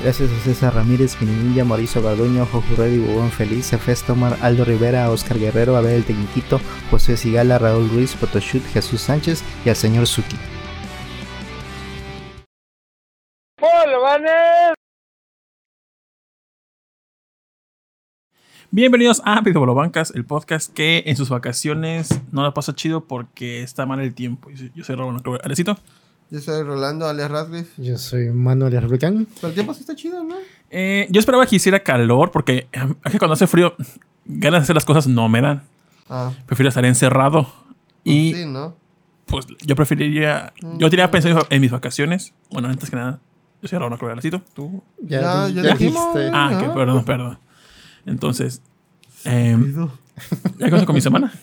Gracias a César Ramírez, Minilla, Mauricio Garduño, Jojo Reddy, Bubón Feliz, Efes Tomar, Aldo Rivera, Oscar Guerrero, Abel el Tecniquito, José Sigala, Raúl Ruiz, Photoshoot, Jesús Sánchez y al señor Suki. Bienvenidos a Bancas, el podcast que en sus vacaciones no la pasa chido porque está mal el tiempo. Yo soy Rolando Alecito. Yo soy Rolando alias Radcliffe. Yo soy Manuel Republicano. Pero el tiempo sí está chido, ¿no? Eh, yo esperaba que hiciera calor porque es que cuando hace frío, ganas de hacer las cosas no me dan. Ah. Prefiero estar encerrado. Y Sí, ¿no? pues yo preferiría. Yo tenía pensado en mis vacaciones. Bueno, antes que nada, yo soy Rolando Alecito. Tú. Ya- ya ya dijiste. Ah, Ajá. que perdón, perdón. Entonces, em, ¿ya con mi semana?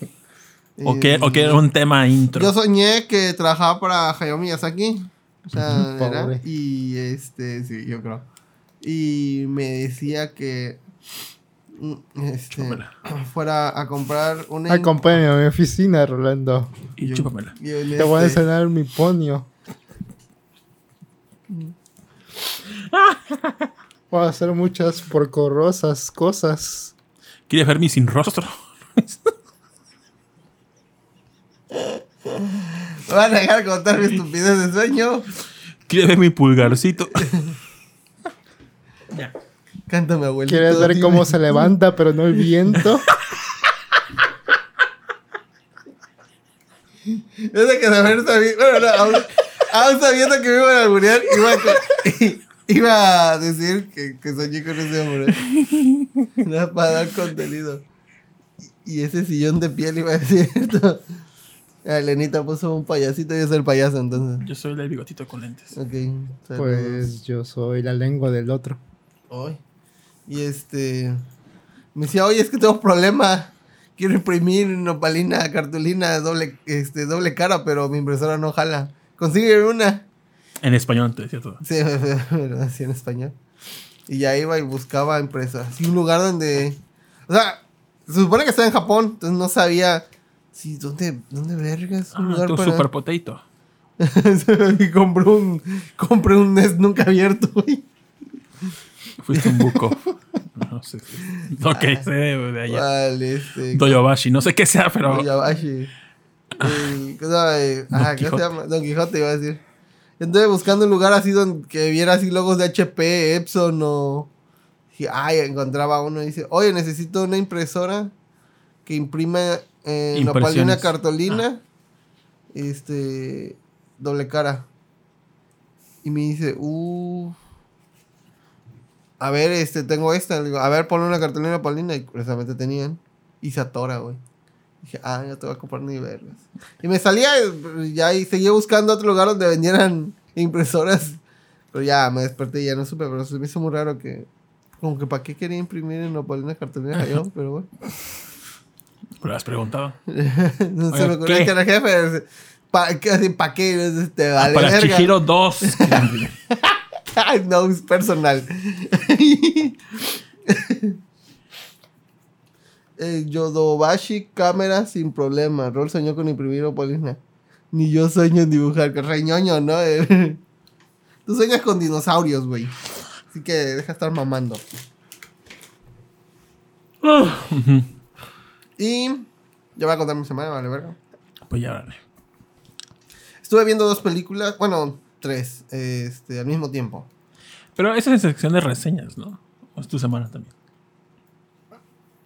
¿O que, ¿O que era un tema intro? Yo soñé que trabajaba para Hayao Miyazaki. O sea, era. Y este, sí, yo creo. Y me decía que. mm, Este, Chúpamela. fuera a comprar una. Acompáñame a mi oficina, Rolando. Y yo- chúpamela. Te voy a enseñar mi ponio. Voy a hacer muchas porcorrosas cosas. ¿Quieres ver mi sin rostro? van a dejar contar mi estupidez de sueño? ¿Quieres ver mi pulgarcito? ya. Cántame, abuelito. ¿Quieres ver cómo se levanta, pero no el viento? Desde que saber sabiendo, bueno, no, aún, aún sabiendo que me iban a alburear, iba a, co- iba a decir que, que soñé con ese hombre. Nada para dar contenido. Y ese sillón de piel iba a decir esto. Ah, Lenita puso un payasito y yo soy el payaso, entonces. Yo soy el bigotito con lentes. Ok. saludos. Pues yo soy la lengua del otro. Ay. Y este. Me decía, oye, es que tengo problema. Quiero imprimir nopalina, cartulina, doble, este, doble cara, pero mi impresora no jala. Consigue una. En español te decía todo. Sí, decía en español. Y ya iba y buscaba empresas. Y un lugar donde. O sea, se supone que estaba en Japón, entonces no sabía. Sí, ¿dónde, dónde vergas? Un Ah, lugar tu para- super potato. y compré un. Compré un NES nunca abierto, güey. Fuiste un buco. no sé. Lo que sé de allá. Vale, este. Doyobashi. No sé qué sea, pero. El- ¿qué Ajá, ¿qué se llama? Don Quijote iba a decir. Entonces buscando un lugar así donde que viera así logos de HP, Epson o. Ay, encontraba uno y dice, oye, necesito una impresora que imprima eh, nopalina cartolina. Este. Doble cara. Y me dice, uh. A ver, este, tengo esta. Le digo, a ver, ponle una cartulina nopalina. Y curiosamente tenían. Y se atora, güey. Dije, ah, ya te voy a comprar ni verlas. Y me salía ya y seguía buscando otro lugar donde vendieran impresoras. Pero ya me desperté y ya no supe, pero se me hizo muy raro que. Como que para qué quería imprimir en Nopalina cartulina yo, pero bueno. Pero has preguntado. no se Oye, me ocurrió ¿qué? que era jefe. ¿Para qué? Así, ¿pa' qué? Te vale Para verga. Chihiro 2. Ay, no, es personal. Eh, Yodobashi, cámara sin problema. Rol soñó con imprimir Opolina. Ni yo sueño en dibujar. Que reñoño, ¿no? Tú sueñas con dinosaurios, güey. Así que deja estar mamando. Y ya voy a contar mi semana, vale, verga. pues ya, dale. Estuve viendo dos películas, bueno, tres, este, al mismo tiempo. Pero esa es la sección de reseñas, ¿no? O es tu semana también.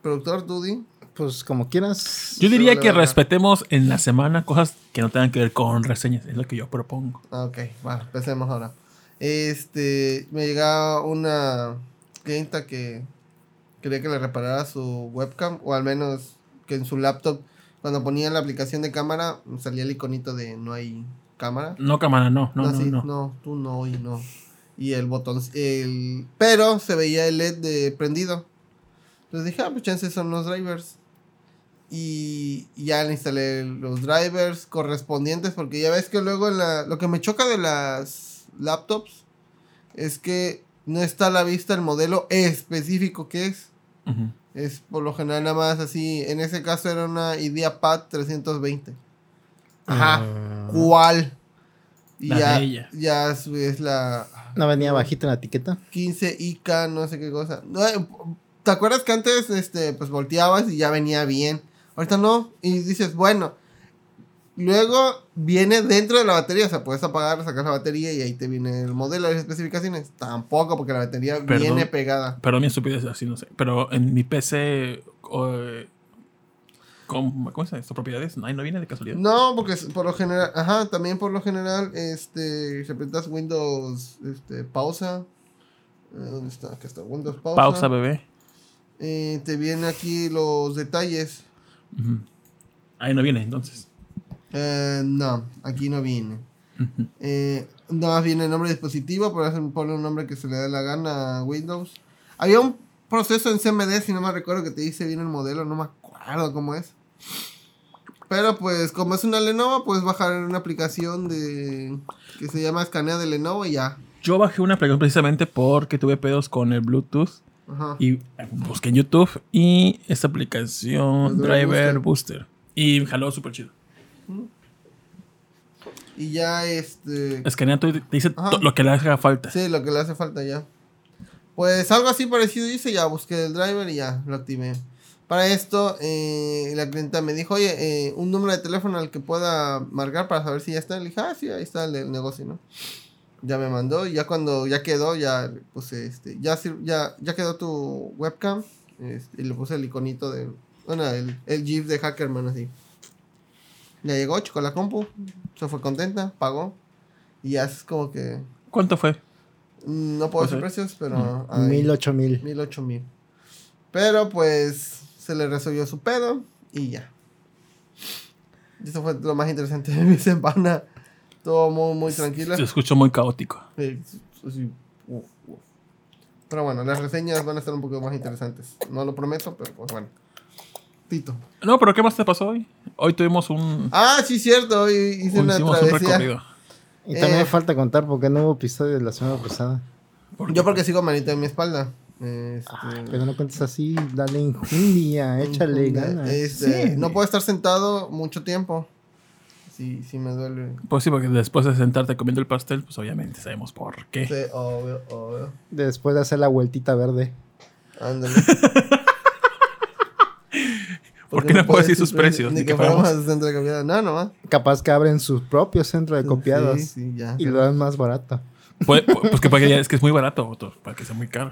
Productor Dudy. Pues como quieras. Yo diría vale que verga. respetemos en la semana cosas que no tengan que ver con reseñas. Es lo que yo propongo. Ah, Ok, bueno, empecemos ahora. Este, me llegaba una clienta que quería que le reparara su webcam, o al menos que en su laptop, cuando ponía la aplicación de cámara, salía el iconito de no hay cámara. No, cámara, no. No, no, sí, no. tú no y no. Y el botón, el... Pero se veía el LED de prendido. Entonces dije, ah, pues chances son los drivers. Y, ya le instalé los drivers correspondientes porque ya ves que luego en la, lo que me choca de las laptops es que no está a la vista el modelo específico que es. Ujú. Es por lo general nada más así. En ese caso era una IdeaPad 320. Ajá. Ah, ¿Cuál? Y La ya, de ella. ya es la ¿No venía bajito en la etiqueta? 15 IK, no sé qué cosa. No, eh, ¿Te acuerdas que antes este, pues volteabas y ya venía bien? Ahorita no. Y dices, bueno. Luego viene dentro de la batería. O sea, puedes apagar, sacar la batería y ahí te viene el modelo y las especificaciones. Tampoco, porque la batería Perdón. viene pegada. Perdón mi estupidez, así no sé. Pero en mi PC. ¿Cómo, ¿Cómo es esto? ¿Propiedades? No, ahí no viene de casualidad. No, porque por lo general, ajá, también por lo general, este, si aprietas Windows, este, pausa. eh, ¿Dónde está? Acá está, Windows pausa. Pausa, bebé. Eh, te viene aquí los detalles. Ahí no viene, entonces. Eh, no, aquí no viene. Eh, nada más viene el nombre de dispositivo, por eso pone un nombre que se le dé la gana a Windows. Había un proceso en CMD, si no me recuerdo, que te dice bien el modelo, no me acuerdo cómo es. Pero pues, como es una Lenovo, puedes bajar una aplicación de que se llama Escanea de Lenovo y ya. Yo bajé una aplicación precisamente porque tuve pedos con el Bluetooth Ajá. y busqué en YouTube y esta aplicación Driver Driver Booster. Y jaló súper chido. Y ya este. Escanea y te dice lo que le haga falta. Sí, lo que le hace falta ya. Pues algo así parecido hice, ya busqué el driver y ya lo activé. Para esto, eh, la clienta me dijo, oye, eh, un número de teléfono al que pueda marcar para saber si ya está. Le dije, ah, sí, ahí está el negocio, ¿no? Ya me mandó y ya cuando ya quedó, ya puse este, ya, ya, ya quedó tu webcam. este, y le puse el iconito de, bueno, el, el GIF de Hackerman así. Ya llegó, chocó la compu, se fue contenta, pagó. Y ya es como que ¿Cuánto fue? Mm, No puedo decir precios, pero. hay Mil, ocho mil. Mil, ocho mil. Pero pues se le resolvió su pedo y ya. Y Eso fue lo más interesante de mi semana. Todo muy, muy tranquilo. Se escuchó muy caótico. Sí, sí, uf, uf. Pero bueno, las reseñas van a estar un poco más interesantes. No lo prometo, pero pues bueno. Tito. No, pero ¿qué más te pasó hoy? Hoy tuvimos un, Ah, sí, cierto. Hoy hice un- una hicimos un recorrido. Y también Eh. falta contar porque no hubo episodio de la semana pasada. Yo porque sigo manita en mi espalda. Este, Pero no cuentes así, dale injundia, échale ganas. Este, Sí. No puedo estar sentado mucho tiempo. Sí, sí me duele. Pues sí, porque después de sentarte comiendo el pastel, pues obviamente sabemos por qué. Sí, obvio, obvio. Después de hacer la vueltita verde. Ándale. ¿Por qué no puedo decir sus precios? Ni Ni que que fuéramos al centro de copiada. No, nomás. Capaz que abren su propio centro de copiados Sí, sí, ya. y lo dan más barato. Pues, pues que para que ya- es que es muy barato, otro, para que sea muy caro.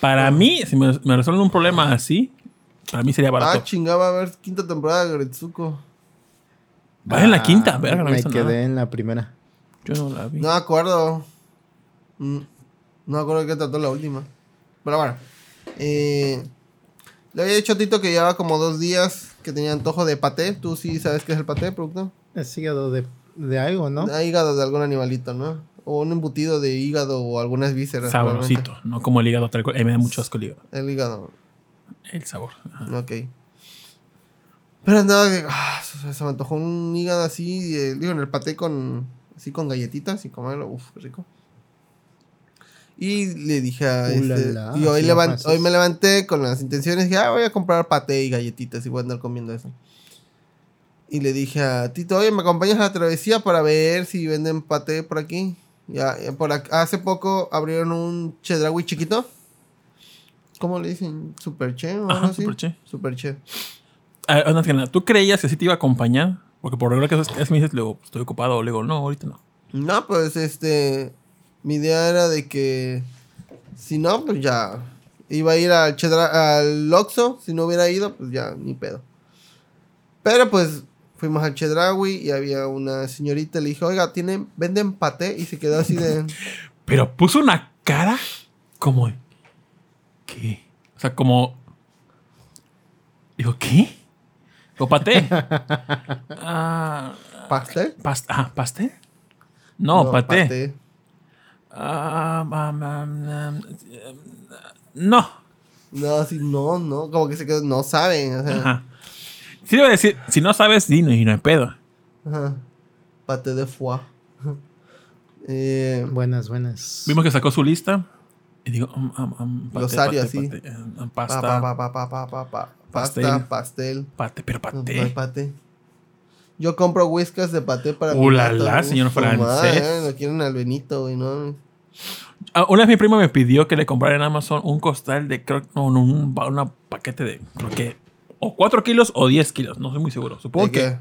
Para mí, si me, me resuelven un problema así, para mí sería Ah, barato. chingaba a ver quinta temporada de Gretsuko. Va en la Ah, quinta, verga, no Me quedé nada. en la primera. Yo no la vi. No me acuerdo. Mm, No me acuerdo de qué trató la última. Pero bueno. Eh, le había dicho a Tito que llevaba como dos días que tenía antojo de paté. Tú sí sabes qué es el paté, productor. Es hígado de, de algo, ¿no? Ah, hígado de algún animalito, ¿no? O un embutido de hígado o algunas vísceras. Sabrosito, no como el hígado. tal cual. Eh, me da mucho asco el hígado. El hígado. El sabor. ajá. Ok. Pero andaba de. ah, se, se me antojó un hígado así. eh, digo, en el paté con. Así con galletitas y comerlo. Uf, qué rico. Y le dije a. Este, la, y hoy, me levanté con las intenciones. Dije, ah, voy a comprar paté y galletitas y voy a andar comiendo eso. Y le dije a Tito, oye, ¿me acompañas a la travesía para ver si venden paté por aquí? Ya, por ac- hace poco abrieron un chedraui chiquito. ¿Cómo le dicen? ¿Superche o algo Ajá, así? Superche. Superche. Ah, antes que nada, ¿tú creías que sí te iba a acompañar? Porque por regla que es me dices, luego estoy ocupado, luego no, ahorita no. No, pues este. Mi idea era de que. Si no, pues ya. Iba a ir al, Chedra- al Oxxo. Si no hubiera ido, pues ya, ni pedo. Pero pues. Fuimos al Chedraui y había una señorita. Le dije, oiga, ¿tienen, ¿venden paté? Y se quedó así de. Pero puso una cara como... ¿Qué? O sea, como... Digo, ¿qué? ¿O paté? ah, ¿Pastel? past ah, ¿pastel? No, paté. paté. Ah, um, um, um, no. No, así, no, no. Como que se quedó. No saben. O sea, Ajá. Sí, le iba a decir, si no sabes, di, no, y no hay pedo. ajá. Paté de foie. eh, Buenas, buenas. Vimos que sacó su lista. Y digo, um, um, um, así. um, pa, pasta, pa, pa, pa, pa, pa, pa, pa. Pastel. Pasta, pastel. paté, pero No, no hay paté. Yo compro whiskas de paté para la, gato, la, güey. señor madre, francés. eh, Lo quieren al Benito, güey, ¿no? Ah, una vez mi primo me pidió que le comprara en Amazon un costal de, creo, no, no, un una paquete de, creo que, o 4 kilos o 10 kilos, no soy muy seguro. Supongo ¿De que qué?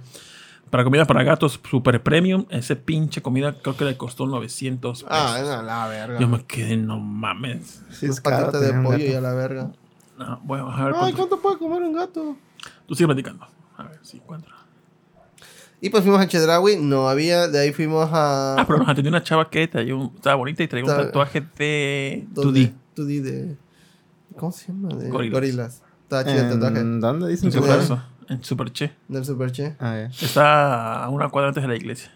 para comida para gatos super premium, ese pinche comida creo que le costó 900 pesos. Ah, no, la verga. Yo me quedé, no mames. Sí, Un es caro paquete de un pollo gato. y a la verga. No, voy a bajar. Ay, cuánto- ¿cuánto puede comer un gato? Tú sigue platicando. A ver si encuentro. Y pues fuimos a Chedraui, no había, de ahí fuimos a... Ah, pero nos atendió una chava que un- estaba bonita y traía un tatuaje de ¿Dónde? 2D. 2D de... ¿Cómo se llama? De Gorilas. gorilas. Estaba chido el tatuaje. ¿En dónde dicen En que en Super Che. Del Super Che. Ah, ya. Está a una cuadra antes de la iglesia.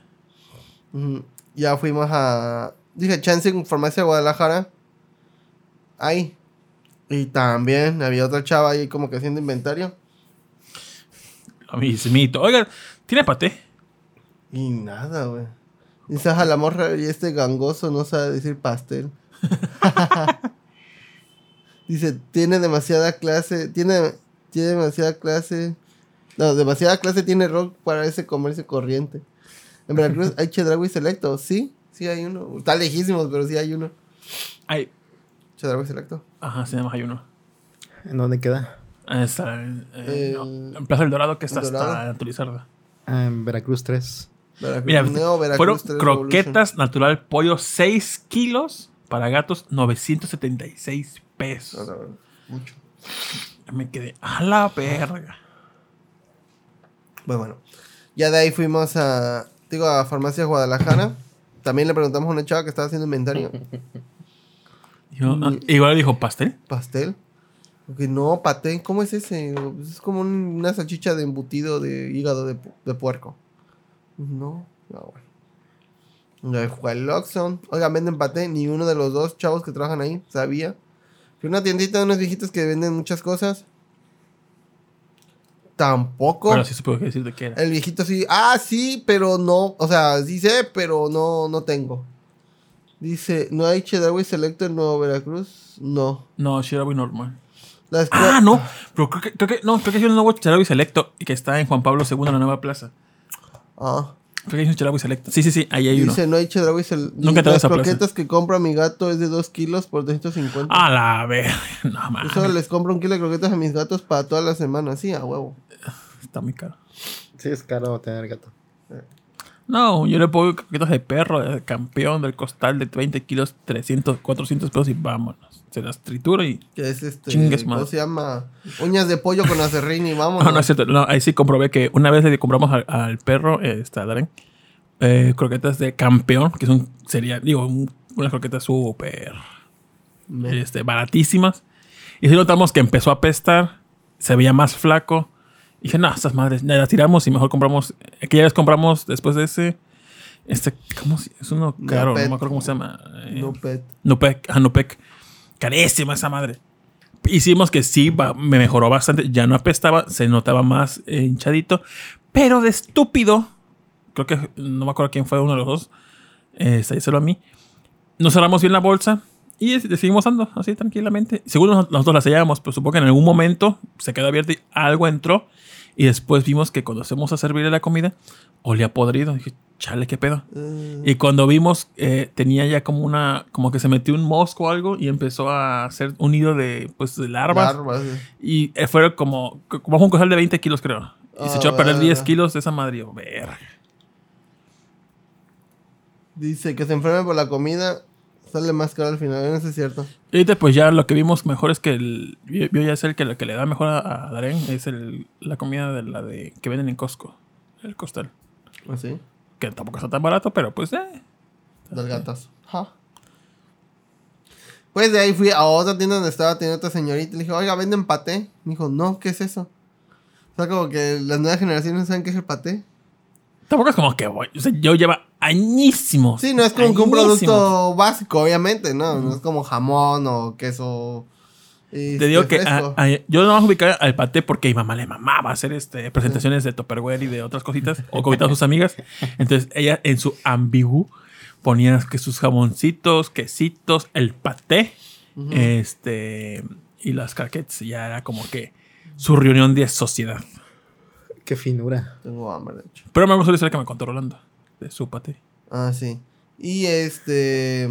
Ya fuimos a... Dije, Chance en Farmacia Guadalajara. Ahí. Y también había otra chava ahí como que haciendo inventario. Lo mismito. Oiga, ¿tiene paté? Y nada, güey. Dice, a la morra y este gangoso no sabe decir pastel. Dice, tiene demasiada clase, tiene, tiene demasiada clase. No, demasiada clase tiene rock para ese comercio corriente. En Veracruz hay Chedraui Selecto, sí, sí hay uno. Está lejísimos, pero sí hay uno. Ay, Chedraui Selecto. ajá, se llama hay uno. ¿En dónde queda? Ah, Está en, eh, no, en Plaza del Dorado, que está hasta Antolizarda. Ah, en Veracruz 3. Veracruz, Mira, Neo Veracruz fueron 3 croquetas natural pollo 6 kilos para gatos 976 pesos. Mucho. Me quedé a la verga. Pues bueno, ya de ahí fuimos a, digo, a Farmacia Guadalajara. También le preguntamos a una chava que estaba haciendo inventario. Yo, ah, igual dijo pastel. ¿Pastel? Porque no, paté, ¿cómo es ese? Es como un- una salchicha de embutido de hígado de, de puerco. No, no, bueno. Fue al Oxxon. Oiga, venden paté. Ni uno de los dos chavos que trabajan ahí sabía. Fui a una tiendita de unos viejitos que venden muchas cosas. Tampoco. Pero sí supe qué decirte que era. El viejito sí. Ah, sí, pero no. O sea, sí sé, pero no, no tengo. Dice, ¿no hay Chedraui Selecto en Nuevo Veracruz? No. No, muy normal. Ah, no. Pero creo que, creo que, no, creo que hay un nuevo Charabi Selecto y que está en Juan Pablo II en la nueva plaza. Ah. Creo que hay un Charabi Selecto. Sí, sí, sí, ahí hay uno. Dice, no hay Chedraui Selecto. Nunca te vas Las a plaza. croquetas que compra mi gato es de 2 kilos por 250. A la ver. No Yo mames. solo les compro un kilo de croquetas a mis gatos para toda la semana. Sí, a huevo. Está muy caro. Sí, es caro tener gato. No, yo le pongo croquetas de perro, de campeón del costal de 20 kilos, 300, 400 pesos y vámonos. Se las tritura y. Que es este. Chingues ¿Cómo se llama? Uñas de pollo con acerrín y vamos. No, no es cierto. No, ahí sí comprobé que una vez le compramos al, al perro, eh, está Darren, eh, croquetas de campeón, que son, sería, digo, un- unas croquetas súper este, baratísimas. Y sí notamos que empezó a apestar, se veía más flaco. Y dije, no, estas madres, las tiramos y mejor compramos. Aquella vez compramos después de ese. Este, ¿cómo Es uno caro, no me acuerdo cómo se llama. Eh. Nupec, ajá, Nupec. Carísima esa madre. Hicimos que sí, me mejoró bastante. Ya no apestaba, se notaba más eh, hinchadito. Pero de estúpido, creo que no me acuerdo quién fue uno de los dos. Eh, díselo a mí. Nos cerramos bien la bolsa y seguimos dando así tranquilamente. Según nos- nosotros la sellábamos, pero supongo que en algún momento se quedó abierta y algo entró. Y después vimos que cuando hacemos a servirle la comida, olía podrido. Dije, chale, qué pedo. Eh, Y cuando vimos, eh, tenía ya como una, como que se metió un mosco o algo y empezó a hacer un nido de, pues, de larvas. larvas. Y eh, fue como, como un costal de 20 kilos, creo. Y se Ah, echó a perder 10 verga. kilos de esa madre. Verga. Dice que se enferme por la comida. Sale más caro al final. Eso es cierto. Y ahorita, pues ya lo que vimos mejor es que el, yo, yo ya sé el que lo que le da mejor a, a Darén es el, la comida de la de que venden en Costco. El costal. Así. Que tampoco está tan barato, pero pues eh. Gatazo. Ja. Pues de ahí fui a otra tienda donde estaba teniendo otra señorita. Le dije, oiga, ¿venden paté? Me dijo, no, ¿qué es eso? O sea, como que las nuevas generaciones no saben qué es el paté. Tampoco es como que voy. O sea, yo lleva añísimos. Sí, no es como que un producto básico, obviamente, ¿no? No es como jamón o queso. Este, Te digo que fresco. a- a- yo no más ubicaba al paté porque mi mamá le mamaba hacer este, presentaciones de Tupperware y de otras cositas, o comitas a sus amigas. Entonces ella en su ambigu ponía que sus jamoncitos, quesitos, el paté, este, y las carquettes. Ya era como que su reunión de sociedad. Qué finura. Tengo hambre, de hecho. Pero me gusta la historia que me contó Rolando. De su paté. Ah, sí. Y este.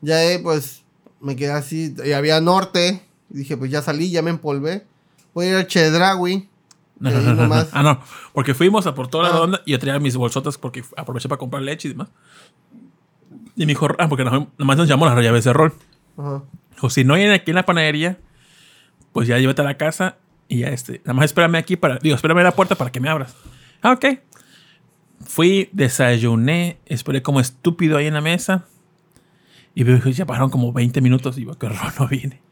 Ya, eh, pues, me quedé así. Y había norte. Y dije, pues ya salí, ya me empolvé. Voy a ir al Chedraui. No, no, no, no, Ah, no. Porque fuimos a por toda la Ah. redonda y yo traía mis bolsotas porque aproveché para comprar leche y demás. Y me dijo, ah, porque nos- nomás nos llamó las llaves de rol. Ajá. O si no hay aquí en la panadería, pues ya llévate a la casa y ya este. Nada más espérame aquí para. Digo, espérame en la puerta para que me abras. Ah, ok. Fui, desayuné, esperé como estúpido ahí en la mesa. Y veo que ya pasaron como 20 minutos y veo que Ron no viene.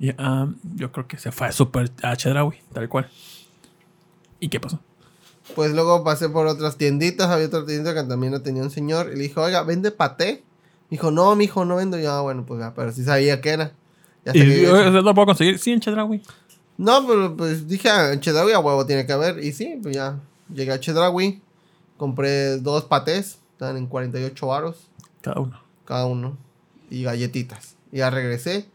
Y ah, yo creo que se fue a super a Chedraui, tal cual. ¿Y qué pasó? Pues luego pasé por otras tienditas. Había otra tiendita que también no tenía un señor. Y le dije, oiga, ¿vende paté? Me dijo, no, mijo, no vendo. Y yo, ah, bueno, pues ya, pero sí sabía que era. Ya Y yo, ¿eso lo puedo conseguir? Sí, en Chedraui. No, pero pues dije, ah, en Chedraui a huevo tiene que haber. Y sí, pues ya. Llegué a Chedraui. Compré dos patés. Estaban en 48 varos Cada uno. cada uno. Y galletitas. Y ya regresé.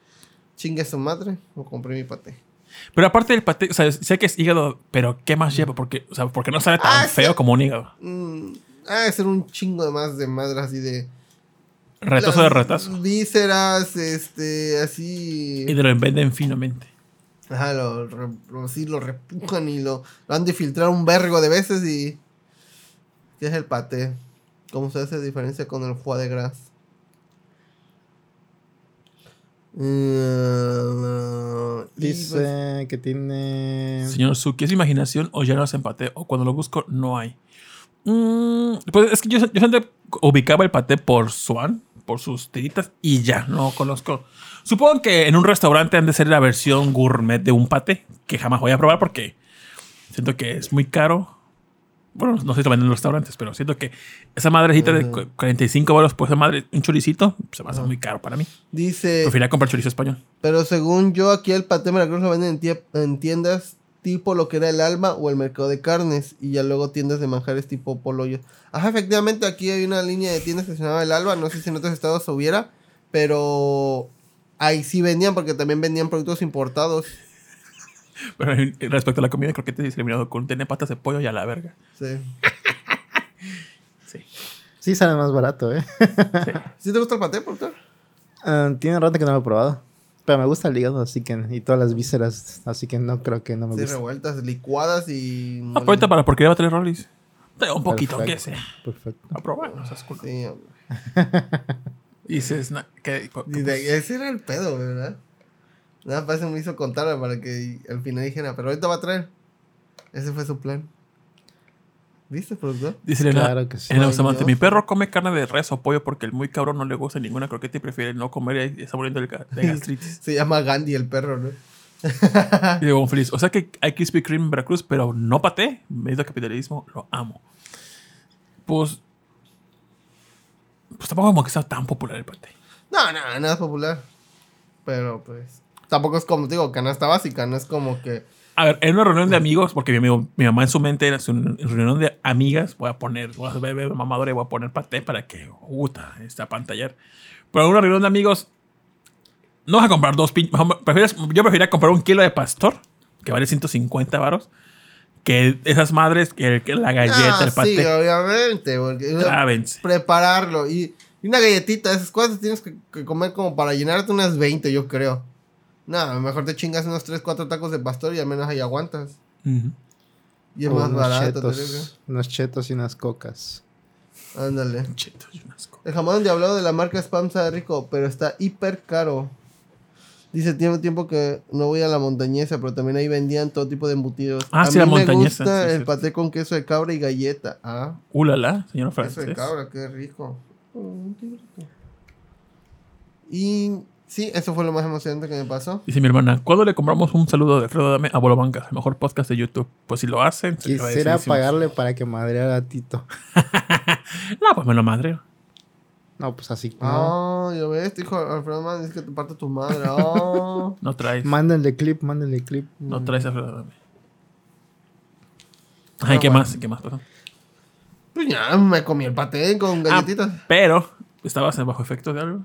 Chingue su madre. O compré mi paté. Pero aparte del paté, o sea, sé que es hígado, pero ¿qué más lleva? Porque, o sea, porque no sabe tan Ah, feo sí. como un hígado. Mm, ah, es un chingo de más de madre así de. Retazo de retazo. Vísceras, este, así. Y te lo venden finamente. Ajá, lo, lo- sí, lo repujan y lo, lo han de filtrar un vergo de veces y... ¿Qué es el paté? ¿Cómo se hace diferencia con el foie de gras? Eh, Dice pues, que tiene. Señor Suki, ¿es imaginación o ya no se empate? O cuando lo busco, no hay. Mm, pues es que yo, yo siempre ubicaba el paté por Swan, por sus tiritas, y ya, no conozco. Supongo que en un restaurante han de ser la versión gourmet de un paté, que jamás voy a probar porque siento que es muy caro. Bueno, no sé si lo venden en los restaurantes, pero siento que esa madrecita de cu- 45 baros por esa madre, un choricito, se me hace muy caro para mí. dice, Preferiría comprar chorizo español. pero según yo aquí el paté Veracruz lo venden en tiendas tipo lo que era el Alma o el mercado de carnes y ya luego tiendas de manjares tipo Poloyo. Ajá, efectivamente aquí hay una línea de tiendas que se llamaba el Alba, no sé si en otros estados hubiera, pero ahí sí vendían porque también vendían productos importados. Pero respecto a la comida, creo que te he discriminado con tener patas de pollo y a la verga. Sí. Sí. Sí, sale más barato, ¿eh? ¿Sí te gusta el paté, doctor? Ah, tiene rato que no lo he probado. Pero me gusta el hígado, así que. Y todas las vísceras, así que no creo que no me Sí, guste. revueltas, licuadas y... Ah, pues para porque va a traer Rollis. Un poquito, Perfecto, que sea. Perfecto. A probar, no seas culo. Sí, hombre. Y dices, na- que- Y de- ese era el pedo, ¿verdad? Nada más me hizo contar para que al final dijera, pero ahorita va a traer. Ese fue su plan. ¿Viste, productor? Dice Elena, Claro que sí. Bustamante, Dios. mi perro come carne de res o pollo porque el muy cabrón no le gusta ninguna croqueta y prefiere no comer y está muriendo de ga- de gastritis. Se llama Gandhi el perro, ¿no? y digo, feliz. O sea que hay Krispy Kreme en Veracruz, pero no paté. Medio capitalismo, lo amo. Pues. Pues tampoco como que sea tan popular el paté. No, no, nada es popular. Pero pues. Tampoco es como, digo, canasta básica, no es como que. A ver, en una reunión de amigos, porque mi, amigo, mi mamá en su mente era en reunión de amigas, voy a poner, voy a beber mamadora y voy a poner paté para que, puta, esta pantallar. Pero en una reunión de amigos, no vas a comprar dos pinches. Yo preferiría comprar un kilo de pastor, que vale 150 varos, que esas madres, que, que la galleta, Ah, el paté. Sí, obviamente. Porque, Trávense. prepararlo. Y, y una galletita, esas cosas tienes que, que comer como para llenarte unas 20, yo creo. No, mejor te chingas unos 3, 4 tacos de pastor y al menos ahí aguantas. Y es O más unos barato, chetos, unos chetos y unas cocas. Ándale. Chetos y un asco. El jamón diablado de la marca Spam sabe rico, pero está hiper caro. Dice, tiene tiempo que no voy a la montañesa, pero también ahí vendían todo tipo de embutidos. Ah, a sí, mí la me montañesa, gusta sí, el paté con queso de cabra y galleta. Ah, Ulala, señora queso de francés. cabra, qué rico. Mm, qué rico. Y sí, eso fue lo más emocionante que me pasó. Dice mi hermana, ¿cuándo le compramos un saludo de Alfredo Dame a Bolo Bancas, el mejor podcast de YouTube? Pues si lo hacen, se Quisiera pagarle para que madreara a Tito. No, pues me lo madreo. No, pues así. No. Ya ves, dijo Alfredo Man, dice que te parte tu madre. Ah. No traes. Mándenle clip, mándenle clip. No traes a Alfredo Dame. Ay, Ah, ¿qué bueno. más? ¿Qué más pasó? pues ya, me comí el paté con galletitas. Ah, pero, ¿estabas bajo efecto de algo?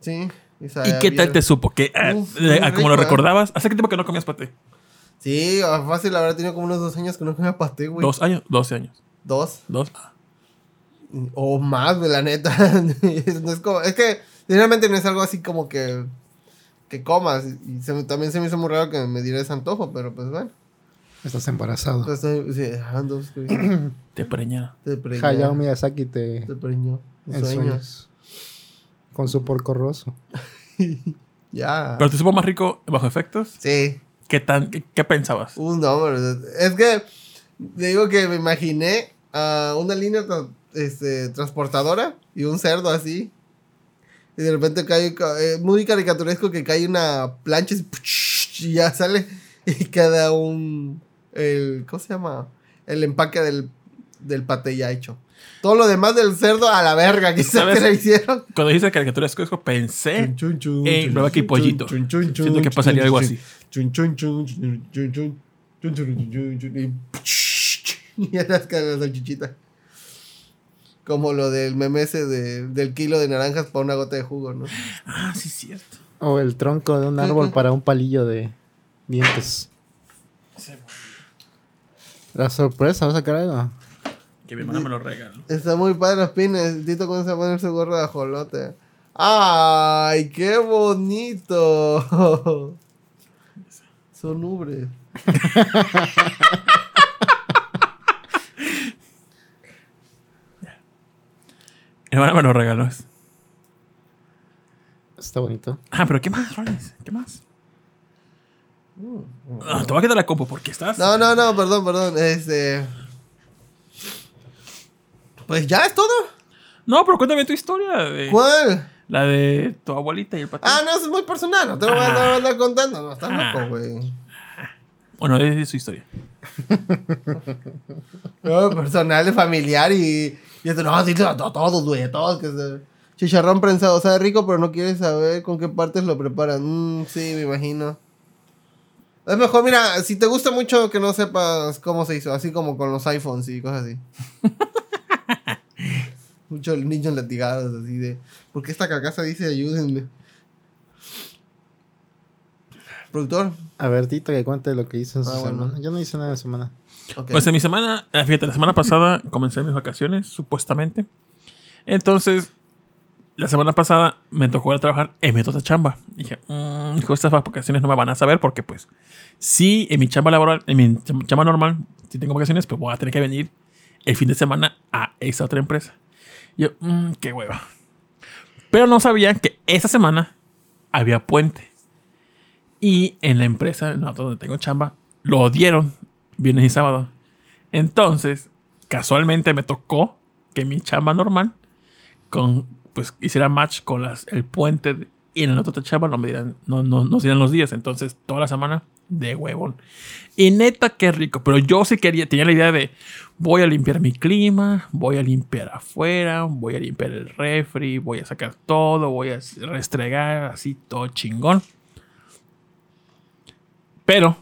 Sí. ¿Y qué tal te supo? ¿Qué, ah, Uf, eh, muy como lo rico, ¿eh? recordabas? ¿Hace qué tiempo que no comías paté? Sí, fácil, habrá tenido como unos dos años que no comía pasté, güey. Dos años, 12 años. Dos. Dos. Ah. O más, güey, la neta. no es, como, es que, generalmente no es algo así como que, que comas. Y se también se me hizo muy raro que me diera ese antojo, pero pues bueno. Estás embarazado. Entonces, sí, ah, dos, güey. Te preñaron. Te preñó. Hayao Miyazaki te Te preñó. en Sueños. sueños. Con su porco roso. Ya. ¿Pero te supo más rico bajo efectos? Sí. ¿Qué, tan, qué, qué pensabas? Un nombre. Es que te digo que me imaginé a una línea tra- este, transportadora y un cerdo así. Y de repente cae, ca- eh, muy caricaturesco que cae una plancha y, y ya sale y queda un, el, ¿cómo se llama? El empaque del, del paté ya hecho. Todo lo demás del cerdo a la verga, quizás que le hicieron. Cuando hice caricatura de Cusco pensé chun, chun, chun, en Pollito. Siento que pasaría algo así. Y las caras de salchichita. Como lo del meme ese de, del kilo de naranjas para una gota de jugo, ¿no? Ah, sí, cierto. O el tronco de un árbol para un palillo de dientes. La sorpresa, ¿vas a sacar algo? Que mi hermana me lo regaló. Está muy padre los pines. Tito comienza a poner su gorro de ajolote. ¡Ay, qué bonito! Son ubres. Mi hermana me lo regaló. Está bonito. Ah, pero ¿qué más, Rollins? ¿Qué más? Ah, te voy a quitar la compu porque estás. No, no, no, perdón, perdón. Este. Pues ya es todo. No, pero cuéntame tu historia. De, ¿Cuál? La de tu abuelita y el patrón. Ah, no, eso es muy personal. No te lo voy a andar- a andar contando. No, estás loco, güey. Bueno, es su historia. No, personal, familiar y. Y esto, no, sí, a todos, güey, a todos. Que se... Chicharrón prensado, sabe rico, pero no quieres saber con qué partes lo preparan. Mm, sí, me imagino. Es mejor, mira, si te gusta mucho que no sepas cómo se hizo, así como con los iPhones y cosas así. Muchos niños latigados, así de. ¿Por qué esta carcasa dice ayúdenme? Productor. A ver, Tito, que cuente lo que hizo en su Ah, bueno. semana. Yo no hice nada en semana. Pues en mi semana, eh, fíjate, la semana pasada comencé mis vacaciones, supuestamente. Entonces, la semana pasada me tocó ir a trabajar en mi otra chamba. Dije, mmm, hijo, estas vacaciones no me van a saber porque, pues, sí, en mi chamba laboral, en mi cham- chamba normal, si tengo vacaciones, pues voy a tener que venir el fin de semana a esa otra empresa. Yo, mmm, qué hueva. Pero no sabía que esa semana había puente. Y en la empresa no, donde tengo chamba, lo dieron viernes y sábado. Entonces, casualmente me tocó que mi chamba normal con, pues, hiciera match con las, el puente y en la otra chamba no me dieran, no, no, no se dieran los días. Entonces, toda la semana de huevón. Y neta, qué rico. Pero yo sí quería, tenía la idea de voy a limpiar mi clima, voy a limpiar afuera, voy a limpiar el refri, voy a sacar todo, voy a restregar así todo chingón. Pero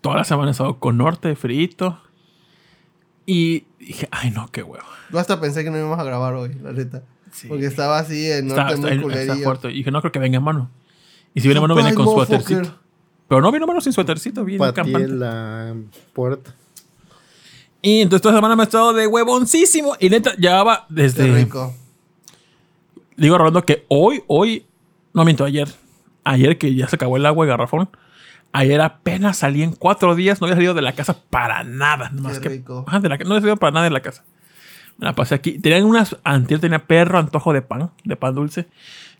toda la semana he estado con norte, frito. Y dije, ay no, qué huevo. Yo hasta pensé que no íbamos a grabar hoy, la neta. Sí. Porque estaba así en Está, norte está- muy está culerillo. fuerte. Y dije, no creo que venga en mano. Y si viene en mano, viene con motherfucker. suétercito. Pero no vino mano sin suétercito, bien campante. en la puerta. Y entonces toda la semana me he estado de huevoncísimo. Y neta, llevaba Qué desde. rico. Digo, Rolando, que hoy, hoy. No miento, ayer. Ayer que ya se acabó el agua de garrafón. Ayer apenas salí en cuatro días. No había salido de la casa para nada. Qué que. rico. De la, no había salido para nada de la casa. Me la pasé aquí. Tenían unas. Antier tenía perro antojo de pan, de pan dulce.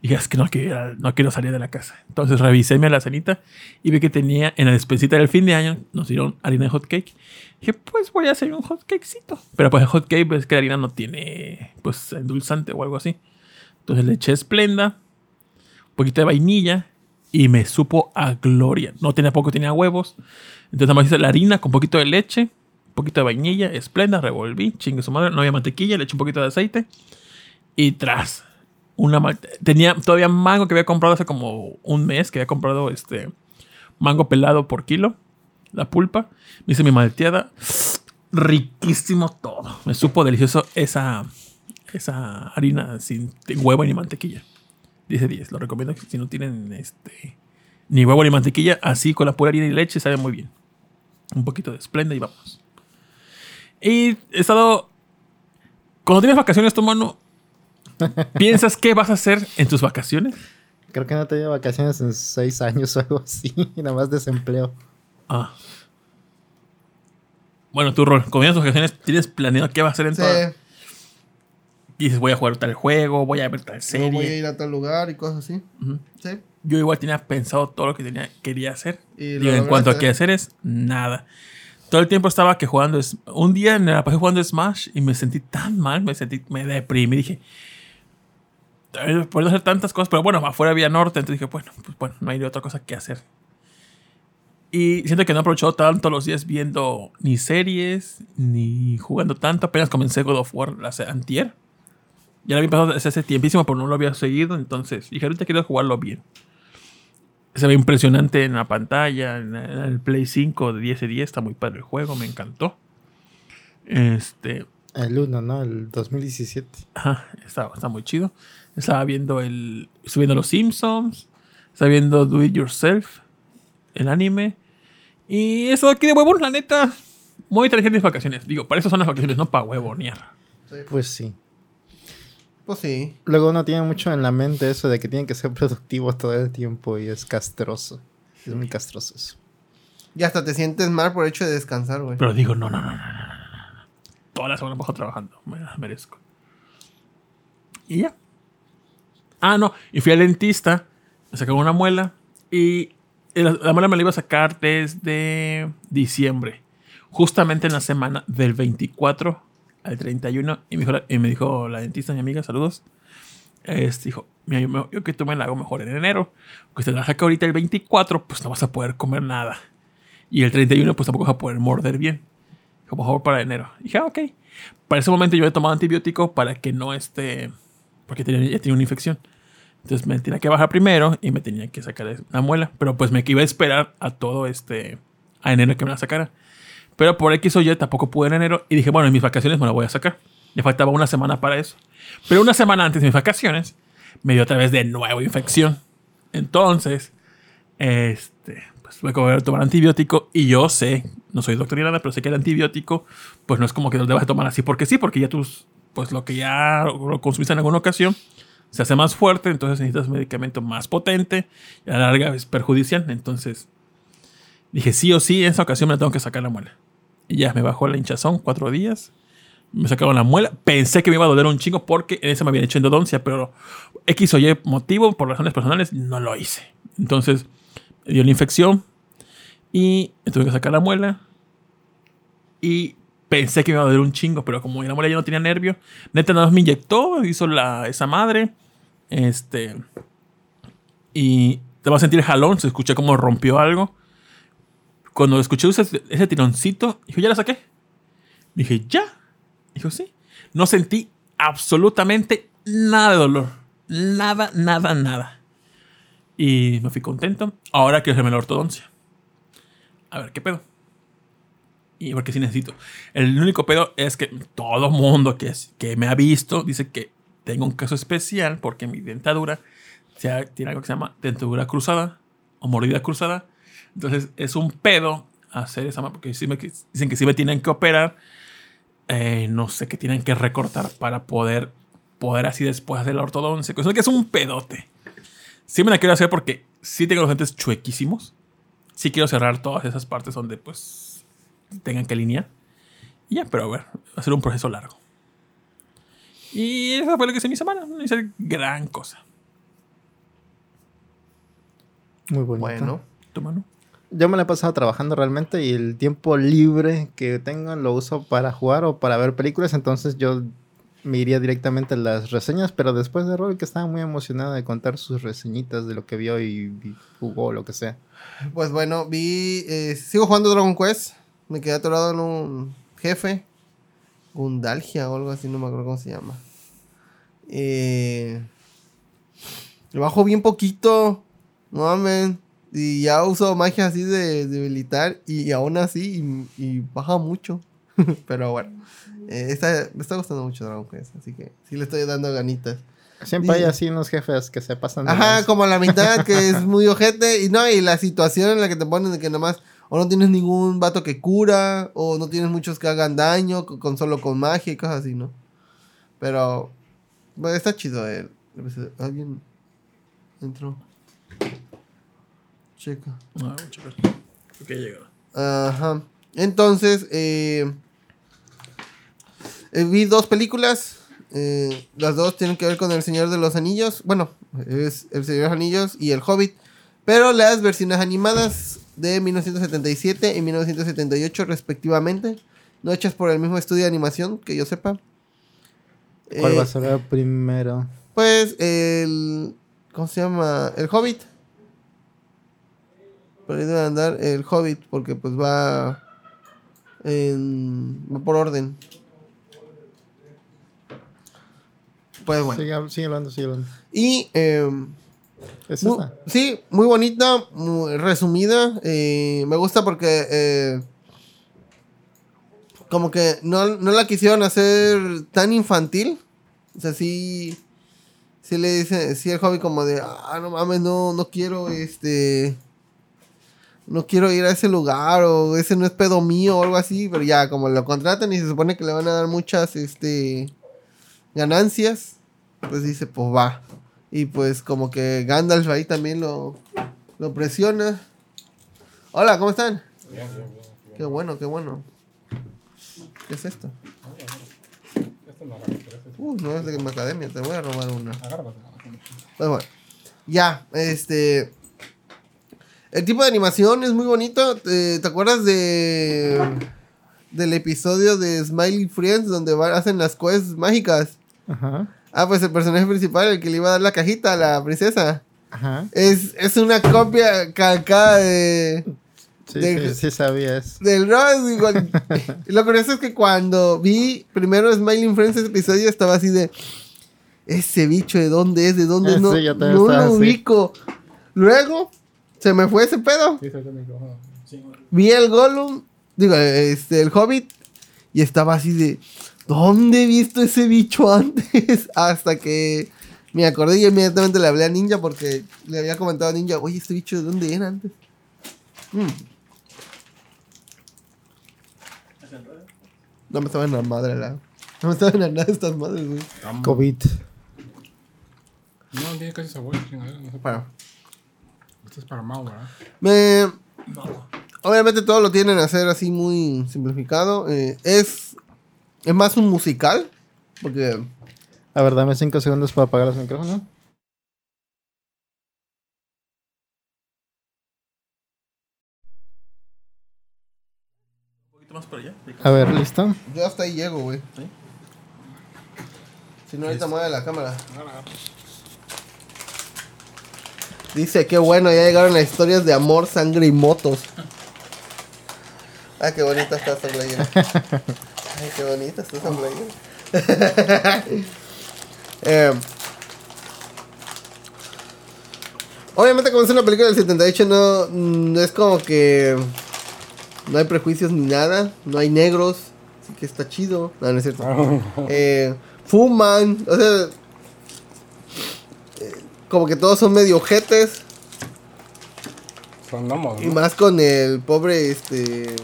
Y es que no quiero, no quiero salir de la casa. Entonces revisé mi alacenita y vi que tenía en la despensita del fin de año, nos dieron harina de hot cake. Dije, pues voy a hacer un hot cakecito. Pero pues el hot cake es que la harina no tiene, pues, endulzante o algo así. Entonces le eché esplenda, un poquito de vainilla y me supo a gloria. No tenía poco, tenía huevos. Entonces nada más hice la harina con un poquito de leche, un poquito de vainilla, esplenda, revolví, chingue su madre, no había mantequilla, le eché un poquito de aceite y tras. Una tenía todavía mango que había comprado hace como un mes, que había comprado este mango pelado por kilo, la pulpa. Me hice mi malteada. Riquísimo todo. Me supo delicioso esa, esa harina sin huevo ni mantequilla. Dice 10. Lo recomiendo que si no tienen este ni huevo ni mantequilla, así con la pura harina y leche sabe muy bien. un poquito de Splenda y vamos. Y he estado. Cuando tienes vacaciones, tu mano, ¿piensas qué vas a hacer en tus vacaciones? Creo que no he tenido vacaciones en seis años o algo así. Y nada más desempleo. Ah. Bueno, tu rol, vienes tus vacaciones, ¿tienes planeado qué vas a hacer en Sí, todas? Dices, voy a jugar tal juego, voy a ver tal serie. voy a ir a tal lugar y cosas así. Ujú. Sí. Yo igual tenía pensado todo lo que tenía, quería hacer. Y lo Digo, en cuanto a qué hacer es nada. Todo el tiempo estaba que jugando. es- Un día me la pasé jugando Smash y me sentí tan mal, me sentí, me deprimí. Dije, "Eh, puedo hacer tantas cosas, pero bueno, afuera había norte. Entonces dije, bueno, pues bueno, no hay otra cosa que hacer. Y siento que no he aprovechado tanto los días viendo ni series, ni jugando tanto. Apenas comencé God of War hace antier. Ya lo había pasado desde hace tiempísimo, pero no lo había seguido. Entonces dije, ahorita quiero jugarlo bien. Se ve impresionante en la pantalla, en el Play 5 de 10 de 10. Está muy padre el juego, me encantó. Este, El 1, ¿no? El 2017. Ajá, está, está muy chido estaba viendo el. Estoy viendo Los Simpsons. Estaba viendo Do It Yourself. El anime. Y eso aquí de huevos, la neta. Muy inteligentes vacaciones. Digo, para eso son las vacaciones, no para huevonear. Pues sí. Pues sí. Luego uno tiene mucho en la mente eso de que tienen que ser productivos todo el tiempo y es castroso. Es muy castroso eso. Y hasta te sientes mal por el hecho de descansar, güey. Pero digo, no, no, no, no, no. Toda la semana paso trabajando. Me merezco. Y ya. Ah, no. Y fui al dentista. Me sacaron una muela. Y la, la muela me la iba a sacar desde diciembre. Justamente en la semana del 24 al 31. Y me dijo y me dijo la dentista, mi amiga, saludos. Este, dijo, mira, yo, yo que tú me la hago mejor en enero. Que te la saca ahorita el 24, pues no vas a poder comer nada. Y el 31, pues tampoco vas a poder morder bien. Como mejor para enero. Y dije, ah, ok. Para ese momento yo he tomado antibiótico para que no esté. Porque tenía, ya tenía una infección. Entonces me tenía que bajar primero y me tenía que sacar la muela. Pero pues me iba a esperar a todo este. a enero que me la sacara. Pero por X o Y tampoco pude en enero. Y dije, bueno, en mis vacaciones me la voy a sacar. Me faltaba una semana para eso. Pero una semana antes de mis vacaciones me dio otra vez de nuevo infección. Entonces, este, pues volver a tomar antibiótico. Y yo sé, no soy doctor ni nada, pero sé que el antibiótico, pues no es como que lo debas de tomar así porque sí, porque ya tus, pues lo que ya lo consumiste en alguna ocasión se hace más fuerte, entonces necesitas un medicamento más potente y a la larga es perjudicial. Entonces dije, sí o sí, en esa ocasión me la tengo que sacar la muela. Y ya me bajó la hinchazón cuatro días. Me sacaron la muela. Pensé que me iba a doler un chingo porque en ese me habían hecho endodoncia, pero X o Y motivo, por razones personales, no lo hice. Entonces dio la infección y me tuve que sacar la muela. Y pensé que me iba a doler un chingo, pero como muela ya no tenía nervio, neta nada más me inyectó, hizo la, esa madre. Este. Y te vas a sentir jalón, se escuché como rompió algo. Cuando escuché ese, ese tironcito, dijo, ¿ya la saqué? Dije, ¿ya? Dijo, sí. No sentí absolutamente nada de dolor. Nada, nada, nada. Y me fui contento. Ahora quiero hacerme la ortodoncia. A ver, ¿qué pedo? Y porque sí necesito. El único pedo es que todo mundo que, es- que me ha visto dice que tengo un caso especial porque mi dentadura se- tiene algo que se llama dentadura cruzada o mordida cruzada. Entonces es un pedo hacer esa porque sí me- dicen que sí me tienen que operar. Eh, no sé qué tienen que recortar para poder, poder así después hacer la ortodoncia. Cosa que es un pedote. Sí me la quiero hacer porque sí tengo los dientes chuequísimos. Sí quiero cerrar todas esas partes donde pues tengan que alinear. Y ya, pero a ver, va a ser un proceso largo. Y eso fue lo que hice mi semana. No hice gran cosa. Muy bonito. Bueno. ¿Tu mano? Yo me la he pasado trabajando realmente y el tiempo libre que tengo lo uso para jugar o para ver películas. Entonces yo me iría directamente a las reseñas, pero después de Roy que estaba muy emocionado de contar sus reseñitas de lo que vio y, y jugó o lo que sea. Pues bueno, vi. eh, sigo jugando Dragon Quest. Me quedé atorado en un jefe. Gundalgia o algo así, no me acuerdo cómo se llama. Eh, le bajo bien poquito. No mames. Y ya uso magia así de debilitar. Y aún así, y, y baja mucho. Pero bueno. eh, está- me está gustando mucho Dragon Quest. Así que sí le estoy dando ganitas. Siempre hay Sí. así unos jefes que se pasan. de Ajá, como la mitad que es muy ojete y no, y la situación en la que te ponen de que nomás O no tienes ningún vato que cura, o no tienes muchos que hagan daño con, con solo con magia y cosas así, ¿no? Pero bueno, está chido episodio. Alguien entró. Checa. No, mucho ver. Ok, llegó. Ajá. Entonces, eh, eh, vi dos películas. eh, las dos tienen que ver con El Señor de los Anillos. Bueno, es El Señor de los Anillos y El Hobbit. Pero las versiones animadas de 1977 y 1978 respectivamente. No hechas por el mismo estudio de animación, que yo sepa. ¿Cuál Eh, va a ser primero? Pues el. ¿Cómo se llama? El Hobbit. Por ahí debe andar el Hobbit, porque pues va. En, va por orden. Pues bueno. Sigue, sigue hablando, sigue hablando. Y. em, ¿Es Mu- esa? sí, muy bonita, muy resumida. eh, me gusta porque eh, como que no, no la quisieron hacer tan infantil. O sea, sí, sí le dice, sí el hobby como de, ah, no mames, no, no quiero, este, no quiero ir a ese lugar o ese no es pedo mío o algo así. Pero ya, como lo contratan y se supone que le van a dar muchas, este, ganancias, pues dice, pues va. Y pues como que Gandalf ahí también lo, lo presiona. Hola, ¿cómo están? Bien, bien, bien. Qué bueno, qué bueno. ¿Qué es esto? Uh, no es de mi academia, te voy a robar una. Pues bueno. Ya, este... El tipo de animación es muy bonito. ¿Te, acuerdas de... Del episodio de Smiley Friends donde hacen las quests mágicas? Ajá. Ah, pues el personaje principal, el que le iba a dar la cajita a la princesa. Ajá. Es, es una copia calcada de... Sí, De- sí, sí sabía eso. Del Ross, igual. Y lo curioso es que cuando vi primero Smiling Friends ese episodio estaba así de. Ese bicho, ¿de dónde es? ¿De dónde no? sí, no estaba lo así. ubico. Luego, se me fue ese pedo. Sí, micrófono. Vi el Gollum, digo, este, el Hobbit, y estaba así de. ¿Dónde he visto ese bicho antes? Hasta que me acordé y inmediatamente le hablé a Ninja porque le había comentado a Ninja, oye, este bicho, ¿de dónde era antes? Mm. No me saben la madre, la. No me saben a nada de estas madres, güey. COVID. No, tiene casi sabor. chingadera, No sé. Esto es para Mau, ¿verdad? Me... Obviamente todo lo tienen a hacer así muy simplificado. eh, es, es más un musical. Porque A ver, dame cinco segundos para apagar los micrófonos. Un poquito más para allá. A ver, ¿listo? yo hasta ahí llego, güey. Sí. Si no, ahorita mueve la cámara. Dice, qué bueno, ya llegaron las historias de amor, sangre y motos. Ah, qué bonita está esta playera. Ay, qué bonita está esta playera. Eh, obviamente, como es una película del 78, no, no es como que no hay prejuicios ni nada. No hay negros. Así que está chido. No, no es cierto. Eh, fuman. O sea, eh, como que todos son medio ojetes. Son gnomos, Y ¿no? más con el pobre, este.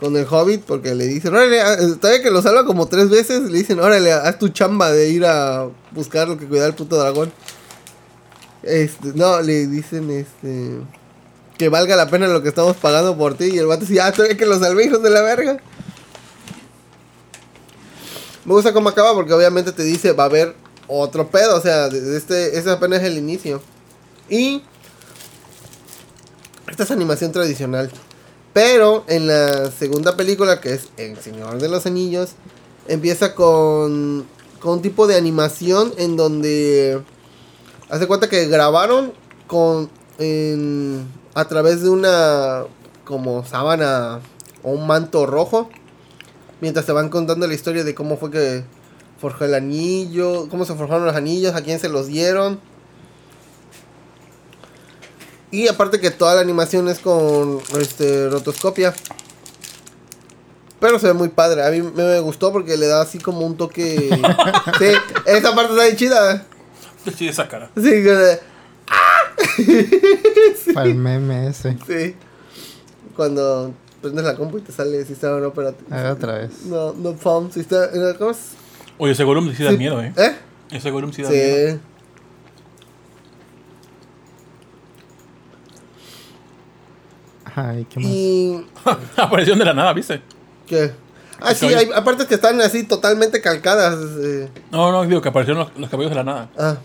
Con el hobbit, porque le dicen, órale, ah, todavía que lo salva como tres veces, le dicen, órale, haz tu chamba de ir a buscar lo que cuida el puto dragón. Este, no, le dicen, este. Que valga la pena lo que estamos pagando por ti. Y el vato dice, ah, todavía que lo salvé, hijos de la verga. Me gusta cómo acaba porque obviamente te dice, va a haber otro pedo. O sea, este, ese apenas es el inicio. Y esta es animación tradicional. Pero en la segunda película, que es El Señor de los Anillos, empieza con, con un tipo de animación en donde hace cuenta que grabaron con a través de una como sábana o un manto rojo. Mientras te van contando la historia de cómo fue que forjó el anillo, cómo se forjaron los anillos, a quién se los dieron. Y aparte que toda la animación es con este rotoscopia. Pero se ve muy padre. A mí me, me gustó porque le da así como un toque. sí, esa parte está bien chida. Qué chida esa cara. Sí, que- Para el meme ese. sí. cuando prendes la compu y te sale sistema no operativo. Ah, otra vez. No, no found. Sistema, ¿Cómo es? Oye, ese Gollum sí da Sí. miedo, ¿eh? ¿Eh? Ese Gollum sí da miedo. Sí. Ay, qué más. Y. Apareció de la nada, ¿viste? ¿Qué? Ah, sí, hay aparte que están así totalmente calcadas. eh. No, no, digo que aparecieron los, los cabellos de la nada. Ah.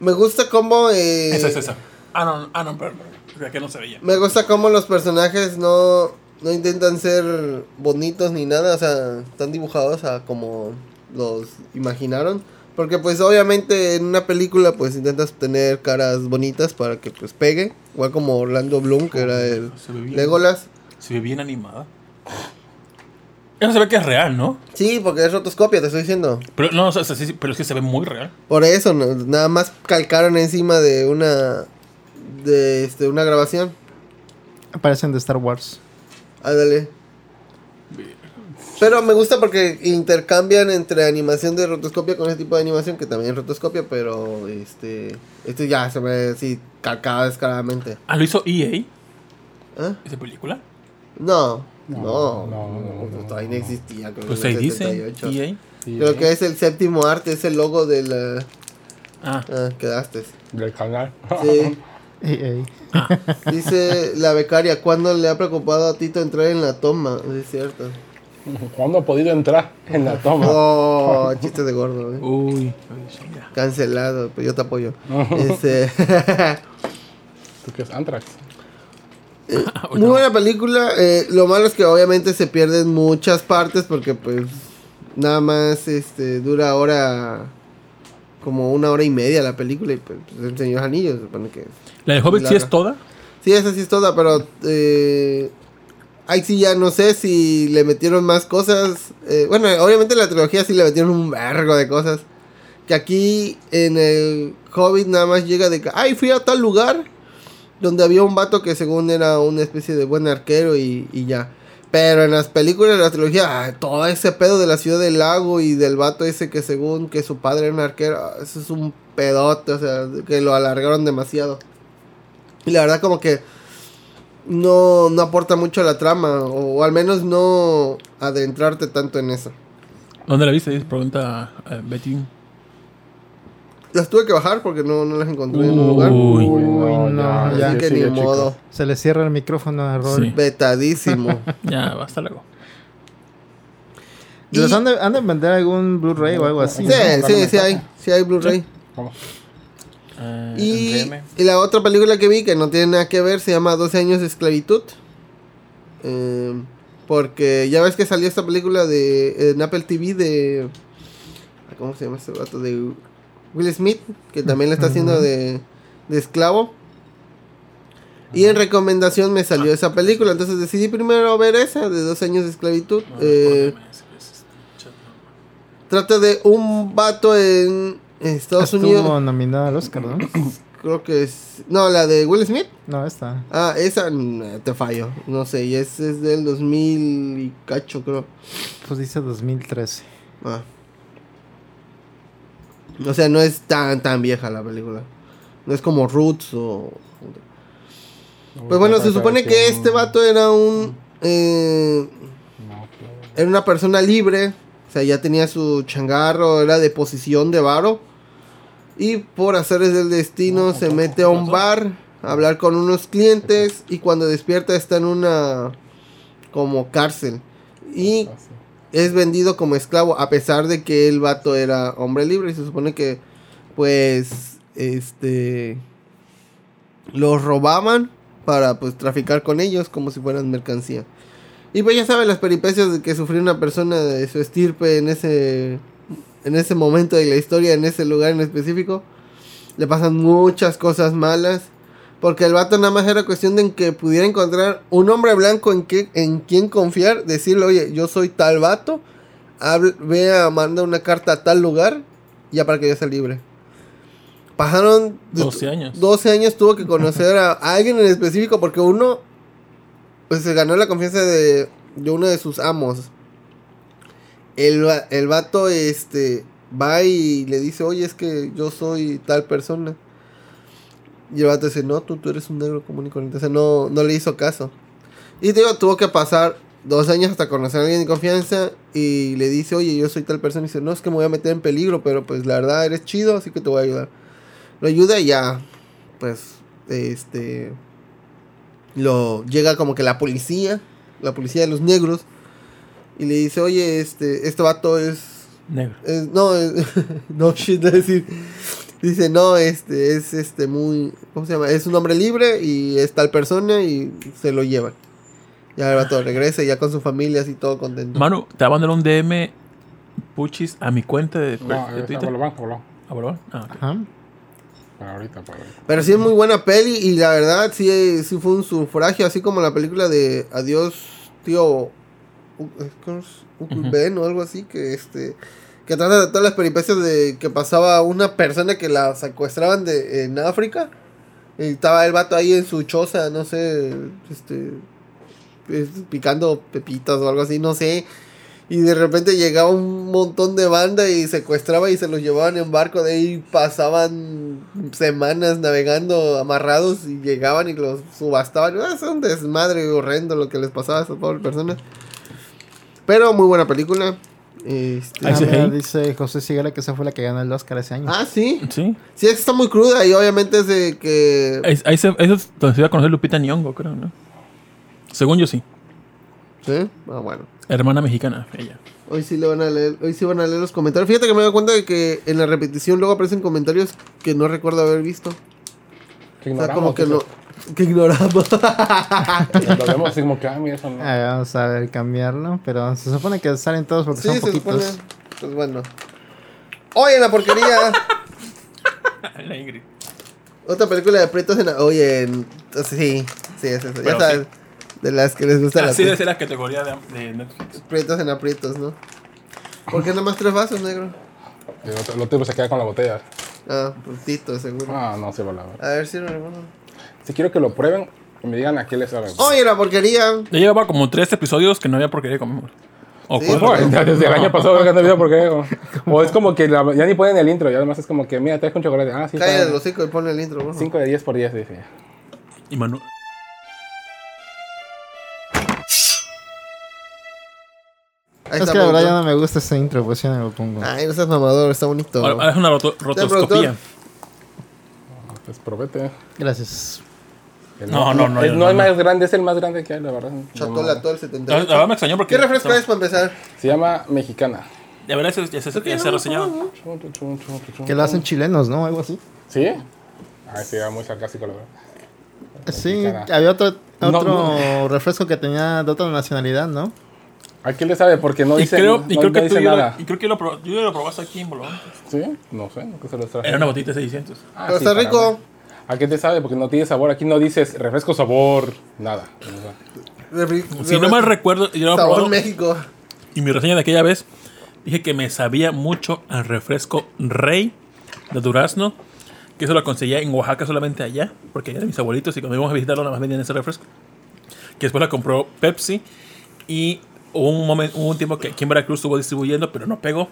Me gusta cómo. eh, Esa es esa. Ah, no, ah, no, pero, pero que no se veía. Me gusta cómo los personajes no, no intentan ser bonitos ni nada, o sea, están dibujados a como los imaginaron. Porque pues obviamente en una película pues intentas tener caras bonitas para que pues pegue. Igual como Orlando Bloom, que era el Se ve bien. Legolas. Se ve bien animada. Eso se ve que es real, ¿no? Sí, porque es rotoscopia, te estoy diciendo. Pero no, o sea, sí, sí, pero es que se ve muy real. Por eso, no- nada más calcaron encima de una de este, una grabación. Aparecen de Star Wars. Ándale. Pero me gusta porque intercambian entre animación de rotoscopia con ese tipo de animación que también es rotoscopia, pero este esto ya se ve así calcado descaradamente. Ah, lo hizo EA, ¿Ah? esa película. No, No, no, no, no, no, todavía no existía. Creo Pues que ahí dice 78. EA. Sí, Creo ¿eh? que es el séptimo arte, es el logo de la... Ah, Ah, quedaste. Del canal. Sí. Ey, ey. Dice la becaria, ¿cuándo le ha preocupado a Tito entrar en la toma? Es cierto. ¿Cuándo ha podido entrar en la toma? Oh, chiste de gordo, eh. uy. ya. Cancelado, pero yo te apoyo. Este, ¿Tú qué es Antrax? muy buena película. eh, lo malo es que obviamente se pierden muchas partes porque pues nada más este dura hora como una hora y media la película y pues el Señor Anillos se supone que ¿La de Hobbit sí es toda? Sí, esa sí es toda, pero eh, ahí sí ya no sé si le metieron más cosas. eh, bueno, obviamente en la trilogía sí le metieron un vergo de cosas. Que aquí en el Hobbit nada más llega de que, ay, fui a tal lugar donde había un vato que según era una especie de buen arquero y, y ya. Pero en las películas de la trilogía, ah, todo ese pedo de la ciudad del lago y del vato ese que según que su padre era un arquero, ah, eso es un pedote, o sea, que lo alargaron demasiado. Y la verdad como que no, no aporta mucho a la trama, o, al menos no adentrarte tanto en eso. ¿Dónde la viste? Pregunta eh, Betty. Las tuve que bajar porque no, no las encontré en un lugar. Uy. Uy, no, ya. Que ni chico. modo. Se le cierra el micrófono a Rol. Sí. Vetadísimo. Ya, hasta luego. Y- ¿Los han de, han de vender algún Blu-ray o algo así? Sí, ¿no? sí, sí hay. Sí hay Blu-ray. ¿Cómo? Eh, Y, la otra película que vi que no tiene nada que ver se llama 12 años de esclavitud. Eh, porque ya ves que salió esta película de en Apple TV de ¿cómo se llama este vato? de Will Smith, que también le está haciendo de, de esclavo. Y en recomendación me salió esa película, entonces decidí primero ver esa de 12 años de esclavitud. Eh, trata de un vato en Estados Estuvo Unidos. nominada al Oscar, ¿no? Creo que es. No, la de Will Smith. No, esta. Ah, esa mm, te fallo. No sé, y es, es del 2000 y cacho, creo. Pues dice 2013. Ah. O sea, no es tan, tan vieja la película. No es como Roots o. Pues bueno, se supone que este vato era un. eh, era una persona libre. O sea, ya tenía su changarro, era de posición de varo. Y por hacerles del destino se mete a un bar a hablar con unos clientes. Y cuando despierta está en una. como cárcel. Y es vendido como esclavo a pesar de que el vato era hombre libre y se supone que pues este los robaban para pues traficar con ellos como si fueran mercancía. Y pues ya saben las peripecias de que sufrió una persona de su estirpe en ese en ese momento de la historia, en ese lugar en específico. Le pasan muchas cosas malas. Porque el vato nada más era cuestión de que pudiera encontrar un hombre blanco en, que, en quien confiar. Decirle, oye, yo soy tal vato. hable- ve a manda una carta a tal lugar. Ya para que yo sea libre. Pasaron... de- 12 años. 12 años tuvo que conocer a, a alguien en específico. Porque uno... Pues se ganó la confianza de, de uno de sus amos. El, el vato este, va y le dice, oye, es que yo soy tal persona. Y el vato dice, no, tú, tú eres un negro común y corriente. O sea, no, no le hizo caso. Y digo, tuvo que pasar dos años hasta conocer a alguien de confianza y le dice, oye, yo soy tal persona. Y dice, no, es que me voy a meter en peligro, pero pues la verdad eres chido, así que te voy a ayudar. Lo ayuda y ya, pues, este, lo llega como que la policía, la policía de los negros, y le dice, oye, este, este vato es Negro. es- no, es- no, shit, es decir, dice, no, este, es este muy, ¿cómo se llama? Es un hombre libre y es tal persona y se lo llevan. Ya el vato regresa ya con su familia así todo contento. Manu, te va a mandar un DM puchis a mi cuenta de, No, de Twitter. banco, lo. ¿Ah? Ah. Ajá. Para ahorita, para ahorita. Pero sí es muy buena peli y la verdad sí, sí fue un sufragio, así como la película de Adiós, tío U- ¿cómo es? Uncle Ujú. Ben o algo así, que este que trata de todas las peripecias de que pasaba una persona que la secuestraban de, en África. Y estaba el vato ahí en su choza, no sé, este es- picando pepitas o algo así, no sé. Y de repente llegaba un montón de banda y secuestraba y se los llevaban en barco. De ahí pasaban semanas navegando amarrados y llegaban y los subastaban. Ah, Es un desmadre horrendo lo que les pasaba a esas pobres personas. Pero muy buena película. Este, Ah, mira, dice José Sigala que esa fue la que ganó el Oscar ese año. ah, sí. Sí. Sí, está muy cruda y obviamente es de que... Ahí, ahí se, eso es donde se iba a conocer Lupita Nyong'o, creo, ¿no? Según yo sí. ¿Sí? Ah, bueno. Hermana mexicana, ella. Hoy sí le van a leer, hoy sí van a leer los comentarios. Fíjate que me doy cuenta de que en la repetición luego aparecen comentarios que no recuerdo haber visto. Que O sea, como que no... Que ignoramos. Lo vemos así como que, ah, eso no. Ah, vamos a ver cambiarlo, pero se supone que salen todos porque sí, son se poquitos. supone. Pues bueno. Oye, la porquería. La Ingrid. Otra película de Prietos en... la- Oye, en- sí, sí, es eso. Ya sabes. De las que les gusta la Así debe ser la categoría de, de Netflix. Prietos en aprietos, ¿no? ¿Por qué nada más tres vasos, negro? Y lo, lo tuve se queda con la botella. Ah, puntito, seguro. Ah, no se va la A ver si hermano. Si quiero que lo prueben, que me digan a qué les sabe. Oye, la porquería. Ya llevaba como tres episodios que no había porquería comemos. O Sí, desde el año pasado no video porque o, o es como que la- ya ni ponen el intro, ya además es como que mira, traes con chocolate. Ah, sí, Cállate los hocico y ponle el intro. 5 de 10 por 10, dice. Y Manu. Ahí Es que la verdad ya no me gusta ese intro, pues ya no lo pongo. Ay, no seas mamador, está bonito. Ahora es una roto- rotoscopía. Pues probete. Gracias. El- No, no, no, Es, no, no, no, es más grande, es el más grande que hay, la verdad. Chatola, todo el La 78. la verdad me extrañó porque. ¿Qué refresco es para empezar? Se llama Mexicana. De verdad, ese, ese, ese, ese reseñado. Que lo hacen chilenos, ¿no? Algo así. ¿Sí? Ay, sí, era muy sarcástico, la verdad. Sí, Mexicana. había otro, No, otro refresco que tenía de otra nacionalidad, ¿no? ¿A quién le sabe? Porque no dice, creo, y no, creo no que tú nada. y creo que lo, yo lo probaste aquí en Bolón. ¿Sí? No sé, nunca se los traje. Era una botita de 600. Ah, Pero sí, está rico. ¿A qué te sabe? Porque no tiene sabor. Aquí no dices refresco sabor, nada. Si no mal recuerdo, yo Sabor probado. México. Y mi reseña de aquella vez dije que me sabía mucho al refresco Rey de Durazno. Que eso lo conseguía en Oaxaca solamente allá. Porque eran mis abuelitos y cuando íbamos a visitarlo nada más vendían ese refresco. Que después la compró Pepsi. Y hubo un, momento, hubo un tiempo que aquí en Veracruz estuvo distribuyendo, pero no pegó.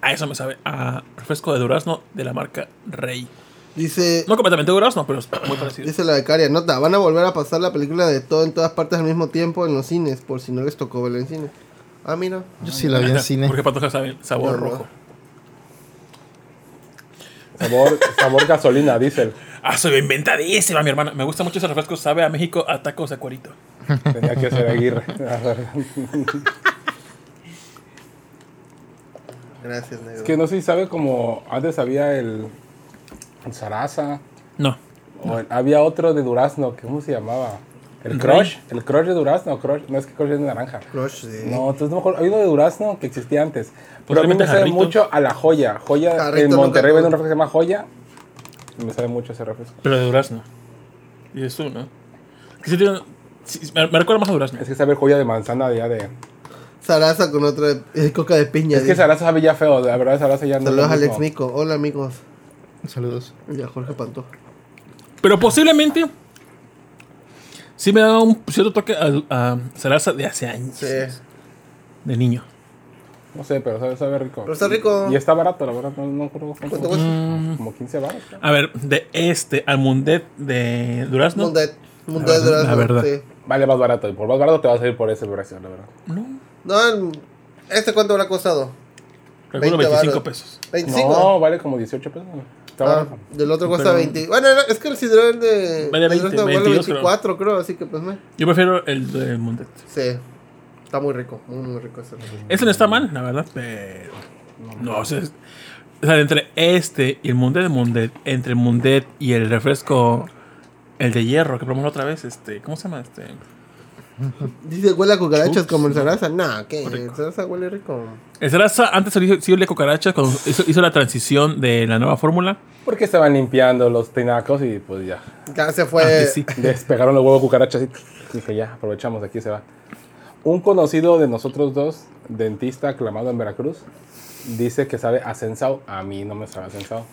A eso me sabe. A refresco de Durazno de la marca Rey. Dice, No completamente Durazno, pero es muy parecido. dice la becaria, nota, van a volver a pasar la película de todo en todas partes al mismo tiempo en los cines, por si no les tocó verla en cine. Ah, mira. Yo sí la vi en cine. Porque Patoja sabe sabor No, no. rojo. sabor, sabor gasolina, diésel. Ah, soy inventadísima, mi hermana. Me gusta mucho ese refresco. Sabe a México a tacos de cuerito. Tenía que ser Aguirre. Gracias, negro. es que no sé si sabe como antes había el, el Sarasa. No. O el- había otro de Durazno, que ¿cómo se llamaba? El ¿El Crush. El Crush de Durazno. Crush, no es que Crush es de naranja. Crush, sí. No, entonces no me acuerdo. Hay uno de Durazno que existía antes. Pero a mí me sabe mucho a la joya. Joya Jarrito en Monterrey tuve. vende un refresco que se llama Joya. Y me sabe mucho ese refresco. Pero de durazno. Y es tú, ¿no? Sí me, me recuerda más a durazno. Es que sabe joya de manzana de ya de. Sarasa con otra eh, coca de piña. Es que. Sarasa sabe ya feo. La verdad, Sarasa ya no. es Saludos a Alex. Mico. Hola, amigos. Saludos. Y a Jorge Pantoja. Pero posiblemente. Sí me da un cierto toque a, a Sarasa de hace años. Sí. De niño. No sé, pero sabe, sabe rico. Pero está rico. Y, y está barato, la verdad. No, no creo cuánto ¿Cuánto cuesta. cuesta? Como 15 baros. A ver, de este al Mundet de Durazno. Mundet. Mundet La- Durazno, la verdad. sí. Vale más barato. Y por más barato te va a salir por ese precio, la verdad. No, No, ¿este cuánto habrá costado? calculo 20 25 varos. pesos. 25. No, vale como 18 pesos. Está Ah, del otro cuesta Pero- 20. Bueno, es que el sidrón de. Vale el 20, Durazno vale 22 creo. 24, creo. así que pues me. Yo prefiero el de Mundet. Sí. Está muy rico, muy, muy rico ese. Este no está mal, la verdad, pero. No, o sea, es- o sea, entre este y el Mundet de Mundet, entre el Mundet y el refresco, el de hierro que probamos otra vez, este, ¿cómo se llama? Este, Dice, huele a cucarachas Chups. como el zaraza. Nah, ¿qué? El zaraza huele rico. el Sarasa antes sí sí olía a cucarachas cuando hizo, hizo la transición de la nueva fórmula. Porque estaban limpiando los tinacos y pues ya. Ya se fue. Antes sí. Despegaron los huevos cucarachas y dije ya, aprovechamos, aquí se va. Un conocido de nosotros dos, dentista aclamado en Veracruz, dice que sabe a sensao. A mí no me sabe a sensao.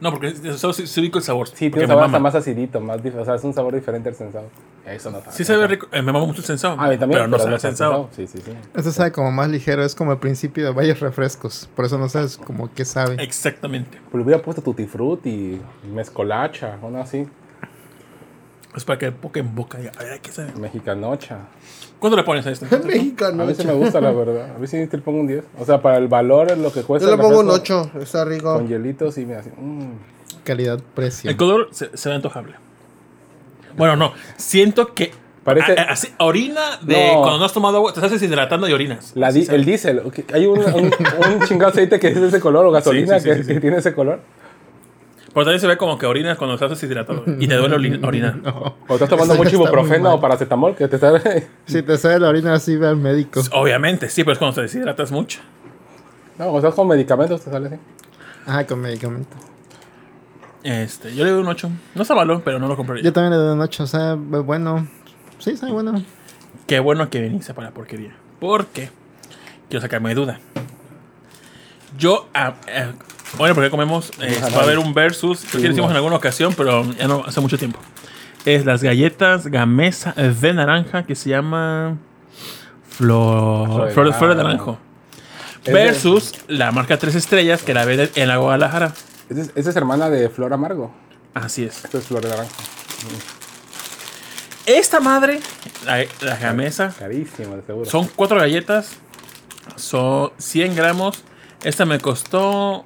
No, porque solo sí, sí ubico el sabor. Sí, tiene un sabor hasta más acidito, más o sea, es un sabor diferente al sensao. Eso no sabe. Sí sabe rico, eh, me mama mucho el sensado. A mí también, pero no sabe sabe sensado. Sí, sí, sí. Este sabe como más ligero, es como el principio de varios refrescos. Por eso no sabes como qué sabe. Exactamente. Pues le hubiera puesto tutti frutti, mezcolacha, una así, Es para que boca en boca. diga, A ver, ¿qué sabe? mexicanocha. ¿Cuánto le pones a esto? Mexicano. A mí sí me gusta, la verdad. A mí sí te le pongo un 10. O sea, para el valor, lo que cuesta. Yo le el pongo un refresco, 8. Está rico. Con hielitos y me hace. mm. Calidad-precio. El color se, se ve antojable. Bueno, no. Siento que. Parece- a- a- así, orina de No. cuando no has tomado agua, te estás deshidratando y orinas. La di- el diésel. Hay un, un, un chingado aceite que es de ese color o gasolina Sí, sí, sí, que, sí, sí. que tiene ese color. Pero también se ve como que orinas cuando estás deshidratado y te duele ori- orinar. O estás tomando Eso mucho ibuprofeno o paracetamol que te está. Si te sale la orina así, ve al médico. Obviamente, sí, pero es cuando te deshidratas mucho. no, o estás con medicamentos, te sale así. Ajá, con medicamento. Este, yo le doy un 8. No está malo, pero no lo compraría. Yo también le doy un 8, o sea, bueno. Sí, sabe bueno. Qué bueno que viniste para la porquería. Porque quiero sacarme de duda. Yo, ah, eh, bueno, porque comemos, eh, va a haber un versus, creo que lo hicimos en alguna ocasión, pero ya no hace mucho tiempo. Es las galletas gamesa eh, de naranja que se llama Flor, Flor de Flor, Flor de Naranjo. Naranjo. Versus la marca Tres Estrellas que la venden en la Guadalajara. Esa es, hermana de Flor Amargo. Así es. Esto es Flor de Naranja. Esta madre, la, la gamesa, Carísimo, de seguro. Son cuatro galletas. Son 100 gramos. Esta me costó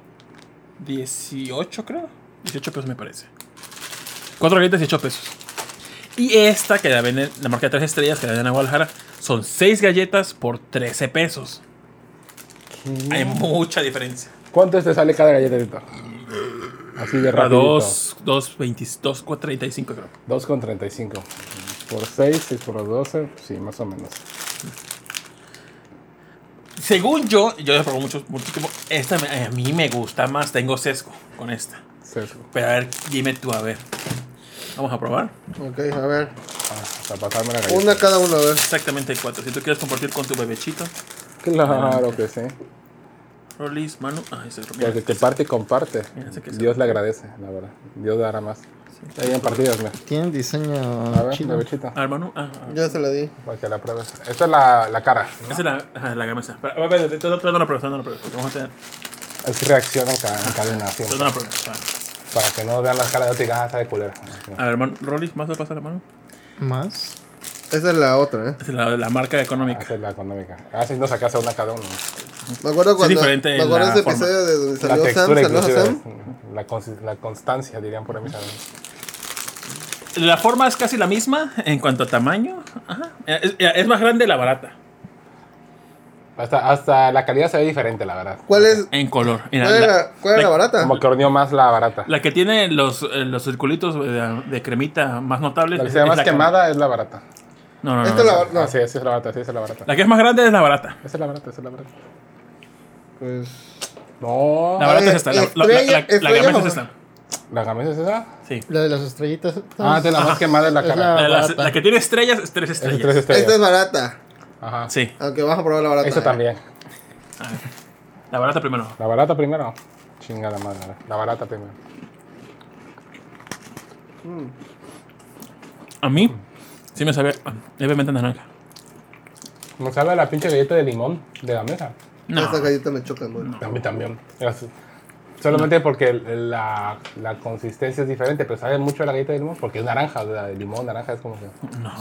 18, creo. 18 pesos me parece. Cuatro galletas, 18 pesos. Y esta, que la venden, la marca de tres estrellas, que la venden en Guadalajara, son 6 galletas por 13 pesos. Hay mucha diferencia. ¿Cuánto te sale cada galletita? Así de A rápido. 2, 2, 20, 2, 35 creo. 2 con 35. Por 6, 6 por 12, sí, más o menos. Según yo, yo he probado mucho, muchísimo. Esta me- a mí me gusta más. Tengo sesgo con esta. Sesgo. Pero a ver, dime tú, a ver. Vamos a probar. Ok, a ver. Ah, hasta pasarme la galleta. Una cada uno, a ver. Exactamente cuatro. Si tú quieres compartir con tu bebechito. Claro que sí. Rolis, Manu. Ah, ese es Porque que parte y comparte. Mira, ese que se- Dios le agradece, la verdad. Dios dará más. Ahí en partidas, mira. Tienen diseño A ver, chino. bebechita. Ah, Manu. Ah, ah. Ya se la di. Para que la pruebes. Esta es la, la cara. ¿no? Esa es la, ajá, la gamesa. Pero, a ver, tú no tú no la pruebas, tú no la pruebas. porque Vamos a tener. Es reacción en, ca- en cadena. Siempre. no la pruebas. ah. Para que no vean las caras de otra y digan, ah, está de culera. A ver, Manu. Rolis, ¿más de pasar la mano? Más. Esa es la otra, ¿eh? Esa es la, la marca económica. Esa es la económica. Ah, sí, nos sacaste una cada uno. Me acuerdo cuando. diferente me acuerdo la ese forma. episodio de donde La salió Sam. textura ¿Salió inclusive. Sam? La, cons- la constancia, dirían por ahí mis amigos. La forma es casi la misma en cuanto a tamaño. Ajá. Es, es más grande la barata. Hasta, hasta la calidad se ve diferente, la verdad. ¿Cuál es? En color. Mira, ¿Cuál la- era, cuál era la barata? Como que horneó más la barata. La que tiene los, eh, los circulitos de, de cremita más notables. La que es- se ve más la quemada es la barata. No, no, no. Esta no, la no. Ah, sí, esa es la barata, sí, es la barata. La que es más grande es la barata. Esa es la barata, esa es la barata. Pues. No. La barata es esta. La, la, la, estrella- la, la esta. ¿La gamesa es esa? Sí. La de las estrellitas. Ah, de la más quemada es la cara. la- La, la- barata. la que tiene estrellas es tres es estrellas. Esta es barata. Ajá. Sí. Aunque vamos a probar la barata. Esa ¿eh? también. La barata primero. ¿La barata primero? Chingada madre. La barata primero. A mí, sí me sabe levemente naranja. Me sabe a la pinche galleta de limón de la mesa. No. Estas galletas me chocan, güey. A mí también. Es- Solamente porque el- la, la consistencia es diferente, pero sabe mucho a la galleta de limón porque es naranja, o sea, de limón, naranja es como que.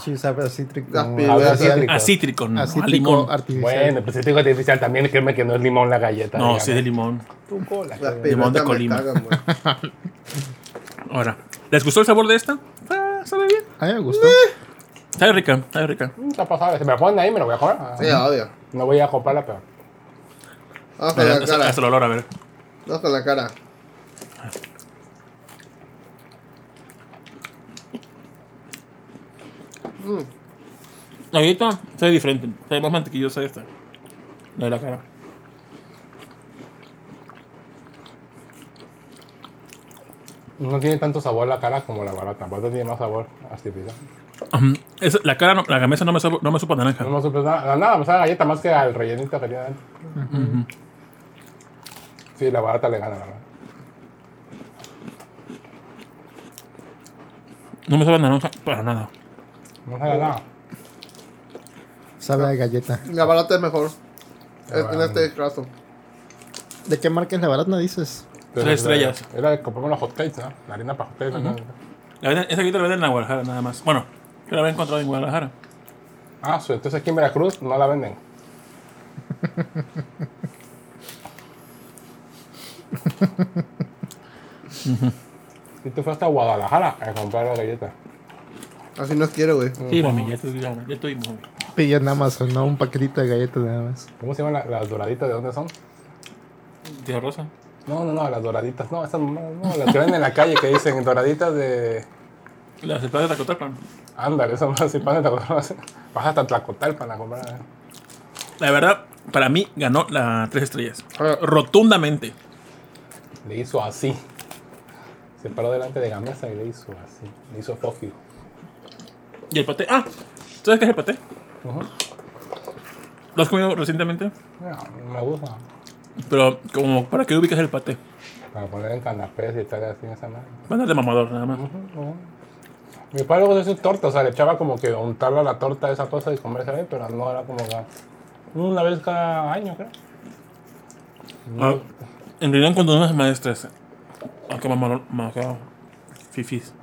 Sí, sabe a cítrico. La piedra artificial. cítrico. A cítrico, no, A a cítrico limón. artificial. Bueno, pues cítrico artificial también, créeme que no es limón la galleta. No, sí es de limón. Tu cola. Las Limón de Colima. cagan. Ahora, ¿les gustó el sabor de esta? Ah, sabe bien. A mí me gustó. Sabe rica, sabe rica. Mm, Está pasado. Si me la ponen ahí, me lo voy a comer. Ah, Sí, obvio. No voy a comprarla, pero. La hasta, hasta el olor, a ver. Vamos con la cara. La galleta sabe diferente. Sabe más mantequillosa esta. La de la cara. No tiene tanto sabor la cara como la barata. La barata tiene más sabor artificial. Ujú. Esa- la cara, no- la gamesa no me, supo, no me supo a naranja. No me supe nada, nada, me sabe a galleta más que al rellenito que tiene adentro. Sí, la barata le gana, la verdad. No me sabe naranja para nada. No sabe nada. Sabe a galleta. La barata es mejor. La En barata. este caso. ¿De qué marca es la barata, dices? Tres estrellas. Era de compramos los hot cakes, ¿no? La harina para hot cakes. ¿no? La venden- esa galleta la venden en la Guadalajara nada más. Bueno, yo la había encontrado en Guadalajara. Ah, entonces aquí en Veracruz no la venden. Y tú fuiste a Guadalajara a comprar la galleta. Así nos quiere, güey. Sí, mami, ya estoy, ya, estoy mami. Pillé en Amazon, ¿no? Un paquetito de galletas nada más. ¿Cómo se llaman la- las doraditas? ¿De dónde son? Tía Rosa. No, no, no, las doraditas. No, esas no, no, las que venden en la calle que dicen doraditas de. Las de Tacotalpan. Ándale, esas más si pan de Tlacotalpan. Vas hasta Tlacotalpan a comprar. La verdad, para mí ganó la tres estrellas. Ah. Rotundamente. Le hizo así. Se paró delante de la mesa y le hizo así. Le hizo fogio. Y el paté. Ah, ¿sabes qué es el paté? ¿Lo has comido recientemente? No, me gusta. Pero, como, ¿para qué ubicas el paté? Para poner en canapés y tal, así en esa madre. Banda de mamador, nada más. Mi padre luego hace torta, o sea, le echaba como que untarla a la torta esa cosa y comerse ahí, pero no era como que una vez cada año, creo. Ah, en realidad, cuando unas maestras. Aunque mamador, mamador, fifis.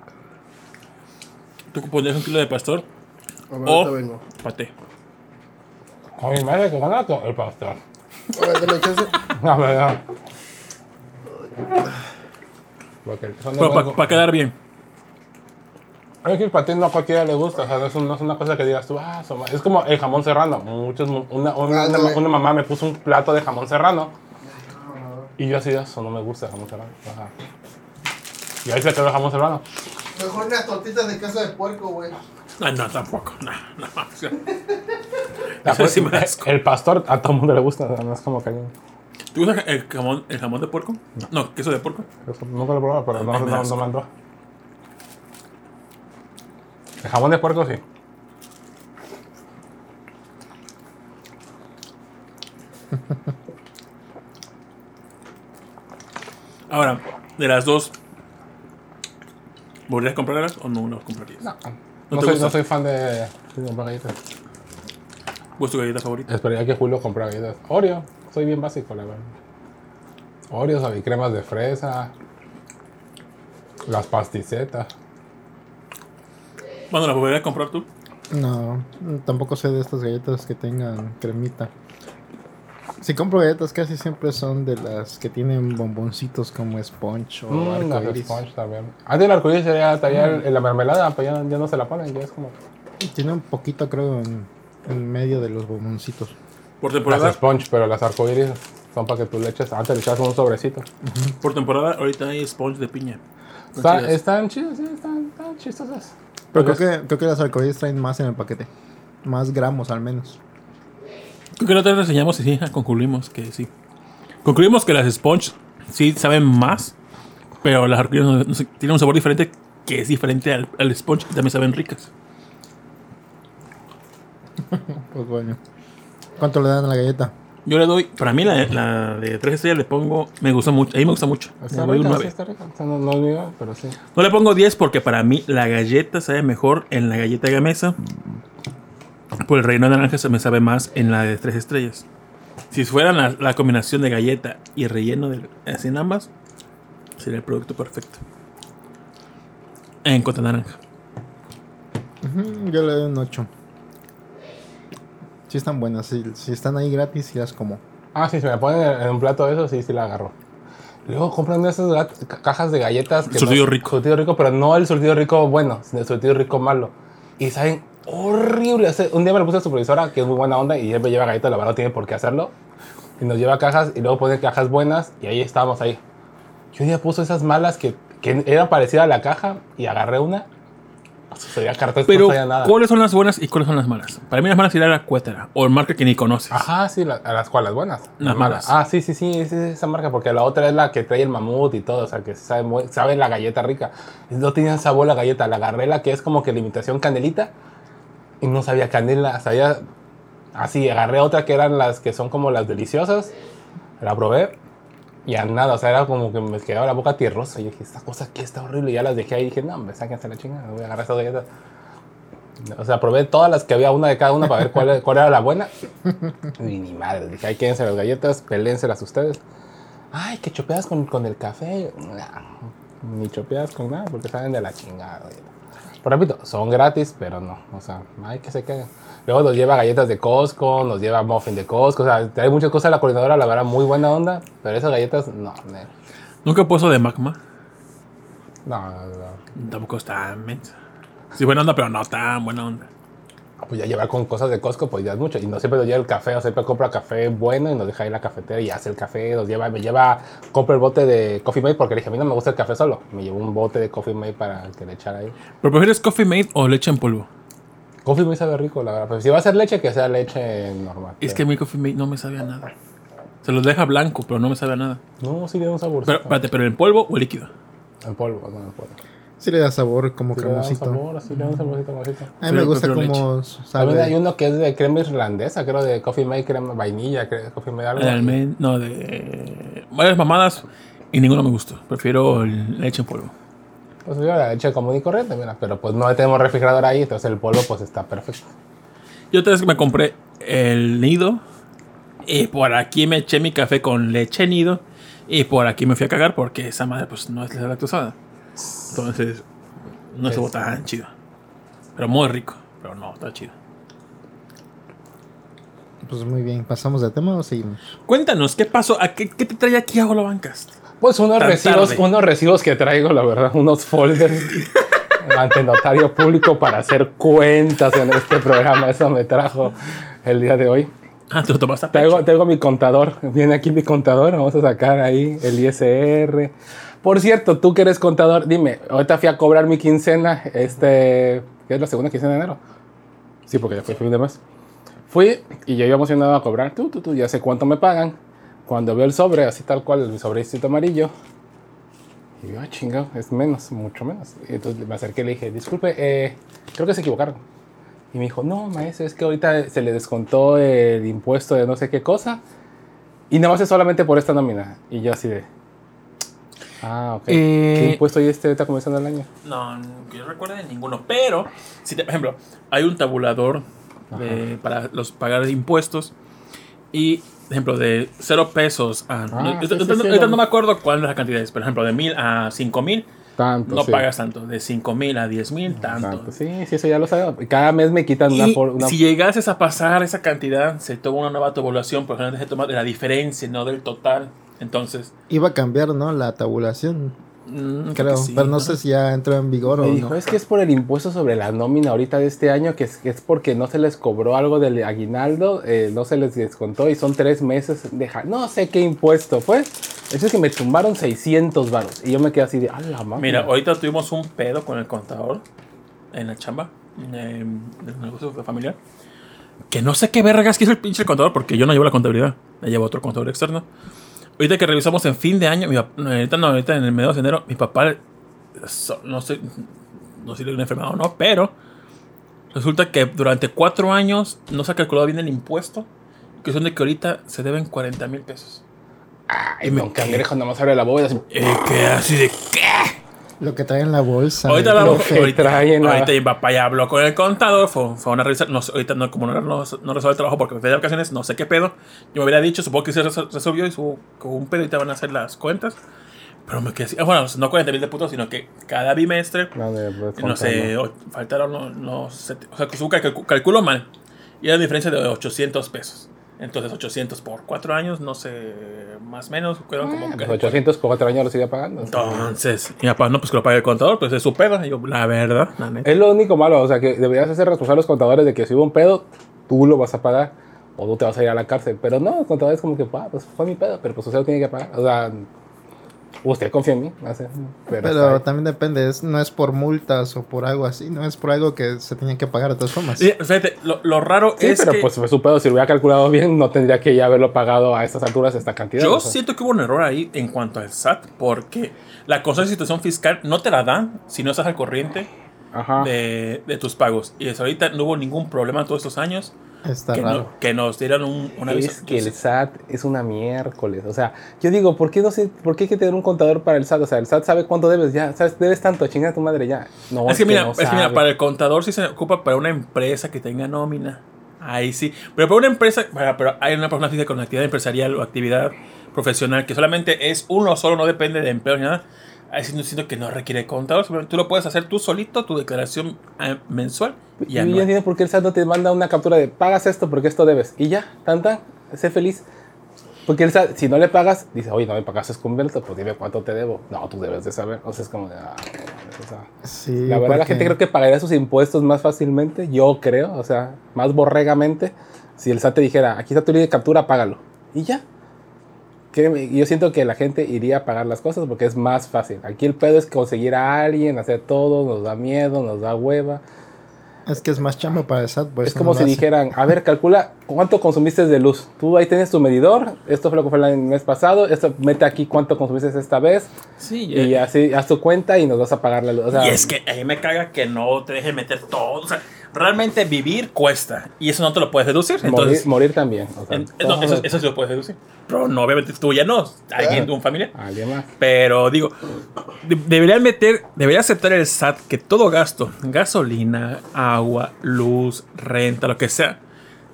Tú ponías un kilo de pastor A ver, o vengo. paté. A mi madre que gana todo el pastor. A ver, dame chance. La verdad. Pero para quedar bien. Es que el patín no a cualquiera le gusta, o sea, no es, un- no es una cosa que digas tú, ah, es como el jamón serrano. Muchos, una, una, una, Ándale. una mamá me puso un plato de jamón serrano y yo así, eso no me gusta el jamón serrano. Ajá. Y ahí se quedó el jamón serrano. Mejor unas tortitas de casa de puerco, güey. Ah, no, tampoco. No, no. La Eso sí me da el, asco. el pastor a todo el mundo le gusta, no es como que ¿Tú usas el jamón, el jamón de puerco? No, queso de puerco. eso nunca lo he probado, pero no, Ay, me no, da no me antoja. El jamón de puerco sí. Ahora, de las dos, ¿volverías a comprarlas o no las comprarías? No, ¿No no, te soy, gusta? no soy fan de, de comprar galletas. ¿Cuál es tu galleta favorita? Esperaría que Julio comprara galletas. Oreo, soy bien básico, la verdad. Oreos, cremas de fresa, las pasticetas. ¿Cuándo las volverías a comprar tú? No, tampoco sé de estas galletas que tengan cremita. Si compro galletas casi siempre son de las que tienen bomboncitos como sponge o Mm, las arcoiris. sponge también. Antes el arcoíris sería tallar en la mermelada, pero ya, ya no se la ponen, ya es como... Tiene un poquito creo en, en medio de los bomboncitos. Por Las temporada, sponge, pero las arcoíris son para que tú le eches, antes le echas un sobrecito. por temporada, ahorita hay sponge de piña. Está- chidas. están chidas, sí, están, están chistosas. Pero creo que, creo que las arcoíris traen más en el paquete. Más gramos al menos. Creo que la otra vez reseñamos y sí, concluimos que sí. Concluimos que las sponge sí saben más, pero las arcoíris no- no sé, tienen un sabor diferente que es diferente al, al sponge y también saben ricas. Pues bueno. ¿Cuánto le dan a la galleta? Yo le doy, para mí la, la de tres estrellas le pongo, me gusta mucho, a mí me gusta mucho. Está Le doy un rica, sí, 9. está rica. O sea, no, no es mío, pero sí. No le pongo 10 porque para mí la galleta sabe mejor en la galleta de gamesa. Por el reino de naranja se me sabe más en la de tres estrellas. Si fuera la, la combinación de galleta y relleno de, así en ambas, sería el producto perfecto. En Cota Naranja. Yo le doy un 8. Sí están buenas, si, si están ahí gratis, sí las como. Ah, sí, si me ponen en un plato de eso, sí, sí la agarro. Luego compran esas ca- cajas de galletas. Que Surtido no- rico. Surtido rico, pero no el surtido rico bueno, sino el surtido rico malo. Y saben horrible. Hace- Un día me lo puse a supervisora, que es muy buena onda, y él me lleva galletas, la verdad no tiene por qué hacerlo. Y nos lleva cajas, y luego pone cajas buenas, y ahí estábamos ahí. Yo un día puso esas malas que, que eran parecidas a la caja, y agarré una. O sea, cartón, Pero, no nada. ¿cuáles son las buenas y cuáles son las malas? Para mí las malas sería la cuétara o el marca que ni conoces. Ajá, sí, la- a las cuales buenas. Las malas. Ah, sí, sí, sí, es esa marca, porque la otra es la que trae el mamut y todo, o sea, que sabe, sabe la galleta rica. No tenía sabor la galleta, la agarré la que es como que la imitación canelita y no sabía canela, sabía así, agarré otra que eran las que son como las deliciosas, la probé y a nada, o sea, era como que me quedaba la boca tierrosa y dije, esta cosa aquí está horrible y ya las dejé ahí y dije, no, me sáquense la chingada, voy a agarrar estas galletas. O sea, probé todas las que había, una de cada una, para ver cuál, cuál era la buena. Y ni madre, dije, ay, quédense las galletas, pelénselas ustedes. Ay, que chopeadas con, con el café. Nah, ni chopeadas con nada, porque saben de la chingada. Por repito, son gratis, pero no. O sea, ay, que se queden. Luego nos lleva galletas de Costco, nos lleva muffin de Costco. O sea, hay muchas cosas de la coordinadora, la verdad, muy buena onda. Pero esas galletas, no, no, Nunca he puesto de magma. no. no. Tampoco está. Sí, buena onda, pero no tan buena onda. Pues ya llevar con cosas de Costco, pues ya es mucho. Y no siempre nos lleva el café, o siempre compra café bueno y nos deja ahí la cafetera y hace el café. Nos lleva, me lleva, compra el bote de Coffee Mate porque le dije, a mí no me gusta el café solo. Me llevó un bote de Coffee Mate para que le echara ahí. ¿Pero prefieres Coffee Mate o leche en polvo? Coffee Mate sabe rico, la verdad. Pero si va a ser leche, que sea leche normal. Es que mi Coffee Mate no me sabe a nada. Se los deja blanco, pero no me sabe a nada. No, sí da un sabor. Pero, espérate, ¿pero en polvo o líquido? En polvo, no en polvo. Sí le da sabor como Sí le da un cremosito. sabor, sí le da un saborcito, cremosito. A mí me gusta prefiero como También hay sabe. uno que es de crema irlandesa, creo, de Coffee Mate, crema vainilla, cre- Coffee Mate, algo. Almen- no, de varias mamadas y ninguno me gustó. Prefiero el leche en polvo. Pues yo la leche común y corriente, mira. Pero pues no tenemos refrigerador ahí, entonces el polvo pues está perfecto. Yo otra vez que me compré el nido y por aquí me eché mi café con leche nido y por aquí me fui a cagar porque esa madre pues no es lactosada. Entonces no estuvo Es- tan chido. Pero muy rico, pero no, está chido. Pues muy bien, ¿pasamos de tema o seguimos? Cuéntanos, ¿qué pasó? ¿A qué, qué te trae aquí a Holobancast? Pues unos Tan recibos, tarde. unos recibos que traigo, la verdad, unos folders ante notario público para hacer cuentas en este programa. Eso me trajo el día de hoy. Ah, te lo tomaste tengo mi contador, viene aquí mi contador, vamos a sacar ahí el ISR. Por cierto, tú que eres contador, dime, ahorita fui a cobrar mi quincena, este, ¿qué es la segunda quincena de enero? Sí, porque ya fue fin de mes. Fui y yo iba emocionado a cobrar, tú, tú, tú, ya sé cuánto me pagan. Cuando veo el sobre, así tal cual, el sobrecito amarillo, y yo, ah, chingado, es menos, mucho menos. Y entonces me acerqué y le dije, disculpe, eh, creo que se equivocaron. Y me dijo, no, maestro, es que ahorita se le descontó el impuesto de no sé qué cosa. Y nada más es solamente por esta nómina. Y yo así de... Ah, ok. Eh, ¿Qué impuesto hay este ahorita comenzando el año? No, que yo recuerde ninguno. Pero, si te- por ejemplo, hay un tabulador de- para los pagar impuestos. Y, por ejemplo, de 0 pesos a. Ah, ahorita- sí, sí, sí, lo- no me acuerdo cuáles las cantidades. Por ejemplo, de 1000 a 5000 Tanto, no sí. pagas tanto. De 5000 a 10000, tanto. Tanto. Sí, sí, eso ya lo sabía. Cada mes me quitan una... Y por- una si llegases a pasar esa cantidad, se toma una nueva tabulación, por ejemplo, se toma de la diferencia, no del total. Entonces, Iba a cambiar, ¿no? La tabulación, mm, creo. que sí, pero no, sé si ya entró en vigor Me o dijo, no. es que es por el impuesto sobre la nómina ahorita de este año, que es, que es porque no se les cobró algo del aguinaldo, eh, no se les descontó y son tres meses de... ja- No sé qué impuesto fue. Eso es que me tumbaron 600 varos. Y yo me quedé así de, ¡ah, la madre! Mira, ahorita tuvimos un pedo con el contador en la chamba eh, del negocio familiar. Que no sé qué vergas quiso el pinche contador porque yo no llevo la contabilidad. La lleva otro contador externo. Ahorita que revisamos en fin de año, mi pap- no, ahorita no, ahorita en el medio de enero, mi papá, no sé, no sé si le una enfermedad o no, pero resulta que durante cuatro años no se ha calculado bien el impuesto. Que son de que ahorita se deben 40 mil pesos. Ay, don Cangrejo nada más abre la bóveda así, Eh, que así de qué? Lo que trae en la bolsa. Ahorita hablamos. profe. Ahorita, trae en la- ahorita habló con el contador. Fue, fue una revisión. No, ahorita no, como no, no, no resuelve el trabajo porque me fui de vacaciones, no sé qué pedo. Yo me hubiera dicho, supongo que se resol- resolvió y su, con un pedo y te van a hacer las cuentas. Pero me quedé así. ah, Bueno, no 40 mil de putos, sino que cada bimestre, No, de- no sé, o- faltaron, no, no o sea, calcu- calculo mal. Y era una diferencia de 800 pesos. Entonces, 800 por 4 años, no sé, más o menos, fueron como. Pues 800 por 4 años lo sigue pagando. Entonces, mi papá, no, pues que lo pague el contador, pues es su pedo. Y yo, la verdad, la neta. Es lo único malo, o sea, que deberías hacer responsable a los contadores de que si hubo un pedo, tú lo vas a pagar o tú te vas a ir a la cárcel. Pero no, los contadores como que, "Ah, pues fue mi pedo, pero pues usted lo tiene que pagar. O sea, usted confía en mí. no sé, pero Pero también depende, es, no es por multas o por algo así, no es por algo que se tenía que pagar de todas formas. Sí, fíjate, lo, lo raro Sí, es pero que pues fue su pedo. Si lo hubiera calculado bien, no tendría que ya haberlo pagado a estas alturas esta cantidad. yo o sea. siento que hubo un error ahí en cuanto al SAT, porque la cosa de situación fiscal no te la dan si no estás al corriente Ajá. de, de tus pagos. Y hasta ahorita no hubo ningún problema todos estos años Está que, raro. no- que nos dieran un, un aviso. Es que el SAT es una miércoles. O sea, yo digo, ¿por qué, no se, ¿por qué hay que tener un contador para el SAT? O sea, el SAT sabe cuánto debes ya. ¿Sabes? Debes tanto, chinga a tu madre ya. No, es que mira, no es que mira, para el contador sí se ocupa para una empresa que tenga nómina. Ahí sí. Pero para una empresa, para- pero hay una persona física con actividad empresarial o actividad profesional que solamente es uno solo, no depende de empleo ni nada. No siento que no requiere contador. simplemente Tú lo puedes hacer tú solito, tu declaración eh, mensual. Y Y ya entiendo por qué el SAT no te manda una captura de pagas esto porque esto debes. Y ya, tan tan, sé feliz. Porque el SAT, si no le pagas, dice, oye, no me pagaste con Belto, pues dime cuánto te debo. No, tú debes de saber. O sea, es como de, ah, o sea, Sí, La verdad, la porque- gente creo que pagaría sus impuestos más fácilmente, yo creo, o sea, más borregamente, si el SAT te dijera, aquí está tu línea de captura, págalo. Y ya. Créeme, yo siento que la gente iría a pagar las cosas porque es más fácil. Aquí el pedo es conseguir a alguien, hacer todo, nos da miedo, nos da hueva. Es que es más chamba para el SAT, pues. es como no si hace. dijeran, a ver, calcula cuánto consumiste de luz. Tú ahí tienes tu medidor, esto fue lo que fue el mes pasado, esto mete aquí cuánto consumiste esta vez, Sí, y así haz tu cuenta y nos vas a pagar la luz. O sea, y es que ahí me caga que no te deje meter todo. O sea, realmente vivir cuesta. Y eso no te lo puedes deducir. morir, Entonces, morir también. o sea, en- no, eso, eso sí lo puedes deducir. Pero no, obviamente tú ya no. Alguien, un familiar. Alguien más. Pero digo, de- deberían meter, debería aceptar el SAT que todo gasto, gasolina, agua, luz, renta, lo que sea,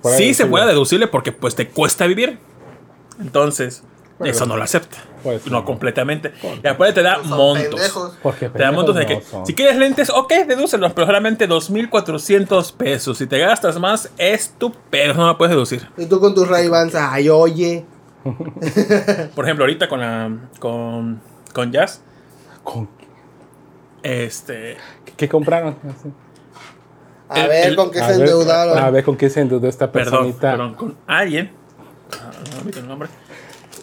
sí se pueda deducirle porque pues te cuesta vivir. Entonces, Eso no lo acepta. pues, no no. completamente. Y aparte te da montos. Te da montos de que, no son. si quieres lentes, ok, dedúcelos, pero solamente 2.400 pesos. Si te gastas más, es tu pero no lo puedes deducir. Y tú con tus ray Bans, ay, oye. Por ejemplo, ahorita con la, con, con Jazz, ¿Con este, qué, qué compraron? Así. A El- ver el- con qué se ver, endeudaron. A ver con qué se endeudó esta personita. perdón, con alguien, ah, no olvido el nombre,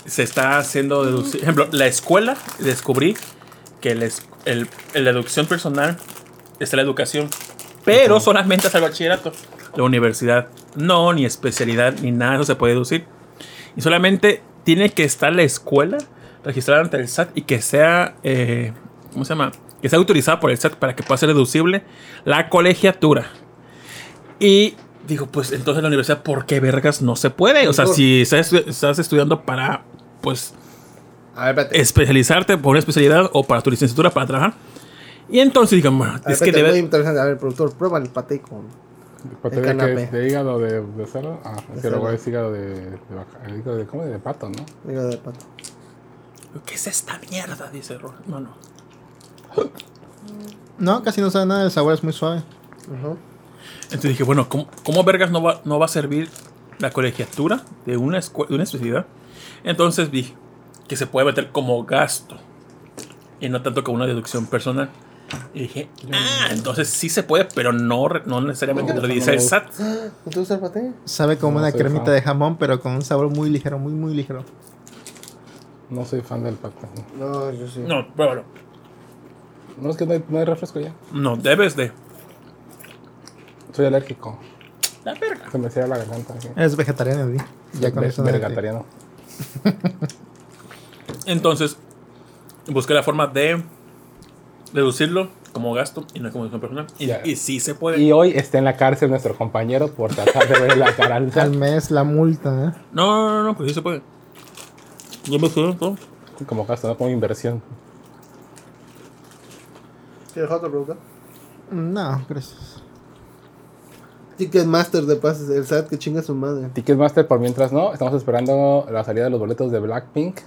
se está haciendo deducir. Por ejemplo, la escuela, descubrí que el, el- la deducción personal está la educación, pero solamente hasta el bachillerato. La universidad, no, ni especialidad, ni nada, eso se puede deducir. Y solamente tiene que estar la escuela registrada ante el SAT y que sea, eh, ¿cómo se llama? Que sea autorizada por el SAT para que pueda ser deducible la colegiatura. Y digo, pues entonces la universidad, ¿por qué vergas no se puede? O sea, si estás, estás estudiando para, pues, A ver, especializarte por una especialidad o para tu licenciatura para trabajar. Y entonces digan, bueno, es que espérate, muy debe... interesante. A ver, productor, prueba el paté con. ¿Paté El de? ¿De hígado de, de cerdo? Ah, es que cerdo. luego es hígado de, de vaca. El hígado de, ¿cómo? De pato, ¿no? Digo, de pato. ¿Qué es esta mierda? Dice Ro. No, no. No, casi no sabe nada, el sabor es muy suave. Ujú. Entonces dije, bueno, ¿cómo, cómo vergas no va, no va a servir la colegiatura de una, de una especialidad? Entonces vi que se puede meter como gasto y no tanto como una deducción personal. Y dije, ah, entonces sí se puede, pero no, no necesariamente te lo dice el SAT. Sabe como No una cremita fan. de jamón, pero con un sabor muy ligero, muy, muy ligero. No soy fan del pato. No, yo sí. No, pruébalo. No, es que no hay, no hay refresco ya. No, debes de. Soy alérgico. La verga. Se me cierra la garganta. así. Es vegetariano, Di. Ya con Ve- eso vegetariano. Entonces, busqué la forma de deducirlo como gasto y no como personal. Y, sí se puede. Y hoy está en la cárcel nuestro compañero por tratar de ver la cara al mes la multa, ¿eh? No, no, no, pues sí se puede. Yo me quedo todo. Como gasto, no como inversión. ¿Quieres otro pregunta? No, gracias. Ticketmaster de pases, el SAT que chinga su madre. Ticketmaster por mientras no. Estamos esperando la salida de los boletos de Blackpink.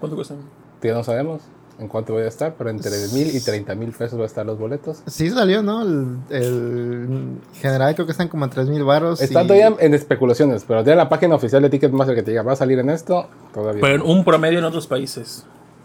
¿Cuánto cuestan? Que no sabemos en cuánto voy a estar, pero entre mil y treinta mil pesos va a estar los boletos. Sí salió, ¿no? El, el general creo que están como 3 mil baros. Está y- todavía en especulaciones, pero ya en la página oficial de Ticketmaster que te diga va a salir en esto, todavía. Pero en un promedio en otros países.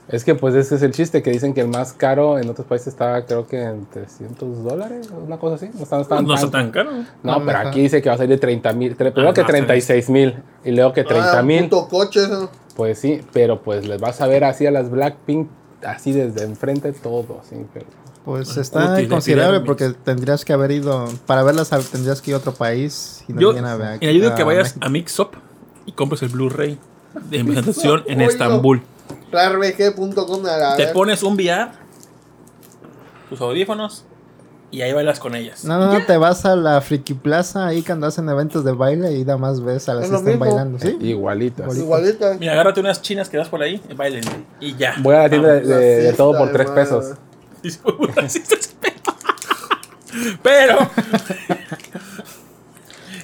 Es que pues ese es el chiste, que dicen que el más caro en otros países está creo que en 300 dólares, una cosa así. No están, están no está tan- tan caro. No, No, pero aquí dice que va a salir de 30 mil. Primero Ah, que no, 36 mil y luego que 30 Ah, mil. puto coche eso. pues sí, pero pues les vas a ver así a las Blackpink, así desde enfrente todo. Así, pero- Pues está Útil, considerable porque tendrías que haber ido. Para verlas a- tendrías que ir a otro país. Y no Yo, a ver- yo digo que a vayas México. a Mixup y compres el Blu-ray de presentación en. Estambul. Te ver. pones un VR, tus audífonos y ahí bailas con ellas. No, no, no, te vas a la Friki Plaza ahí cuando hacen eventos de baile y nada más ves a las Es que están mismo. bailando, ¿sí? Igualitas. Igualita. Mira, agárrate unas chinas que vas por ahí y bailen. Y ya. Voy a la tienda de, La de- de todo por fiesta, 3 hermano. pesos. Pero.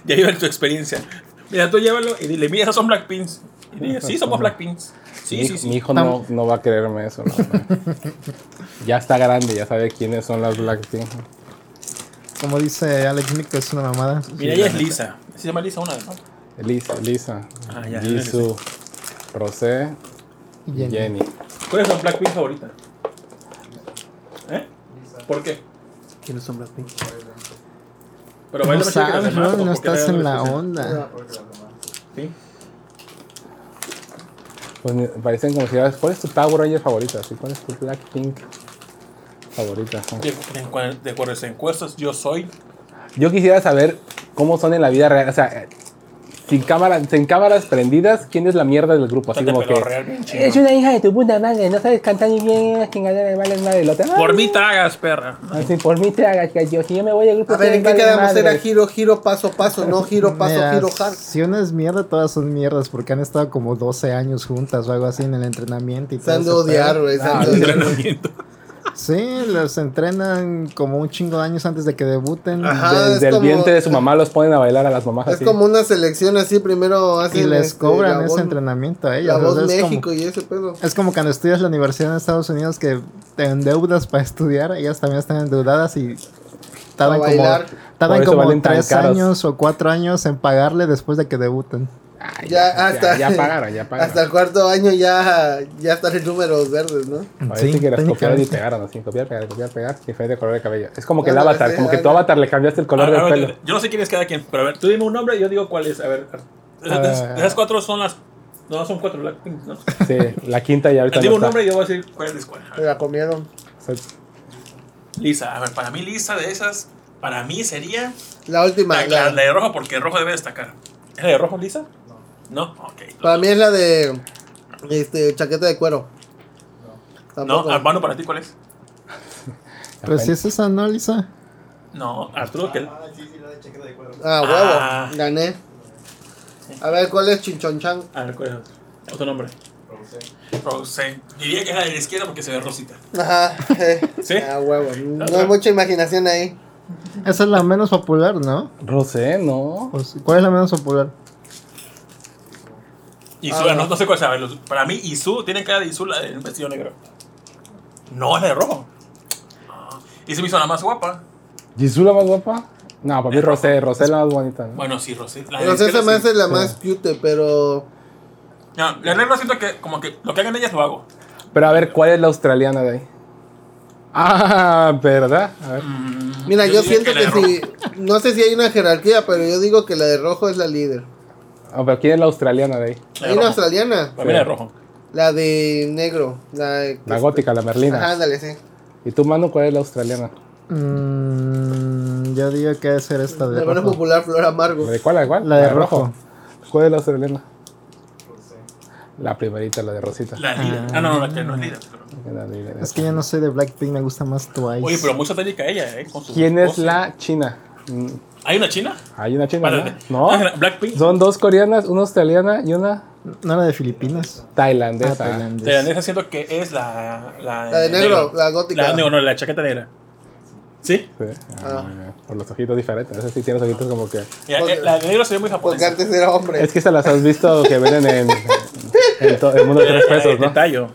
ya iba en tu experiencia. Mira, tú llévalo y dile, mira, esos son Blackpins. Y dile, sí, somos Blackpins. Sí, mi, sí, sí. mi hijo no, no va a creerme eso. no, no. ya está grande, ya sabe quiénes son las Blackpink. Como dice Alex Nick, es una mamada. Mira, ella es Lisa. Se llama Lisa una vez, ¿no? Lisa, Lisa Ah, ya, Jisoo, Rosé y Jenny. Jenny. ¿Cuál es tu Blackpink favorita? ¿Eh? ¿Por qué? ¿Quiénes son Blackpink? Pero No sabes, demás, bro, ¿o no qué estás en la onda. Sí. Pues me parecen como si ¿cuál es tu Power Ranger favorita? ¿Sí? ¿Cuál es tu Blackpink favorita? De, de, de encuestas, yo soy. Yo quisiera saber cómo son en la vida real. O sea, sin, cámara, sin cámaras prendidas, ¿quién es la mierda del grupo? Así como que. Es una hija de tu puta madre, no sabes cantar ni bien, chingadera de vale madre. Lo te- Por mí tragas, perra. Así, por mí te hagas, que yo, si yo me voy del grupo. A ver, ¿en qué quedamos? Era giro, giro, paso, paso, no giro, paso, Mira, giro, hard. Si una es mierda, todas son mierdas porque han estado como 12 años juntas o algo así en el entrenamiento y Se todo han de odiar, güey. se Ah, han de odiar. Sí, los entrenan como un chingo de años antes de que debuten. Ajá. Desde es el como- vientre de su mamá los ponen a bailar a las mamás Es así. como una selección así, primero Y hacen les este, cobran la ese voz- entrenamiento a La ellos. o voz es, México como, y ese pedo. es como cuando estudias la universidad en Estados Unidos que te endeudas para estudiar, ellas también están endeudadas y tardan como, tardan como tres caros. años o cuatro años en pagarle después de que debuten. Ay, Ya, hasta, ya, ya pagaron, ya pagaron. Hasta el cuarto año ya, ya están en números verdes, ¿no? Parece Sí, que las copiaron y pegaron así, copiar, pegar, copiar, pegar, diferente color de cabello. Es como que el Ándale, avatar, sí, como que tu ándale. avatar le cambiaste el color A del a pelo. Yo no sé quién es cada quien, pero a ver, tú dime un nombre y yo digo cuál es. A ver, esas, Ah. esas cuatro son las. No, son cuatro Blackpink, ¿no? Sí, la quinta ya ahorita Dime no un nombre y yo voy a decir cuál es cuál. A la comieron. Lisa, a ver, para mí Lisa de esas, para mí sería La última. la, la- la- la de rojo porque el rojo debe destacar. ¿Es la de rojo Lisa? No, ok. para mí es la de este chaqueta de cuero. No. Arbano, para ti cuál es? Pero si es esa, ¿no, Lisa? No, Arturo, que Ah, huevo. Ah. Gané. A ver, ¿cuál es Chinchonchan? A ver, ¿cuál es? Otro nombre. Rosé. Diría que es la de la izquierda porque se ve rosita. Ajá. eh. ¿Sí? Ah, huevo. No hay mucha imaginación ahí. Esa es la menos popular, ¿no? Rosé, no. Pues, ¿Cuál es la menos popular? Isu, Ah. no, no sé cuál sabe. Para mí, Isu tiene cara de Isu la del vestido negro. No, es la de rojo. Ah, Y se me hizo la más guapa. ¿Jisoo la más guapa? No, para mí Rosé, Rosé la más bonita. ¿no? Bueno, sí, Rosé. La de No sé, izquierda, esa me hace la más cute, pero. No, la negra siento que como que lo que hagan ellas lo hago. Pero a ver, ¿cuál es la australiana de ahí? Ah, ¿verdad? A ver. Mira, yo, siento que, si. No sé si hay una jerarquía, pero yo digo que la de rojo es la líder. Ah, pero ¿quién es la australiana de ahí? La Hay de una rojo. australiana. La de rojo. La de negro. La, de- La gótica, la Ajá, merlina. ándale, sí. ¿Y tú, Manu, cuál es la australiana? Mm, yo digo que debe ser esta de La rojo. popular Flor Amargo. ¿De cuál? ¿De cuál? La de rojo. ¿Cuál es la australiana? La primerita, la de Rosita. La líder. Ah, no, no, la que no es líder. pero- La de- Es que yo no soy de Blackpink, me gusta más Twice. Oye, pero muy satánica ella, ¿eh? Con su ¿Quién es la china? ¿Hay una china? Hay una china, Espérate. ¿no? Ah, No. Blackpink. Son dos coreanas, una australiana y una No era de Filipinas. tailandesa. Ah, tailandés. Tailandesa siento que es la... La, La de negro, la gótica. La, no, no, la chaqueta negra. ¿Sí? Sí. Ah, bien. Por los ojitos diferentes. Ese sí tiene los ojitos como que. Ya, Porque- eh, la de negro se ve muy Porque japonesa. antes era hombre. Es que se las has visto que venden en, en to- el mundo de tres pesos, ¿no? Detallo.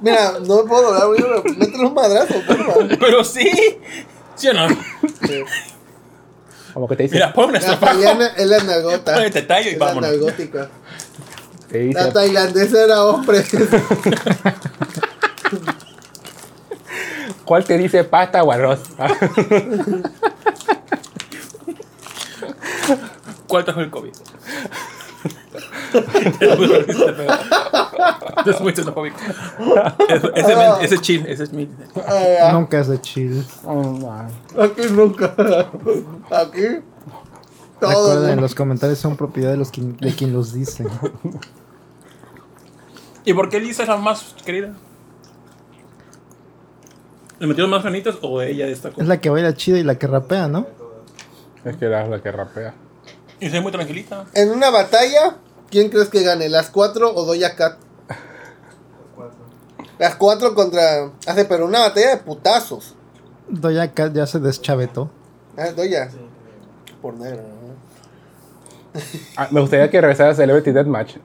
Mira, no me puedo doblar, güey, pero métele un madrazo, porfa. Pero sí. ¿Sí o no? Como que te dice. Mira, ponme una La italiana es la nalgota. Y Es la nalgótica. te dice La tailandesa era hombre. ¿Cuál te dice pasta o arroz? ¿Cuál trajo el COVID? es muy xenofóbico. Ese, ese, es chill, ese es mi. Ah, Nunca es de chill. Aquí nunca. Aquí. Todo. Recuerden, los comentarios son propiedad de, los quien- de quien los dice. ¿Y por qué Lisa es la más querida? ¿Le metieron más ganitas o ella destacó? Es la que baila chida y la que rapea, ¿no? Es que era la que rapea. Y se ve muy tranquilita. En una batalla, ¿quién crees que gane? ¿Las cuatro o Doya Cat? Las cuatro contra. Hace, pero una batalla de putazos. Doya Cat ya se deschavetó. Ah, Doya. Por negro, ¿no? Ah, me gustaría que regresara Celebrity Deathmatch.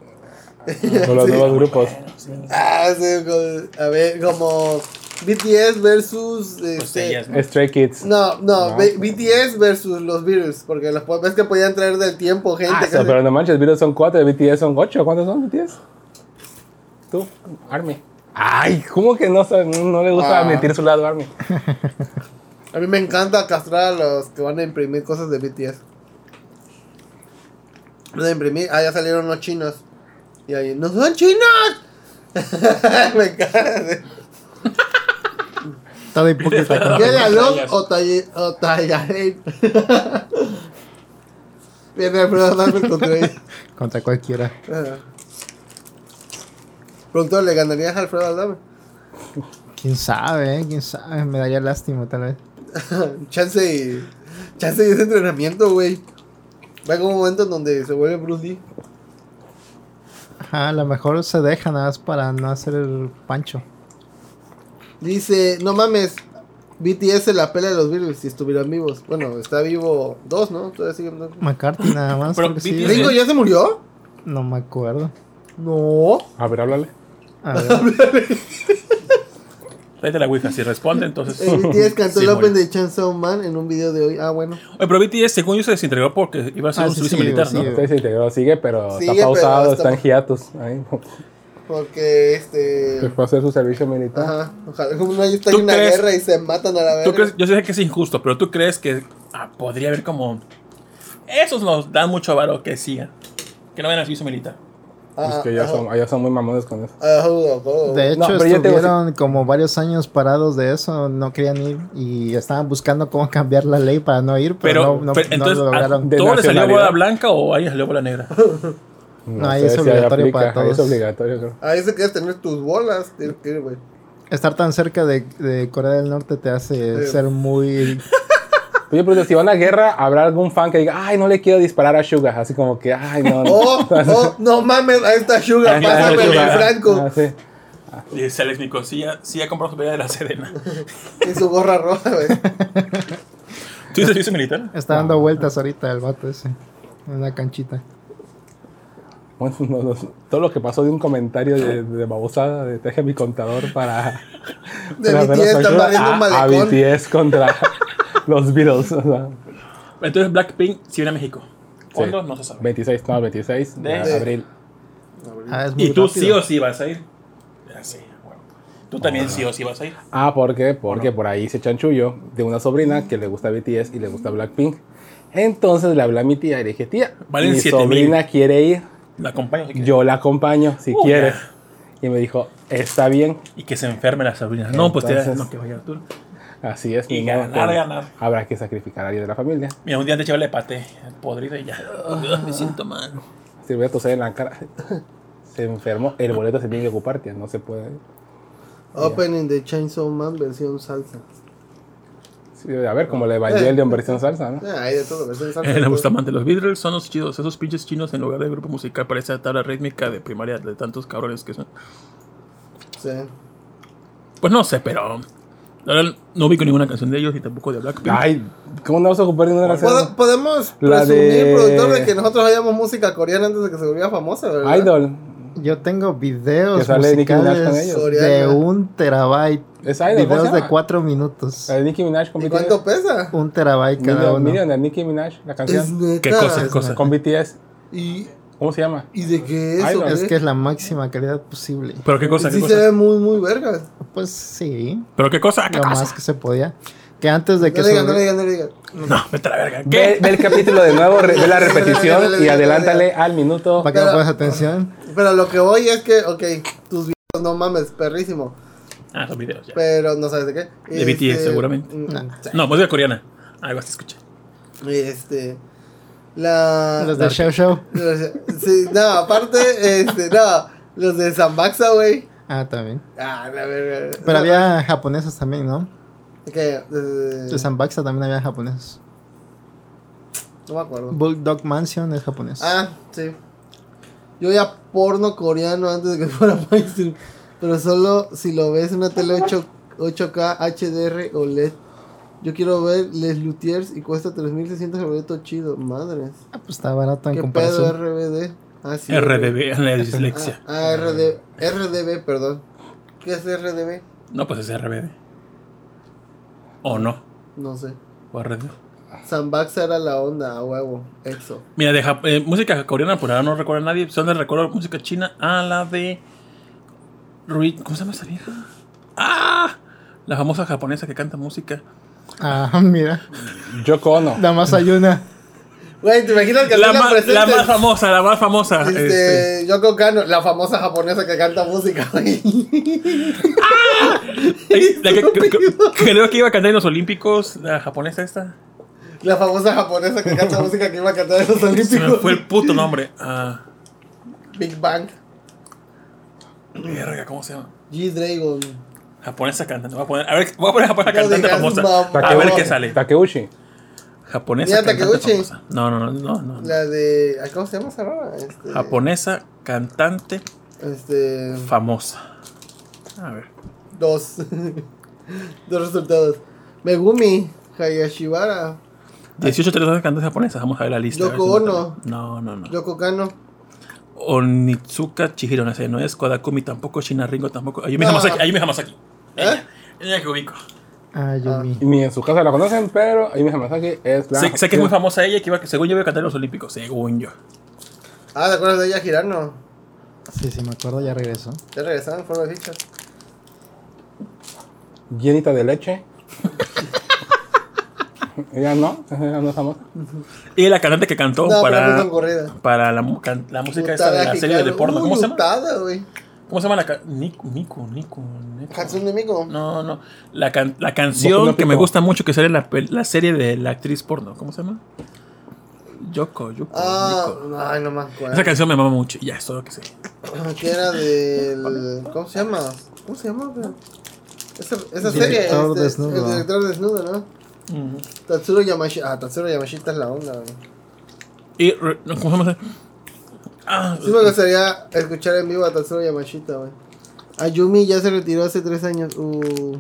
Con los nuevos grupos. Ah, sí, a ver, como BTS versus. Pues este, ellas, ¿no? Stray Kids. No, no, BTS versus los Beatles, porque los ves que podían traer del tiempo gente. Ah, pero no manches, Beatles son cuatro, BTS son ocho. ¿Cuántos son BTS? Tú, Army. Ay, ¿cómo que no, no, no le gusta Ah. mentir su lado, Army? A mí me encanta castrar a los que van a imprimir cosas de BTS. Van a imprimir, ah, ya salieron los chinos. Y ahí, ¡no son chinos! me encanta. Hipócrita. ¿Qué dialog o talle- o tallaré? Viene Alfredo Adame contra ella. contra cualquiera. Pronto le ganarías a Alfredo Adame. Quién sabe, eh? quién sabe. Me daría lástima, tal vez. Chance y. Chance y ese entrenamiento, güey. Va a llegar un momento en donde se vuelve Bruce Lee. Ajá, a lo mejor se deja nada más para no hacer el pancho. Dice, no mames, BTS se la pela de los Beatles si estuvieran vivos. Bueno, está vivo dos, ¿no? Todavía siguen dos. McCartney nada más. Pero sí. BTS ¿Ringo ya se murió? No me acuerdo. No. A ver, háblale. A ver, Tráete la Ouija. Si responde, entonces. El BTS cantó Sí, el Open de Chainsaw Man en un video de hoy. Ah, bueno. Oye, pero BTS, según yo, se desintegró porque iba a ser Ah, un sí, servicio sí, militar, sí, ¿no? se integró, sigue, pero Sigue, está pausado, pero está en hiatus. Ahí. Porque este. Se fue a hacer su servicio militar. Ajá. Ojalá como no está ¿Tú en una crees- guerra y se matan a la ¿Tú verga. crees- yo sé que es injusto, pero tú crees que ah, podría haber como. Esos nos dan mucho varo que sigan. Que no vayan al servicio militar. Es Ajá, que ya son, ya son muy mamones con eso. Ajá, ajá. de hecho, No, te estuvieron como varios años parados de eso, no querían ir y estaban buscando cómo cambiar la ley para no ir, pero, Pero, no, no, pero no entonces, lo ¿a lograron. ¿todo le salió bola blanca o a salió bola negra? No, ahí es obligatorio para ahí todos. es obligatorio, creo. Ahí se quieres tener tus bolas. Güey. Estar tan cerca de, de Corea del Norte te hace Sí. ser muy... Oye, pero si van a guerra, habrá algún fan que diga, ay, no le quiero disparar a Suga. Así como que, ay, no. no. Oh, oh, no mames, ahí está Ahí está pásame el Suga. Franco. Ah, sí. Dice Alex Nico, sí, ya- sí ha comprado su pelea de la Serena. Y su gorra roja, güey. ¿Tú dices servicio militar? Está dando vueltas ahorita el vato ese. En una canchita. Bueno, no, no, todo lo que pasó de un comentario de, de babosada de Teje mi contador para. De para BTS están un a, a. BTS contra los Beatles. o sea, Entonces Blackpink sí viene a México. ¿Cuándo? sí. No se sabe. 26, no, 26 de, De- abril. Ah, ¿Y tú rápido. sí o sí vas a ir? Ya sí, bueno. Tú también sí o sí vas a ir. Ah, ¿por qué? Porque por ahí se chanchullo de una sobrina que le gusta BTS y le gusta Blackpink. Entonces le hablé a mi tía y le dije, tía, Valen mi 7,000. sobrina quiere ir, La acompaño si yo la acompaño si Uh, quieres. Y me dijo, está bien, Y que se enferme la sobrina. No, pues te no, que vaya Arturo. así es. Y ganar, que ganar. Habrá que sacrificar a alguien de la familia. Mira, un día antes le paté podrido y ya. Me siento mal. Si voy a toser en la cara, se enfermó, el boleto se tiene que ocupar, tía, no se puede. Opening de Chainsaw Man versión salsa. Sí, a ver, como la Evangelion versión salsa, ¿no? Ah, hay de todo. versión salsa Eh, más de los Beatles, son los chidos. Esos pinches chinos en lugar de grupo musical parece tabla rítmica de primaria de tantos cabrones que son. Sí. Pues no sé, pero. la verdad, no ubico ninguna canción de ellos y tampoco de Blackpink. Ay, ¿cómo no vas a ocupar ninguna Pod- canción? Podemos La presumir, de- productor, de que nosotros hayamos música coreana antes de que se volviera famosa, ¿verdad? Idol. Yo tengo videos musicales ellos. de un terabyte. Es Idol, ¿cómo se videos de llama? cuatro minutos. La de Nicki Minaj con ¿Y BTS. cuánto pesa? Un terabyte cada Million, uno. Million de Nicki Minaj, la Es canción. neta. ¿Qué cosa? ¿Qué cosa? Con BTS. ¿Y, ¿Cómo se llama? ¿Y de qué es? Idol. o Es que es la máxima calidad posible. ¿Pero qué cosa? ¿Qué sí cosa? se ve muy, muy vergas. Pues sí, ¿Pero qué cosa? ¿Qué lo cosa? más que se podía. Que antes de que No le digan, se- no le digan, no le digan. No, vete a la verga. Ve, ¿Qué? ve el capítulo de nuevo, ve la repetición y adelántale al minuto. para que no pongas atención. Pero lo que voy es que, ok, tus videos, no mames, perrísimo. Ah, son videos ya. Pero no sabes de qué. De BTS, seguramente. mm, No. sí. No, música coreana. Algo así escuché. Este. La. Los de Show Show. los- Sí, no, aparte, este, no. Los de Zambaxa, güey. Ah, también. Ah, la verga. Pero había japoneses también, ¿no? ¿Qué? De- De Sambaxa también había japoneses. No me acuerdo. Bulldog Mansion es japonés. Ah, sí. Yo veía porno coreano antes de que fuera mainstream. Pero solo si lo ves en una tele 8, 8K HDR o LED. Yo quiero ver Les Luthiers y cuesta 3600 el boleto chido. Madres. Ah, pues está barato en ¿Qué pedo comparación. RBD? Ah, sí. RDB, la dislexia. Ah, RD, RDB, perdón. ¿Qué es RDB? No, pues es RBD. ¿O no? No sé. ¿O RD? Zambaxa era la onda, a huevo. Exo. Mira, de Jap- eh, música coreana, por ahora no recuerdo a nadie. Solo recuerdo música china. Ah, la de. Rui- ¿Cómo se llama esa vieja? ¡Ah! La famosa japonesa que canta música. Ah, mira. Yoko Ono. Nada más hay una. Güey, ¿te imaginas que La, la, ma- la más famosa, la más famosa. Este, este. Yoko Kano, la famosa japonesa que canta música, güey. Ey, la que- creo que iba a cantar en los Olímpicos, la japonesa esta. La famosa japonesa que canta música que iba a cantar en los Se me Olímpicos. fue el puto nombre. Ah, Big Bang. Verga, ¿cómo se llama? G Dragon. Japonesa cantante. Voy a poner, a ver, voy a poner japonesa No cantante digas famosa. A ver qué sale. Takeuchi. Japonesa Mira, cantante Takeuchi. famosa. No, no, no, no, no. La de. ¿Cómo se llama esa rola? Este, Japonesa cantante Este. famosa. A ver. Dos. dos resultados. Megumi Hayashibara. 18 televisiones cantantes japonesas. Vamos a ver la lista. Yoko Ono. No, no, no. Yoko Kano. Onitsuka Chihiro, no sé, no es Kodakumi tampoco, Shina Ringo tampoco. Ayumi No. Hamasaki, Ayumi Hamasaki. ¿Eh? Ella que ubico. Ah, Yumi. Y ni en su casa la conocen, pero ahí me Hamasaki es la. Sé, sé que es muy famosa ella, que iba, según yo iba a cantar en los Olímpicos, según yo. Ah, ¿te acuerdas de ella Girano? Sí, sí, me acuerdo, ya regresó. Ya regresaron en forma de fichas. Llenita de leche. Ella no, ella no es famosa. Y la cantante que cantó No, para, para la, la música esta de la serie de porno. ¿Cómo se llama? Güey. ¿Cómo se llama la ca- Nico, Nico, Nico, Nico. Hatsune Miku. No, no. La, can- la canción no que me gusta mucho que sale en la, la serie de la actriz porno. ¿Cómo se llama? Yoko, Yoko, Ah, Nico. ay, no acuerdo. Esa canción me mama mucho. Ya, es todo lo que sé. Que era del. ¿Cómo se llama? ¿Cómo se llama? Esa, esa serie. Director este, desnudo. El director desnudo, ¿no? Tatsuro Yamashita. Ah, Tatsuro Yamashita es la onda, güey. Y, ¿cómo se llama? Ah, Sí me gustaría escuchar en vivo a Tatsuro Yamashita, güey. Ayumi ya se retiró hace tres años. Uh,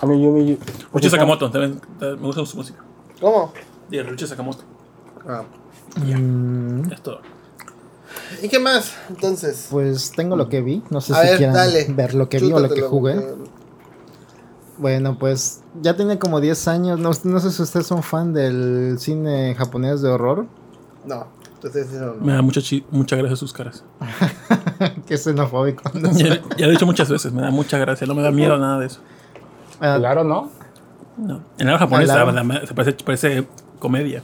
A mí Yumi. Ruchi Sakamoto, también, también me gusta su música. ¿Cómo? Y Ruchi Sakamoto. Ah. Mm, Es todo. ¿Y qué más? Entonces. pues tengo lo que vi. No sé a si ver, quieran dale. ver lo que vi o lo que jugué. porque- Bueno, pues ya tiene como 10 años. No, no sé si ustedes son fan del cine japonés de horror. No. Me da mucha, chi- mucha gracia sus caras. que es xenofóbico. ¿no? Ya, ya lo he dicho muchas veces, me da mucha gracia, no me da miedo nada de eso. Ah, Claro, ¿no? No. En el japonés la- la- la- se parece, parece comedia.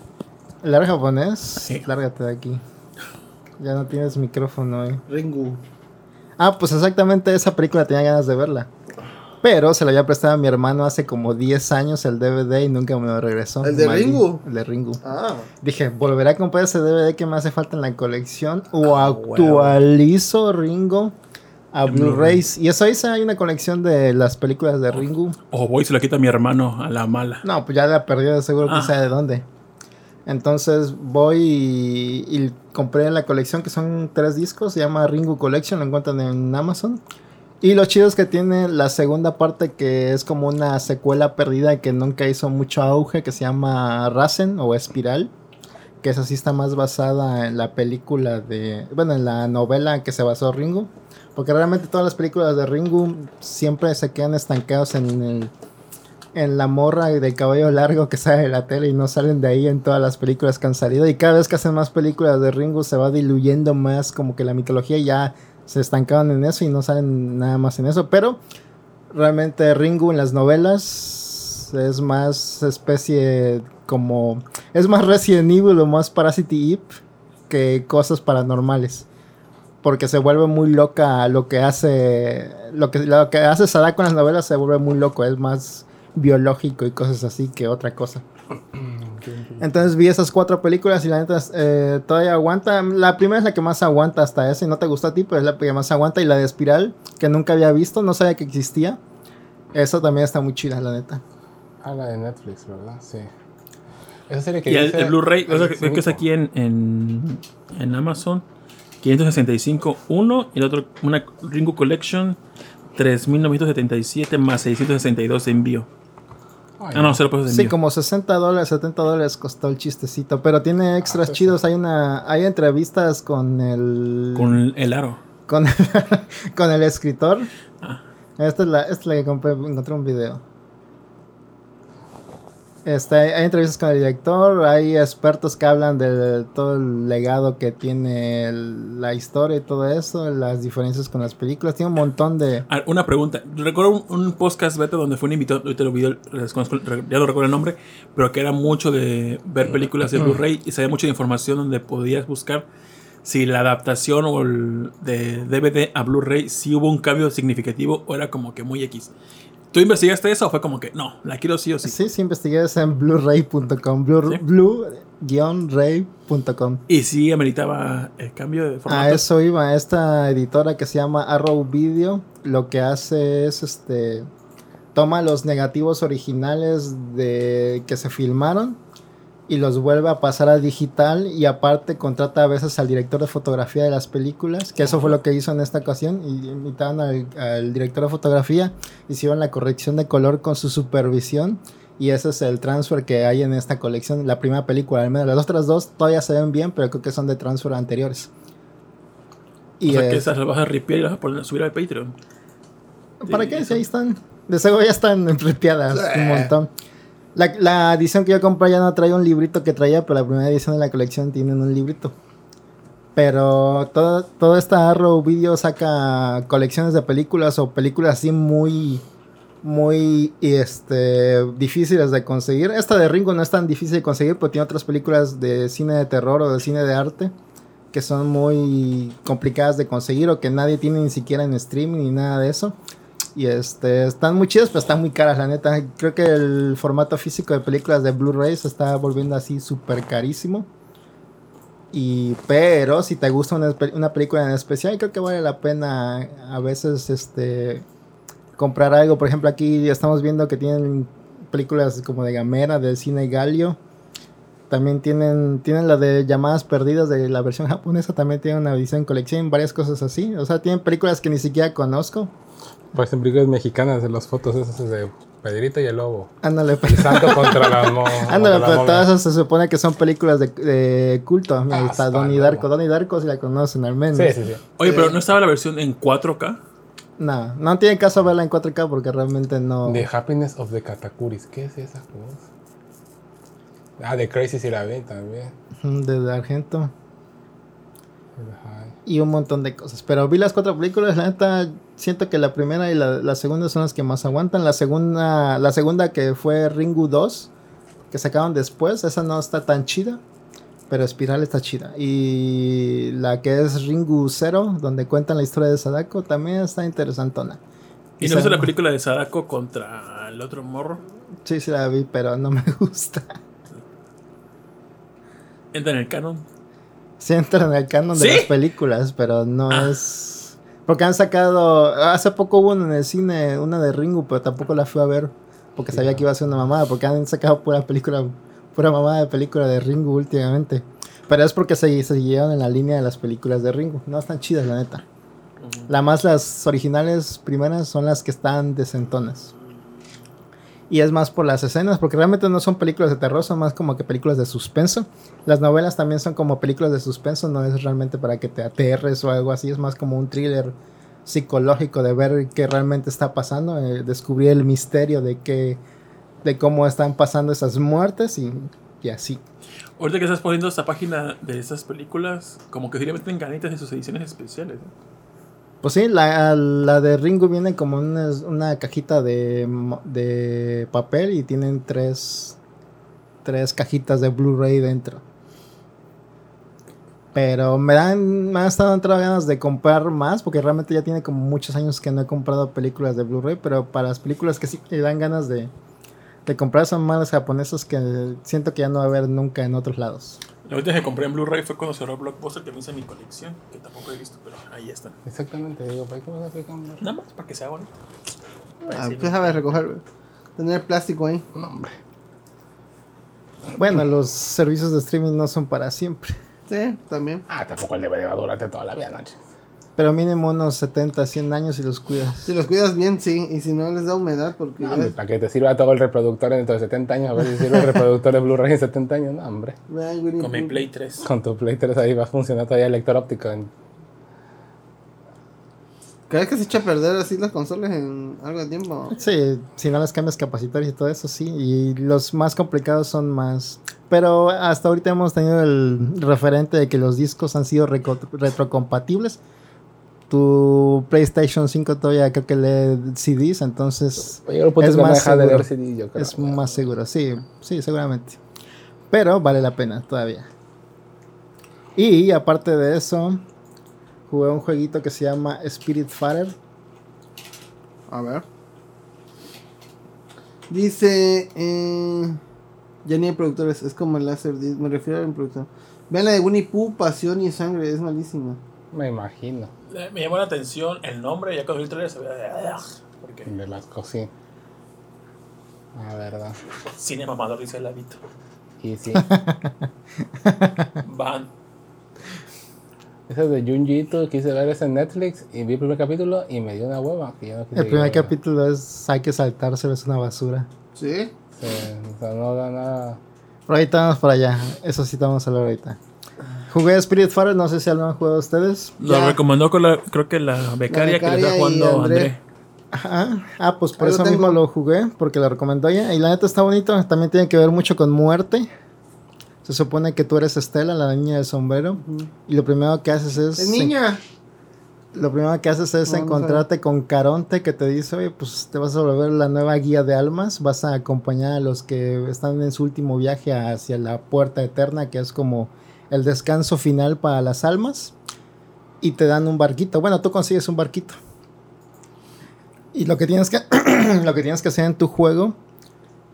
¿El área japonés? Sí. Lárgate de aquí. Ya no tienes micrófono, eh. Ringu. Ah, pues exactamente esa película tenía ganas de verla. Pero se la había prestado a mi hermano hace como 10 años el DVD y nunca me lo regresó. ¿El de Maldi- Ringu? El de Ringu. Ah. Dije, volveré a comprar ese DVD que me hace falta en la colección o Ah, actualizo Ringo a Blu-rays. Y eso hice, hay una colección de las películas de Ringu. O voy y se lo quita a mi hermano a la mala. No, pues ya la perdió de seguro, Ah. quién sabe de dónde. Entonces voy y, y compré la colección que son tres discos, se llama Ringu Collection, lo encuentran en Amazon. Y lo chido es que tiene la segunda parte que es como una secuela perdida que nunca hizo mucho auge, que se llama Rasen o Espiral, que esa sí está más basada en la película de, bueno, en la novela que se basó Ringu. Porque realmente todas las películas de Ringu siempre se quedan estancados en el en la morra de cabello largo que sale de la tele y no salen de ahí en todas las películas que han salido. Y cada vez que hacen más películas de Ringo se va diluyendo más, como que la mitología ya se estancaron en eso y no salen nada más en eso. Pero realmente Ringo en las novelas es más especie como... Es más Resident Evil o más Parasite Eve que cosas paranormales. Porque se vuelve muy loca lo que hace... Lo que, lo que hace Sadako en las novelas se vuelve muy loco. Es más biológico y cosas así que otra cosa. Entonces vi esas cuatro películas y la neta eh, todavía aguanta. La primera es la que más aguanta hasta esa y no te gustó a ti, pero es la que más aguanta. Y la de Espiral, que nunca había visto, no sabía que existía. Esa también está muy chida, la neta. Ah, la de Netflix, ¿verdad? Sí. Esa serie que Y el, Blu-ray, o sea, Sí, creo que es aquí en, en, en Amazon, 565 uno y el otro, una Ringo Collection, 3.977 más 662 de envío. Ay, Ah, no, 0 pesos de Sí, como 60 dólares, 70 dólares costó el chistecito. Pero tiene extras Ah, sí, chidos. Hay una hay entrevistas con el... Con el aro. con, con el escritor. Ah. Esta es la, esta es la que compré, encontré un video. Este, hay, entrevistas con el director, hay expertos que hablan de todo el legado que tiene la historia y todo eso, las diferencias con las películas. Tiene un montón de... Una pregunta. Recuerdo un, un podcast beta donde fue un invitado, ahorita lo vi, desconozco- ya no recuerdo el nombre, pero que era mucho de ver películas de Blu-ray y sabía mucha información donde podías buscar si la adaptación o el de DVD a Blu-ray si hubo un cambio significativo o era como que muy X. ¿Tú investigaste eso o fue como que no, la quiero sí o sí? Sí, sí, investigué eso en blu-ray.com, blue-ray.com. Y sí ameritaba el cambio de formato. A eso iba, esta editora que se llama Arrow Video, lo que hace es este toma los negativos originales de que se filmaron y los vuelve a pasar a digital y aparte contrata a veces al director de fotografía de las películas, que eso fue lo que hizo en esta ocasión, y invitaron al, al director de fotografía, hicieron la corrección de color con su supervisión y ese es el transfer que hay en esta colección, la primera película, al menos las otras dos todavía se ven bien, pero creo que son de transfer anteriores. o sea que es- esas las vas a ripiar y las vas a subir al Patreon. ¿Para Sí, qué? Si ahí están. De seguro ya están ripiadas Sí. un montón. La, la edición que yo compré ya no trae un librito que traía, pero la primera edición de la colección tiene un librito. Pero todo, todo esta Arrow Video saca colecciones de películas o películas así muy, muy este, difíciles de conseguir. Esta de Ringo no es tan difícil de conseguir, pero tiene otras películas de cine de terror o de cine de arte que son muy complicadas de conseguir o que nadie tiene ni siquiera en streaming ni nada de eso. Y este, están muy chidas, pero están muy caras, la neta. Creo que el formato físico de películas de Blu-ray se está volviendo así súper carísimo. Y, pero si te gusta una, una película en especial, creo que vale la pena a veces este comprar algo. Por ejemplo, aquí estamos viendo que tienen películas como de Gamera, del cine Galio. También tienen, tienen la de llamadas perdidas de la versión japonesa. También tienen una edición colección, varias cosas así. O sea, tienen películas que ni siquiera conozco. Parecen películas mexicanas de las fotos esas de Pedrito y el Lobo. Ándale, El pero, santo contra la ándale, pero todas esas se supone que son películas de, de culto. Ah, está Donnie. Darko. Donnie Darko si la conocen al menos. Sí, sí, sí. Oye, pero no estaba la versión en 4K. No, no tiene caso verla en 4K porque realmente no. The Happiness of the Katakuris. ¿Qué es esa cosa? Ah, The Crazy sí la vi también. Ujú, De Argento. Y un montón de cosas. Pero vi las cuatro películas, la neta, siento que la primera y la, la segunda son las que más aguantan. La segunda, la segunda que fue Ringu 2, que sacaron después, esa no está tan chida. Pero Espiral está chida. Y la que es Ringu 0, donde cuentan la historia de Sadako, también está interesantona. ¿Y no viste la película de Sadako contra el otro morro? Sí, sí la vi, pero no me gusta. Entra en el canon. Sí entra en el canon de las películas, pero no Ah. es... Porque han sacado. Hace poco hubo en el cine una de Ringo, pero tampoco la fui a ver. Porque sabía que iba a ser una mamada. Porque han sacado pura película. Pura mamada de película de Ringo últimamente. Pero es porque se, se siguieron en la línea de las películas de Ringo. No están chidas, la neta. La más las originales primeras son las que están decentonas. Y es más por las escenas, porque realmente no son películas de terror, son más como que películas de suspenso. Las novelas también son como películas de suspenso, no es realmente para que te aterres o algo así, es más como un thriller psicológico de ver qué realmente está pasando, eh, descubrir el misterio de qué, de cómo están pasando esas muertes y, y así. Ahorita que estás poniendo esta página de esas películas, como que sí le meten ganitas en sus ediciones especiales. Pues sí, la, la de Ringo viene como una, una cajita de, de papel y tienen tres, tres cajitas de Blu-ray dentro. Pero me dan, me han estado entrando ganas de comprar más, porque realmente ya tiene como muchos años que no he comprado películas de Blu-ray, pero para las películas que sí me dan ganas de, de comprar son más japonesas que siento que ya no va a haber nunca en otros lados. La última que compré en Blu-ray fue cuando cerró Blockbuster que me hice mi colección, que tampoco he visto, pero ahí están. Exactamente, digo, ¿para qué me vas a aplicar? Nada más para que sea bonito. Ah, pues déjame recoger, güey. Tener plástico ahí. No, hombre. Bueno, los servicios de streaming no son para siempre. Sí, también. Ah, tampoco el DVD va a durarte toda la vida, noche. Pero mínimo unos 70, 100 años y los cuidas. Si los cuidas bien, sí. Y si no, les da humedad porque... No, ya- hombre, para que te sirva todo el reproductor dentro de 70 años, a ver si sirve el reproductor de Blu-ray en 70 años, no, hombre. Con mi. Play 3. Con tu Play 3 ahí va a funcionar todavía el lector óptico. en- ¿Crees que se echa a perder así las consolas en algo de tiempo? Sí, si no les cambias capacitores y todo eso, sí. Y los más complicados son más. Pero hasta ahorita hemos tenido el referente de que los discos han sido retrocompatibles. Tu PlayStation 5 todavía creo que lee CDs, entonces punto Es más deja de seguro. leer CD, yo creo. es más seguro. Sí, sí, seguramente. Pero vale la pena todavía. Y aparte de eso, jugué un jueguito que se llama Spirit Fighter. A ver. Dice... Eh, ya ni hay productores. Es como el láser. Me refiero al productor. Vean la de Winnie Pooh, Pasión y Sangre. Es malísima. Me imagino. Me llamó la atención el nombre, ya cuando vi el trailer se veía. Porque De las cosas. La verdad. cine mamador dice el hábito. Y sí. Van. Ese de Junjito, quise ver ese en Netflix y vi el primer capítulo y me dio una hueva. Que yo no quise El primer capítulo es hay que saltárselo, es una basura. ¿Sí? Sí, o sea, no da nada. Pero ahorita vamos para allá. Eso sí te vamos a hablar ahorita. Jugué Spirit Fighter, no sé si lo han jugado ustedes. Lo Ya. recomendó con la, creo que la becaria, que le está jugando André. André. Ajá. Ah, pues por Ahí eso mismo lo jugué, porque lo recomendó ella. Y la neta está bonito. También tiene que ver mucho con muerte. Se supone que tú eres Estela, la niña del sombrero. Y lo primero que haces es. ¡Es niña! Lo primero que haces es encontrarte con Caronte que te dice, oye, pues te vas a volver la nueva guía de almas, vas a acompañar a los que están en su último viaje hacia la puerta eterna, que es como el descanso final para las almas, y te dan un barquito. Bueno, tú consigues un barquito. Y lo que tienes que, lo que, tienes que hacer en tu juego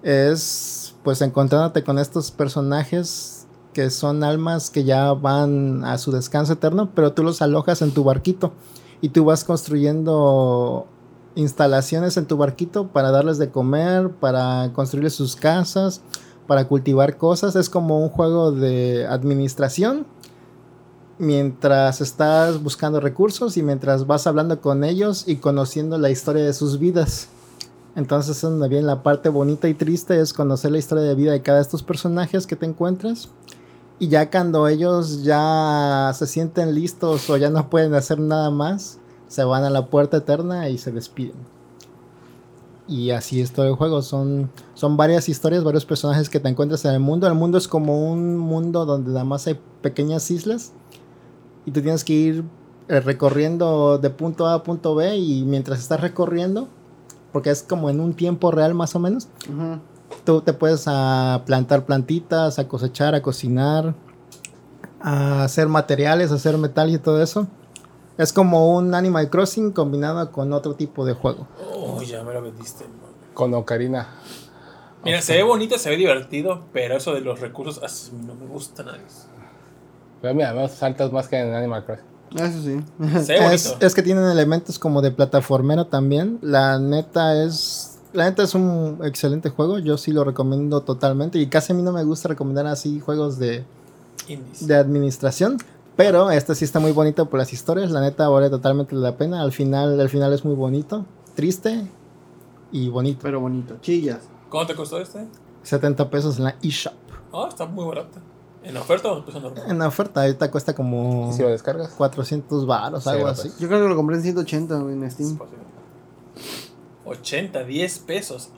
es, pues, encontrándote con estos personajes que son almas que ya van a su descanso eterno, pero tú los alojas en tu barquito y tú vas construyendo instalaciones en tu barquito para darles de comer, para construirles sus casas, para cultivar cosas. Es como un juego de administración mientras estás buscando recursos y mientras vas hablando con ellos y conociendo la historia de sus vidas. Entonces es donde viene la parte bonita y triste, es conocer la historia de vida de cada de estos personajes que te encuentras. Y ya cuando ellos ya se sienten listos o ya no pueden hacer nada más, se van a la puerta eterna y se despiden. Y así es todo el juego. Son, son varias historias, varios personajes que te encuentras en el mundo. El mundo es como un mundo donde nada más hay pequeñas islas. Y tú tienes que ir eh, recorriendo de punto A a punto B. Y mientras estás recorriendo, porque es como en un tiempo real más o menos, tú te puedes a plantar plantitas, a cosechar, a cocinar, a hacer materiales, a hacer metal y todo eso. Es como un Animal Crossing combinado con otro tipo de juego. Oh, ya me lo vendiste. Con Ocarina. Mira, se ve bonito, se ve divertido, pero eso de los recursos así no me gusta nada. Pero mira, me saltas más que en Animal Crossing. Eso sí. Se ve Es, que tienen elementos como de plataformero también. La neta es. La neta es un excelente juego. Yo sí lo recomiendo totalmente. Y casi a mí no me gusta recomendar así juegos de, Indies. de administración. Pero este sí está muy bonito por las historias. La neta vale totalmente la pena. Al final, al final es muy bonito. Triste y bonito. Pero bonito. Chillas. ¿Cómo te costó este? 70 pesos en la eShop. Ah, está muy barato. ¿En oferta o en precio normal? En la oferta ahorita cuesta como ¿Y si lo descargas? 400 baros, Sí, algo así. Yo creo que lo compré en 180 güey, en Steam. 80, 10 pesos.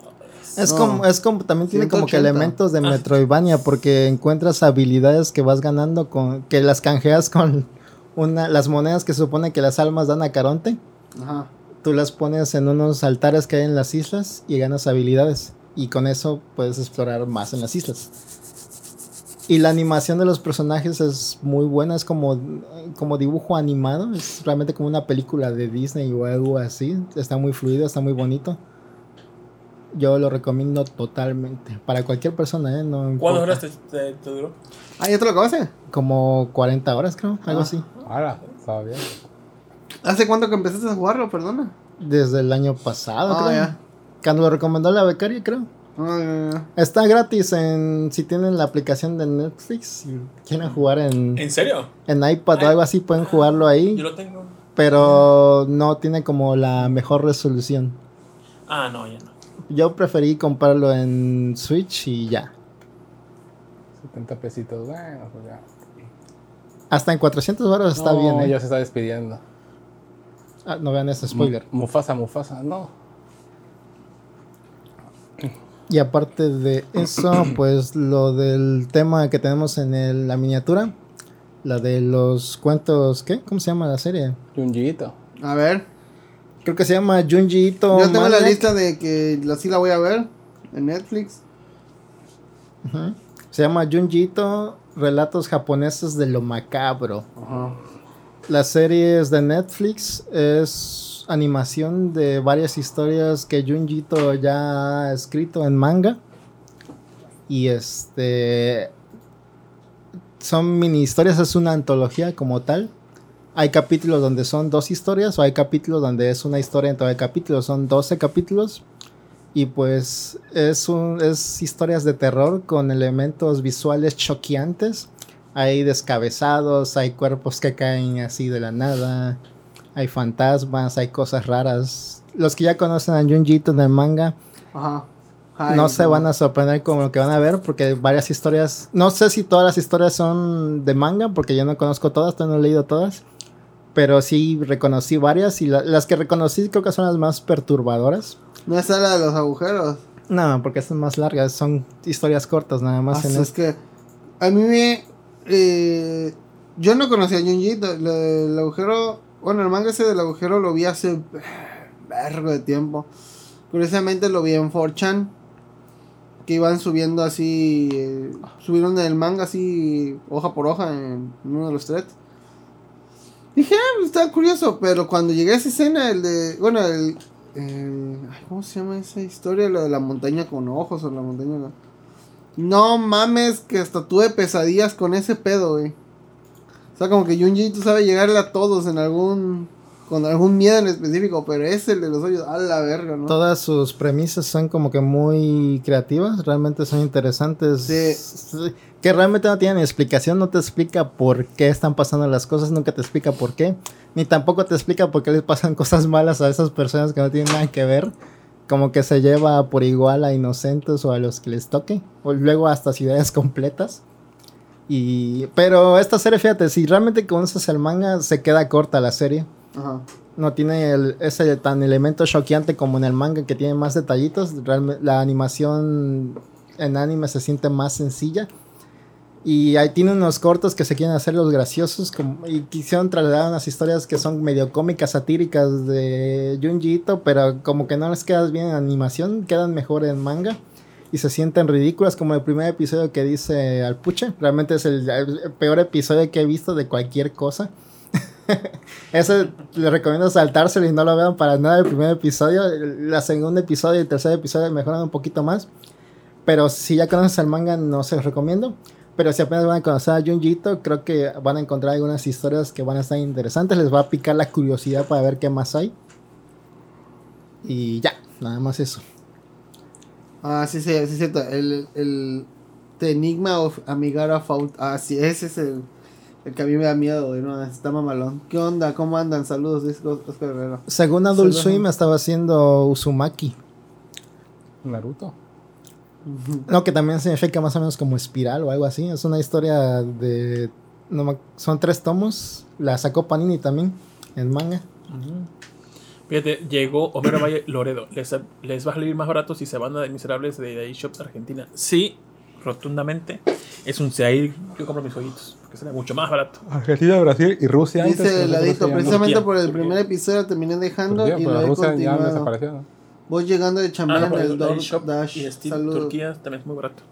Es No. como, es como, también tiene como que 180. elementos de Ah. Metroidvania, porque encuentras habilidades que vas ganando con, que las canjeas con una, las monedas que se supone que las almas dan a Caronte. Ajá. Tú las pones en unos altares que hay en las islas y ganas habilidades. Y con eso puedes explorar más en las islas. Y la animación de los personajes es muy buena, es como, como dibujo animado, es realmente como una película de Disney o algo así. Está muy fluido, está muy bonito. Yo lo recomiendo totalmente. Para cualquier persona, ¿eh? No ¿Cuántas importa. horas te, te- te duró? Ah, ¿ya te lo acabaste? Como 40 horas, creo, algo Ah. así. Ahora, estaba bien. ¿Hace cuánto que empezaste a jugarlo? Perdona. Desde el año pasado, Ah, creo. ya. Cuando lo recomendó la becaria, creo. Ah, ya, ya. Está gratis en si tienen la aplicación de Netflix, si quieren jugar en, ¿En serio? en iPad o algo así, pueden jugarlo ahí, Yo lo tengo. pero no tiene como la mejor resolución. Ah, no, ya no. Yo preferí comprarlo en Switch y ya. 70 pesitos, bueno, pues ya. Hasta en 400 baros está no, bien, ¿eh? ya se está despidiendo. Ah, no vean ese spoiler. Mu- Mufasa, Mufasa, no. Y aparte de eso, pues lo del tema que tenemos en el- la miniatura, la de los cuentos, ¿qué? ¿Cómo se llama la serie? Junjiito. A ver. Creo que se llama Junji Ito Yo tengo la lista de que la sí la voy a ver en Netflix. Ujú. Se llama Junji Ito, Relatos japoneses de lo macabro. Ajá. Las series de Netflix es animación de varias historias que Junji Ito ya ha escrito en manga. Y este son mini historias, es una antología como tal. Hay capítulos donde son dos historias o hay capítulos donde es una historia en todo el capítulo, son 12 capítulos. Y pues es, un, es historias de terror con elementos visuales choqueantes. Hay descabezados, hay cuerpos que caen así de la nada, hay fantasmas, hay cosas raras. Los que ya conocen a Junjito en el manga Ajá. no se van a sorprender con lo que van a ver porque varias historias, no sé si todas las historias son de manga porque yo no conozco todas, no he leído todas, pero sí reconocí varias y la- las que reconocí creo que son las más perturbadoras. No está la de los agujeros. No, porque son más largas, son historias cortas nada más. Ah, en es que a mí me. eh, yo no conocía a Junji. lo- lo- El agujero. Bueno, el manga ese del agujero lo vi hace. Vergo de tiempo. Curiosamente lo vi en 4chan. Que iban subiendo así. eh, subieron el manga así. Hoja por hoja en, en uno de los threads. Dije, ah, pues, está curioso. Pero cuando llegué a esa escena, el de. Bueno, el. el- ay, ¿Cómo se llama esa historia? Lo de la montaña con ojos o la montaña con- no mames, que hasta tuve pesadillas con ese pedo, güey. O sea, como que Junji tú sabe llegarle a todos en algún. con algún miedo en específico, pero ese el de los hoyos, a la verga, ¿no? Todas sus premisas son como que muy creativas, realmente son interesantes. Sí. Que realmente no tienen explicación, no te explica por qué están pasando las cosas, nunca te explica por qué. Ni tampoco te explica por qué les pasan cosas malas a esas personas que no tienen nada que ver. Como que se lleva por igual a inocentes o a los que les toque. O luego hasta ciudades completas. Y, pero esta serie, fíjate, si realmente conoces el manga, se queda corta la serie. Ajá. No tiene el- ese tan elemento choqueante como en el manga que tiene más detallitos. Realme- la animación en anime se siente más sencilla. Y ahí tiene unos cortos que se quieren hacer los graciosos como- y quisieron trasladar unas historias que son medio cómicas, satíricas de Junji Ito, pero como que no les quedas bien en animación, quedan mejor en manga. Y se sienten ridículas como el primer episodio que dice Alpuche. Realmente es el, el peor episodio que he visto de cualquier cosa. Ese le recomiendo saltárselo y no lo vean para nada el primer episodio. La segundo episodio y el tercer episodio mejoran un poquito más. Pero si ya conoces el manga, no se los recomiendo. Pero si apenas van a conocer a Junjito, creo que van a encontrar algunas historias que van a estar interesantes. Les va a picar la curiosidad para ver qué más hay. Y ya, nada más eso. Ah, sí, sí, sí, es cierto. El, el The Enigma of Amigara Fault. Ah, sí, ese es el, el que a mí me da miedo, güey. No, está mamalón. ¿Qué onda? ¿Cómo andan? Saludos, dice Oscar Herrera. Según Adult Swim, estaba haciendo Uzumaki. Naruto. No, que también significa más o menos como espiral o algo así. Es una historia de. no son tres tomos. La sacó Panini también en manga. Fíjate, llegó Homero Valle Loredo. Les, les va a salir más barato si se van a Miserables de eShops Argentina. Sí, rotundamente. Es un CAI. Yo compro mis jueguitos. Porque será mucho más barato. Argentina, Brasil y Rusia. Dice el ladito, precisamente por el primer episodio terminé dejando y pero lo he Rusia ya continuado. desapareció. ¿no? Voy llegando de Ah, chambear no, en el el Door eShop Dash. y Steam Saludos. Turquía también es muy barato.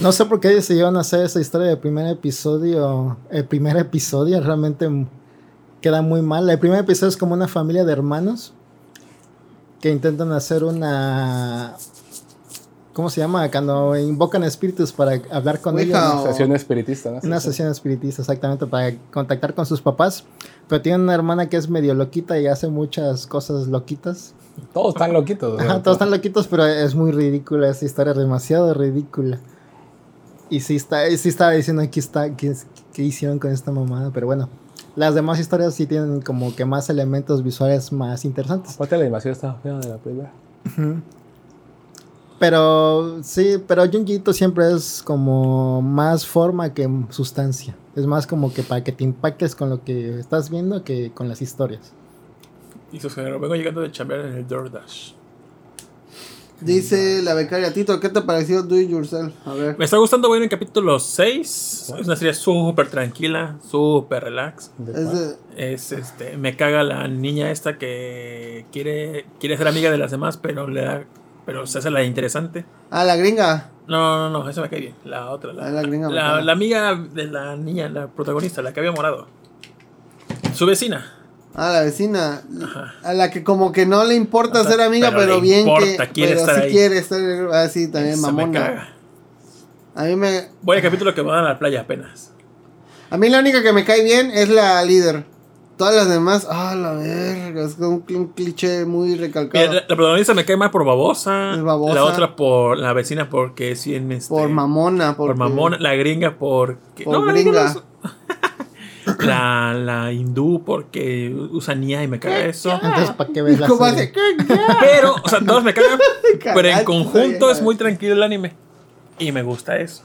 No sé por qué decidieron hacer esa historia del primer episodio. El primer episodio realmente queda muy mal. El primer episodio es como una familia de hermanos que intentan hacer una. ¿Cómo se llama? Cuando invocan espíritus para hablar con Ouija ellos. o- Sesión espiritista, ¿no? Una sesión espiritista, exactamente, para contactar con sus papás. Pero tiene una hermana que es medio loquita y hace muchas cosas loquitas. Todos están loquitos. Ajá, todos están loquitos, pero es muy ridícula esa historia, demasiado ridícula. Y sí, está, sí estaba diciendo aquí está, ¿qué, qué hicieron con esta mamada? Pero bueno, las demás historias sí tienen como que más elementos visuales más interesantes. Aparte la animación está fea de la primera. Pero sí, pero Junjito siempre es como más forma que sustancia. Es más como que para que te impactes con lo que estás viendo que con las historias. Y su género. Vengo llegando de chambear en el DoorDash. Dice la becaria Tito, ¿qué te pareció Do It Yourself? A ver. Me está gustando, voy en el capítulo 6. Es una serie súper tranquila, súper relax. Es este, me caga la niña esta que quiere, quiere ser amiga de las demás, pero le da, pero se hace la interesante. Ah, la gringa. No, no, no, esa me cae bien. La otra, la, Ah, la gringa la, la amiga de la niña, la protagonista, la que había morado. Su vecina. Ah, la vecina. Ajá. A la que como que no le importa ser amiga, pero bien importa, que... quiere pero estar sí ahí. quiere estar... Ah, sí, también Esa me mamona. caga. A mí me... Voy al capítulo que van a la playa apenas. A mí la única que me cae bien es la líder. Todas las demás, ah, la verga, es un, un cliché muy recalcado. Mira, la, la protagonista me cae más por babosa, Es babosa. La otra por la vecina porque es bien. Este, por mamona, Por mamona. La gringa porque. Por la gringa. no. La, la hindú porque usa nia y me caga eso. Entonces, ¿para qué ves la ¿Cómo serie? hace? Pero, o sea, todos me cagan. pero en conjunto es muy tranquilo el anime. Y me gusta eso.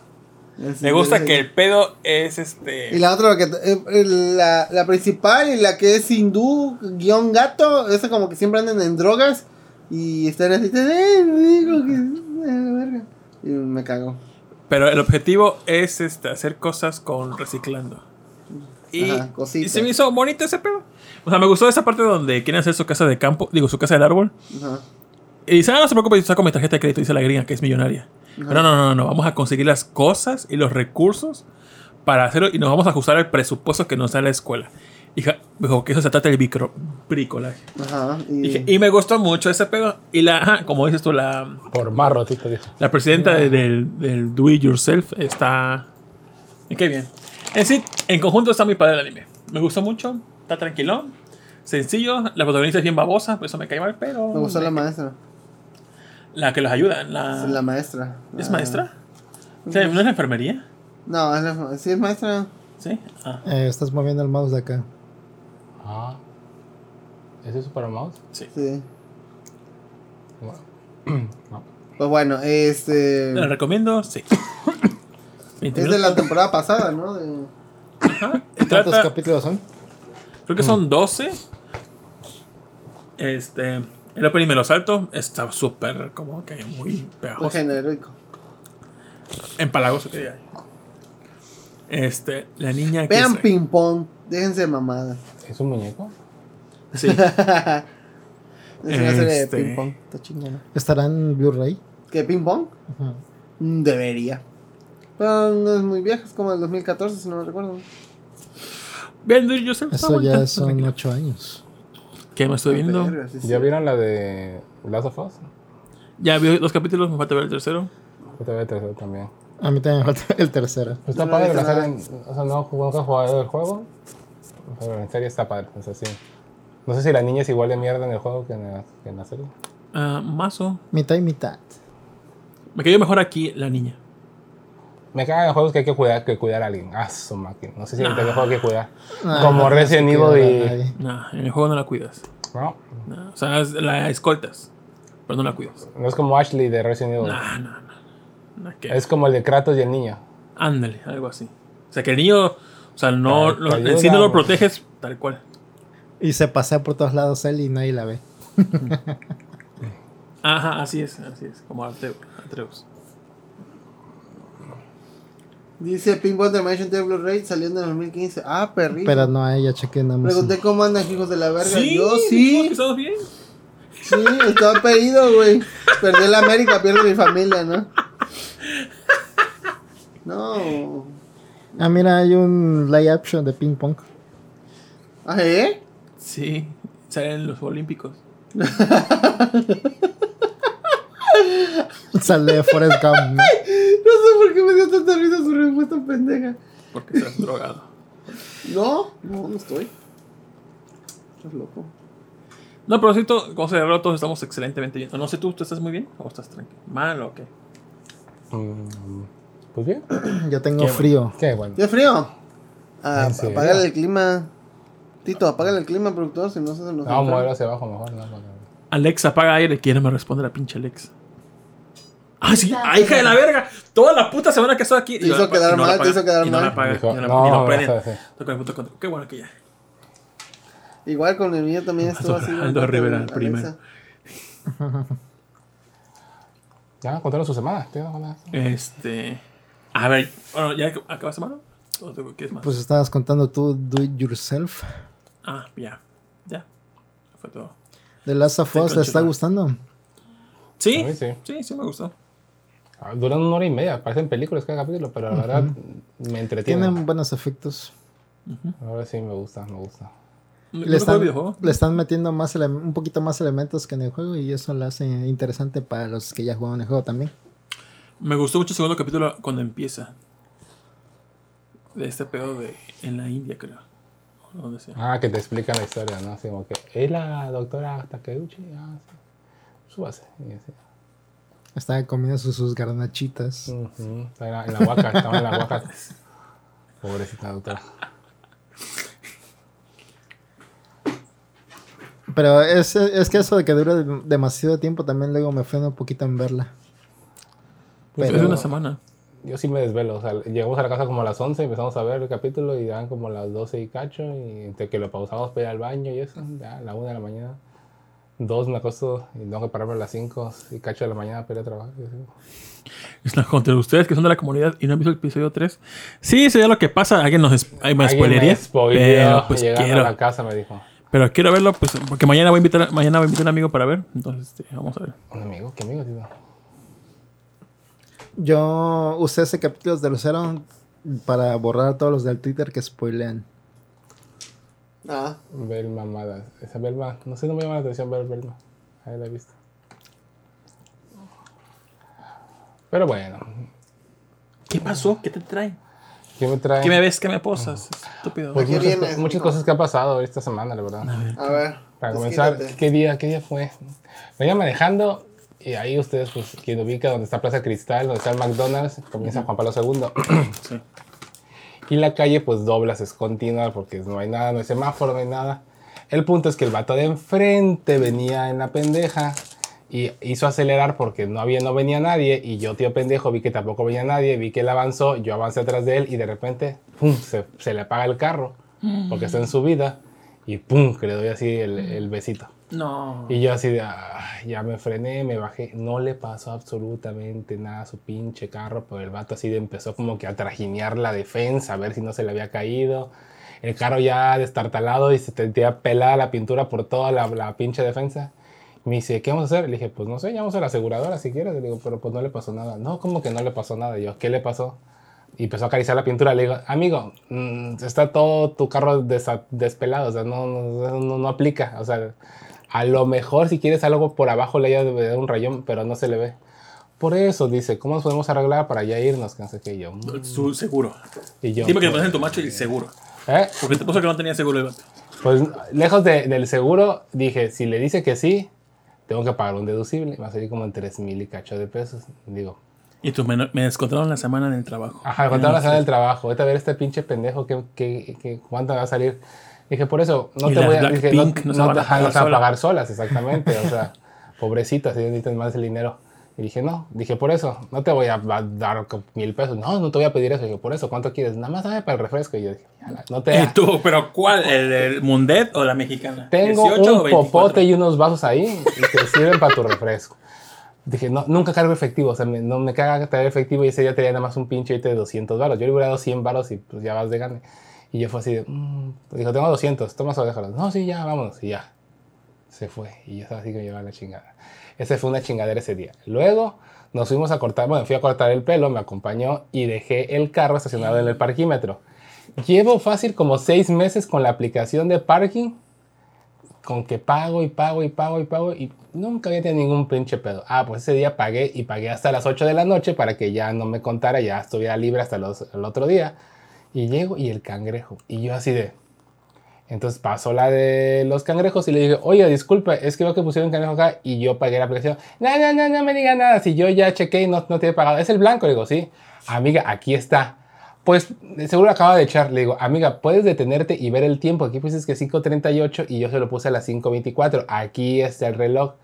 Me gusta que el pedo es este. Y la otra, que, eh, la, la principal y la que es hindú, guion gato, esa como que siempre andan en drogas y están así, eh, digo que, eh. Y me cago. Pero el objetivo es este, hacer cosas con reciclando. Y, Ajá, y se me hizo bonito ese pedo. O sea, me gustó esa parte donde quieren hacer su casa de campo, digo, su casa del árbol. Ajá. Y dice, ah, no se preocupe, saco mi tarjeta de crédito, dice la gringa, que es millonaria. Pero no, no, no, no, vamos a conseguir las cosas y los recursos para hacerlo y nos vamos a ajustar al presupuesto que nos da la escuela. Hija, dijo que eso se trata del micro, bricolaje. Ajá. Y, Dije, y me gustó mucho ese pedo. Y la, ajá, como dices tú, la, Por rotito, dijo. la presidenta de- del, del Do It Yourself está. y Qué bien. En sí, en conjunto está muy padre el anime. Me gustó mucho, está tranquilón, sencillo. La protagonista es bien babosa, por eso me cae mal, pero. me gustó la maestra. La que los ayuda. La, La maestra. ¿Es maestra? O sea, ¿No es la enfermería? No, es la, sí es maestra. Sí. Ah, Eh, estás moviendo el mouse de acá. Ah. ¿Es eso para mouse? sí. Sí. Bueno. no. Pues bueno, este... ¿La recomiendo? Sí. 20 Es de la temporada pasada, ¿no? De- Ajá. ¿Cuántos Trata- capítulos son? creo que son 12. Este. El opening me lo salto. Está súper, como que muy Muy pegajoso. genérico. Empalagoso que. Este, la niña que Vean se- ping pong. Déjense de mamadas. ¿Es un muñeco? Sí. Es una serie de Este- ping pong. Está chingona. ¿Estará en Blu-ray? ¿Qué ping pong? Ujú. Mm, Debería. Pero no es muy vieja, es como el 2014, si no me recuerdo. It Yourself, está Eso ya son tranquila. 8 años. ¿Qué me estoy viendo? Verga, sí, sí. ¿Ya vieron la de Last of Us? Ya vi dos capítulos, me falta ver el tercero. Yo te voy a tercero también. A mí también me falta el tercero. Pues está No padre he la serie. O sea, no nunca he jugado el juego. Pero en serie está padre. O sea, sí. No sé si la niña es igual de mierda en el juego que en la, que en la serie. Ah, mazo. Mitad y mitad. Me cayó mejor aquí la niña. Me cagan en juegos que hay que cuidar, que cuidar a alguien. Ah, su máquina. No sé si en el juego hay que cuidar. Como no Resident Evil y. Nah, en el juego no la cuidas. No, Nah, o sea, es- la escoltas, pero no la cuidas. no es como Ashley de Resident Evil. Nah, nah, nah. Nah, que- Es como el de Kratos y el niño. Ándale, algo así. O sea, que el niño, o sea, no, lo- te en sí no ayuda, lo proteges tal cual. Y se pasea por todos lados él y nadie la ve. Ajá, así es, así es, como Arte- Atreus. Dice Pink Water Mansion de Blu-ray saliendo en el 2015. Ah, perrito. Pero no a ella, chequen en Amazon. Pregunté cómo andan, hijos de la verga. Sí, Yo sí. estamos bien. Sí, estaba pedido, güey. Perdió el América, pierde mi familia, ¿no? No. Ah, mira, hay un live action de ping pong. ¿Ah, eh? Sí, salen los Olímpicos. Sale Forrest Gump. ¿no? No sé por qué me dio tanta risa su respuesta pendeja. Porque estás drogado. No, no, no estoy. Estás loco. No, pero sí, todo, como se habló, todos estamos excelentemente bien. No sé tú, ¿tú estás muy bien o estás tranquilo? ¿Mal o qué? Mm, Pues bien. Yo tengo Qué frío. Qué bueno. ¿Tiene frío? Ah, ¿En serio? apágale el clima. Tito, apágale el clima, productor, si no se nos No, enferma. moverlo hacia abajo mejor. No, no, no. Alexa, apaga aire. ¿Quién me responde la pinche Alexa? ¡Ah, sí! ¡Ah, hija de la verga! Toda la puta semana que estoy aquí. Te hizo quedar y no la mal, te hizo quedar y no la mal. y no la- no, y prende. el. Qué bueno que ya. Igual con el mío también estuvo así. Aldo ¿no? Rivera, Alexa. primero. Ya, contaron su semana. Este. A ver, bueno, ¿ya acabas semana? ¿O te- quieres más? Pues estabas contando tú Do It Yourself. ah, ya. Ya. Fue todo. The Last of Us, ¿le está gustando? Sí, sí. sí, sí me gustó. Duran una hora y media. Parecen películas cada capítulo, pero la verdad me entretienen. Tienen buenos efectos. Ahora sí me gusta, me gusta. ¿No Le están, le están metiendo más un poquito más elementos que en el juego y eso lo hace interesante para los que ya juegan el juego también. Me gustó mucho el segundo capítulo cuando empieza. De este pedo de. En la India, creo. O donde sea. Ah, que te explican la historia, ¿no? Así como que, ¿es la doctora Takeuchi? Ah, sí. Súbase. Y así. Estaba comiendo sus, sus garnachitas. Estaba en la huaca, estaba en la huaca. Pobrecita doctora. Pero es, es que eso de que dura dem- demasiado tiempo también luego me frena un poquito en verla. Pues pero- es una semana. Yo sí me desvelo. O sea, llegamos a la casa como a las 11, empezamos a ver el capítulo y dan como las 12 y cacho. Y entre que lo pausamos para ir al baño y eso, ya a la 1 de la mañana. Dos me acuesto y tengo que pararme a las 5 y cacho de la mañana para ir a trabajar. Es la contra ustedes que son de la comunidad y no han visto el episodio 3. Sí, sería lo que pasa. Alguien nos me Alguien spoilería. Pero pues llegando quiero. a la casa, me dijo. Pero quiero verlo, pues, porque mañana voy a invitar, mañana voy a invitar a un amigo para ver. Entonces, este, vamos a ver. Un amigo, ¿qué amigo? tío? Yo usé ese capítulo del cero para borrar a todos los del Twitter que spoilean. Ah, Bel mamadas. Esa Belma, no sé, no me llama la atención ver Belma. Ahí la he visto. Pero bueno, ¿Qué pasó? ¿Qué te trae? ¿qué me trae? ¿Qué me ves? ¿Qué me posas? Estúpido. Pues ¿A muchas, vienes? muchas cosas que han pasado esta semana, la verdad. a ver. Para comenzar, desquítate. ¿qué día, ¿qué día fue? Venía manejando y ahí ustedes, pues, quien ubica donde está Plaza Cristal, donde está el McDonald's, comienza Juan Pablo II. Sí. Y la calle, pues, doblas, es continua porque no hay nada, no hay semáforo, no hay nada. El punto es que el vato de enfrente venía en la pendeja y hizo acelerar porque no, había, no venía nadie. Y yo, tío pendejo, vi que tampoco venía nadie, vi que él avanzó, yo avancé atrás de él y de repente, pum, se, se le apaga el carro porque está en subida y pum, que le doy así el, el besito. No. Y yo así de, "Ay", ya me frené, me bajé. No le pasó absolutamente nada a su pinche carro, pero el vato así de empezó como que a trajinear la defensa, a ver si no se le había caído. El carro ya destartalado y se sentía pelada la pintura por toda la, la pinche defensa. Me dice, ¿qué vamos a hacer? Le dije, pues no sé, llamamos a la aseguradora si quieres. Le digo, pero pues no le pasó nada. No, ¿cómo que no le pasó nada? Y yo, ¿qué le pasó? Y empezó a acariciar la pintura. Le digo, amigo, mm, está todo tu carro despelado, o sea, no, no, no, no aplica. O sea, a lo mejor si quieres algo por abajo le haya de dar un rayón, pero no se le ve. Por eso, dice, ¿cómo nos podemos arreglar para ya irnos? Que no sé qué, yo. mm. Su seguro. Y yo, Dime que te pones en tu macho y seguro. ¿eh? Porque te puso que no tenía seguro el. Pues lejos de- del seguro, dije, si le dice que sí, tengo que pagar un deducible. Va a salir como en 3 mil y cacho de pesos. Digo, Y tú me, me descontaron la semana en el trabajo. ajá, contaron la semana del trabajo. Vete a ver este pinche pendejo, que, que, que- ¿cuánto me va a salir? Dije, por eso, no Y te voy a, dije, no, no se no van a pagar solas. pagar solas, exactamente. O sea, pobrecitas, ellos necesitan más el dinero. Y dije, no, dije, por eso, no te voy a dar mil pesos. No, no te voy a pedir eso. Dije, por eso, ¿cuánto quieres? Nada más dame para el refresco. Y yo dije, "Ya, no te... ¿Y tú? ¿Pero cuál? ¿El, el Mundet o la mexicana? Tengo 18 o un 24? popote y unos vasos ahí y te sirven para tu refresco. Dije, no, nunca cargo efectivo, o sea, me- no me caga traer efectivo y ese día tenía nada más un pinche de 200 baros. Yo le hubiera dado 100 baros y pues ya vas de gane. Y yo fue así de, mm, dijo, tengo 200, toma o déjalo. No, sí, ya, vámonos. Y ya, se fue. Y yo estaba así que me llevaba la chingada. Ese fue una chingadera ese día. Luego nos fuimos a cortar, bueno, fui a cortar el pelo, me acompañó y dejé el carro estacionado en el parquímetro. Llevo fácil como seis meses con la aplicación de parking con que pago y pago y pago y pago y nunca había tenido ningún pinche pedo. Ah, pues ese día pagué y pagué hasta las 8 de la noche para que ya no me contara, ya estuviera libre hasta los- el otro día. Y llego y el cangrejo. Y yo así de... Entonces pasó la de los cangrejos y le dije, oye, disculpe, es que veo que pusieron cangrejo acá y yo pagué la aplicación. No, no, no, no me diga nada, si yo ya chequé y no, no te he pagado. Es el blanco, le digo, sí. Amiga, aquí está. Pues seguro acaba de echar. Le digo, amiga, puedes detenerte y ver el tiempo. Aquí pusiste que 5.38 y yo se lo puse a las 5.24. Aquí está el reloj.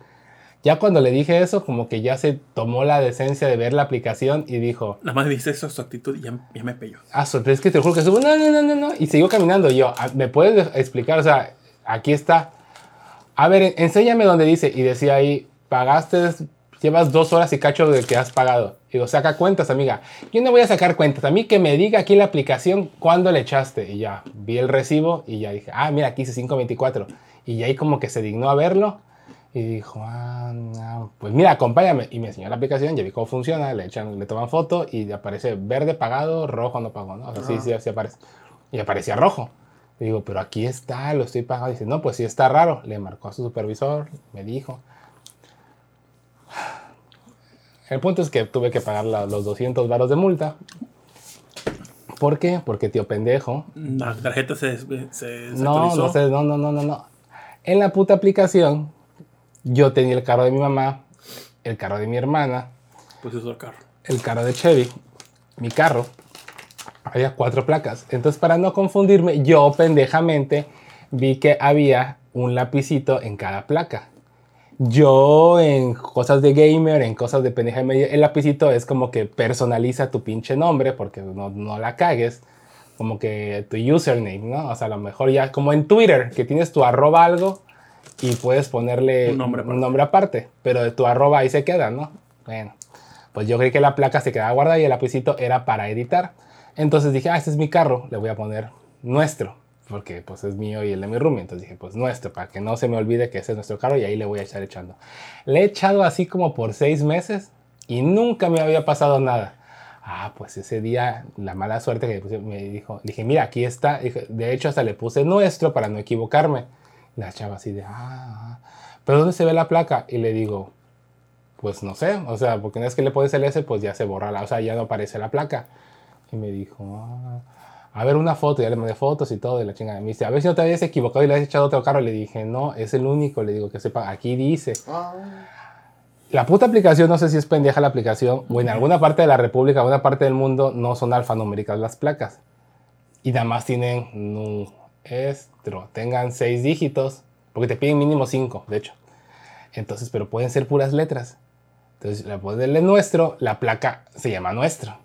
Ya cuando le dije eso, como que ya se tomó la decencia de ver la aplicación y dijo, Nada más viste eso, su actitud y ya, ya me pelló. ah, so- pero es que te juro que estuvo, no, no, no, no, no. Y siguió caminando. Y yo, "Ah, ¿me puedes explicar? O sea, aquí está. A ver, en- enséñame donde dice. Y decía ahí, pagaste, llevas dos horas y cacho de que has pagado. Digo, saca cuentas, amiga. Yo no voy a sacar cuentas. A mí que me diga aquí la aplicación cuándo le echaste. Y ya, vi el recibo y ya dije, ah, mira, aquí dice 524. Y ya ahí como que se dignó a verlo. Y dijo, ah, no, pues mira, acompáñame. Y me enseñó la aplicación, ya vi cómo funciona, le, echan, le toman foto y aparece verde pagado, rojo no pagó, ¿no? O sea, sí, sí, sí aparece. Y aparecía rojo. Y digo, pero aquí está, lo estoy pagando. Y dice, no, pues sí está raro. Le marcó a su supervisor, me dijo. El punto es que tuve que pagar la- los 200 varos de multa. ¿Por qué? Porque tío pendejo La tarjeta se, se no, desactualizó. no sé, no, no, no, no, no. En la puta aplicación, yo tenía el carro de mi mamá, el carro de mi hermana, Pues eso el carro. el carro de Chevy, mi carro. Había cuatro placas. Entonces, para no confundirme, yo pendejamente vi que había un lapicito en cada placa. Yo en cosas de gamer, en cosas de pendeja media, el lapicito es como que personaliza tu pinche nombre porque no, no la cagues. Como que tu username, ¿no? O sea, a lo mejor ya como en Twitter, que tienes tu arroba algo y puedes ponerle Un nombre aparte. un nombre aparte, pero de tu arroba ahí se queda, ¿no? Bueno, pues yo creí que la placa se quedaba guardada y el lapicito era para editar. Entonces dije, ah, este es mi carro, le voy a poner nuestro, porque pues es mío y el de mi roomie. Entonces dije, pues nuestro, para que no se me olvide que ese es nuestro carro y ahí le voy a echar echando. Le he echado así como por seis meses y nunca me había pasado nada. Ah, pues ese día la mala suerte que me dijo, dije, mira, aquí está. De hecho, hasta le puse nuestro para no equivocarme. La chava así de, ah, ah, pero ¿dónde se ve la placa? Y le digo, pues no sé, o sea, porque una vez que le pones el S, pues ya se borra la, o sea, ya no aparece la placa. Y me dijo, ah, a ver una foto, ya le mandé fotos y todo, de la chingada. Me dice, a ver si no te habías equivocado y le has echado otro carro. Le dije, no, es el único, le digo que sepa, aquí dice. Ah, La puta aplicación, no sé si es pendeja la aplicación, o en alguna parte de la República, alguna parte del mundo, no son alfanuméricas las placas. Y nada más tienen Tengan seis dígitos, porque te piden mínimo cinco, de hecho. Entonces, pero pueden ser puras letras. Entonces, la ponerle nuestro, la placa se llama nuestro.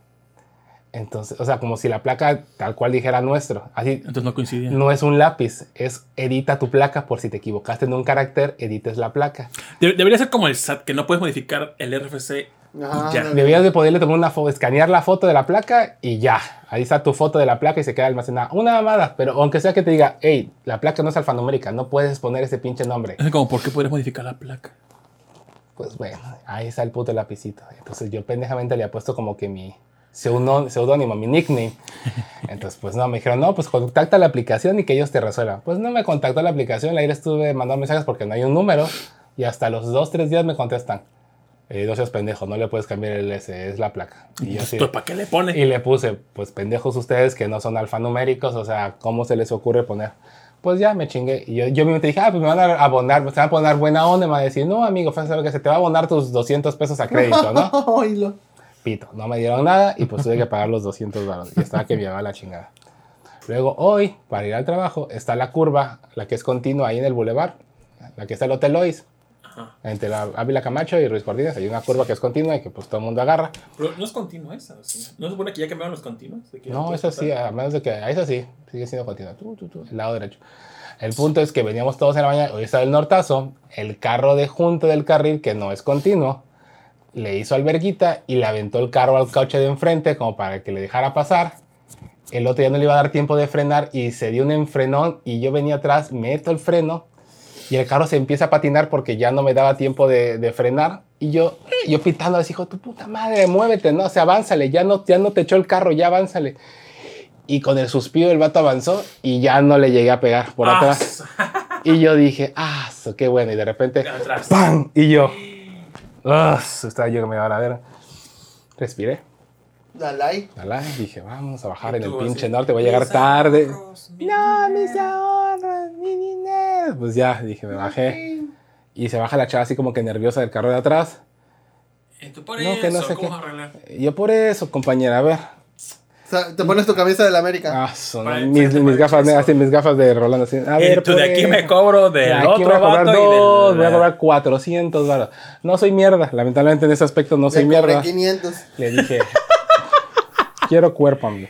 Entonces, o sea, como si la placa tal cual dijera nuestro. Así, Entonces no coincidía. no es un lápiz, es edita tu placa por si te equivocaste en un carácter, edites la placa. De- debería ser como el SAT, que no puedes modificar el RFC. Ajá, y ya. Debías de poderle tomar una foto, escanear la foto de la placa y ya. Ahí está tu foto de la placa y se queda almacenada. Una mamada, pero aunque sea que te diga, hey, la placa no es alfanumérica, no puedes poner ese pinche nombre. Es como, ¿por qué podrías modificar la placa? Pues bueno, ahí está el puto lapicito. Entonces yo pendejamente le he puesto como que mi seudónimo, mi nickname. Entonces, pues no, me dijeron, no, pues contacta la aplicación y que ellos te resuelvan. Pues no me contactó la aplicación, ayer estuve mandando mensajes porque no hay un número y hasta los dos, tres días me contestan. Eh, no seas pendejo, no le puedes cambiar el S, es la placa. Y yo así, Entonces, ¿para qué le pone? y le puse, pues pendejos ustedes que no son alfanuméricos, o sea, ¿cómo se les ocurre poner? Pues ya me chingué. Y yo, yo mismo te dije, ah, pues me van a abonar, me van a poner buena onda, y me van a decir, no, amigo, fue saber que se te va a abonar tus 200 pesos a crédito, ¿no? Pito, no me dieron nada y pues tuve que pagar los 200 dólares. Y estaba que me llevaba la chingada. Luego, hoy, para ir al trabajo, está la curva, la que es continua ahí en el bulevar, la que está el Hotel Lois. Ajá. Entre la Ávila Camacho y Ruiz Cortines hay una curva que es continua y que pues todo el mundo agarra. Pero no es continua esa, ¿sí? ¿No se supone que ya cambiaron los continuos? ¿De que No, esa sí, a menos de que. Esa sí, sigue siendo continua. Tú, tú, tú, el lado derecho. El punto es que veníamos todos en la mañana, hoy está el nortazo, el carro de junto del carril, que no es continuo, le hizo alberguita y le aventó el carro al coche de enfrente como para que le dejara pasar. El otro ya no le iba a dar tiempo de frenar y se dio un enfrenón y yo venía atrás, meto el freno y el carro se empieza a patinar porque ya no me daba tiempo de, de frenar. Y yo, yo pitando hijo de tu puta madre, muévete, no, o sea, avánzale, ya no, ya no te echó el carro, ya avánzale. Y con el suspiro el vato avanzó y ya no le llegué a pegar por Ah, atrás. Y yo dije, ah, qué bueno. Y de repente. ¡pam! Y yo, ah, estaba yo que me iba a la verga. Respiré. Dalai. Alá, dije, vamos a bajar en el pinche así, norte, voy a llegar "Mis tarde. ahorros, No, mis dinero". ahorros, mi dinero. Pues ya, dije, me bajé. Y se baja la chava así como que nerviosa del carro de atrás. Y tú por No, eso, que no sé ¿cómo qué. arreglar? Y yo por eso, compañera, a ver. O sea, te pones tu camisa de la América. Ah, son mis, mis gafas así, mis gafas de Rolando. Así. A Y ver, tú de aquí eso. me cobro De del otro voy a cobrar vato dos, y voy a cobrar 400 baros. No soy mierda, lamentablemente en ese aspecto no soy Le cobré mierda. 500. Le dije, quiero cuerpo, amigo.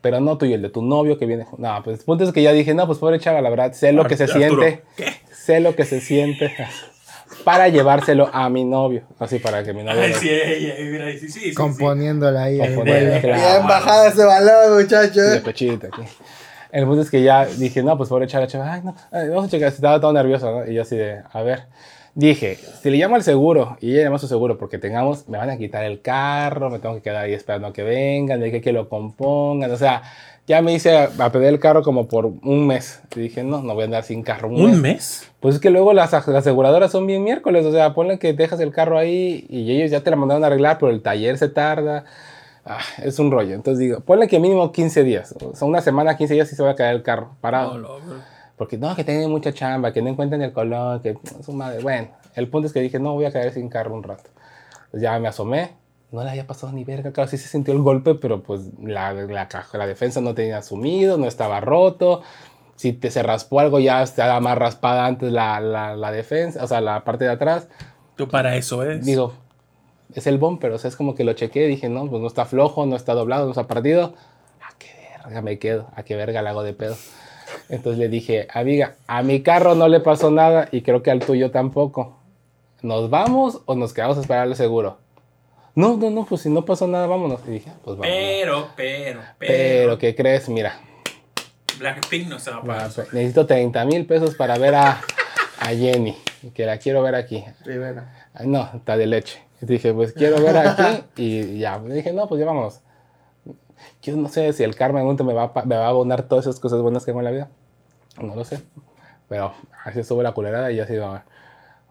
Pero no tuyo, el de tu novio que viene. No, pues el punto es que ya dije, no, pues pobre chava, la verdad, sé lo que se Arturo, siente. ¿qué? Sé lo que se siente para llevárselo a mi novio. Así para que mi novio. Ay, sí, mira, sí, sí. Componiéndola ahí vuelo. claro. Bien bajada ese balón, muchacho. de pechito aquí. El punto es que ya dije, no, pues pobre chava, chava, ay, no, ay, vamos a checar, estaba todo nervioso, ¿no? Y yo así de, a ver. Dije, si le llamo al seguro y ella llama a su seguro porque tengamos, me van a quitar el carro, me tengo que quedar ahí esperando a que vengan, de que, que lo compongan, o sea, ya me hice a, a pedir el carro como por un mes. Y dije, no, no voy a andar sin carro un, ¿Un mes. mes? Pues es que luego las, las aseguradoras son bien miércoles, o sea, ponle que dejas el carro ahí y ellos ya te la mandaron a arreglar, pero el taller se tarda. Ah, es un rollo. Entonces digo, ponle que mínimo 15 días, o sea, una semana, 15 días y se va a caer el carro parado. No, no, Porque no, que tienen mucha chamba, que no encuentran el color, que su madre. Bueno, el punto es que dije, no, voy a caer sin carro un rato. Pues ya me asomé, no le había pasado ni verga, claro, sí se sintió el golpe, pero pues la, la, la defensa no tenía sumido, no estaba roto. Si te se raspó algo, ya estaba más raspada antes la, la, la defensa, o sea, la parte de atrás. Tú para eso es. Digo, es el bumper, o sea, es como que lo chequé, dije, no, pues no está flojo, no está doblado, no está partido. ¿A qué verga me quedo? ¿A qué verga le hago de pedo? Entonces le dije, amiga, a mi carro no le pasó nada y creo que al tuyo tampoco. ¿Nos vamos o nos quedamos a esperar el seguro? No, no, no, pues si no pasó nada, vámonos. Y dije, pues vamos. Pero, pero, pero. Pero, ¿qué crees? Mira, Blackpink no se va a pagar. pues, necesito 30 mil pesos para ver a, a Jenny, que la quiero ver aquí. Rivera. No, está de leche. Y dije, pues quiero ver aquí y ya. Y dije, no, pues ya vámonos. Yo no sé si el karma en un me va, a me va a abonar todas esas cosas buenas que hago en la vida. No lo sé. Pero así estuvo la culerada y ya se iba.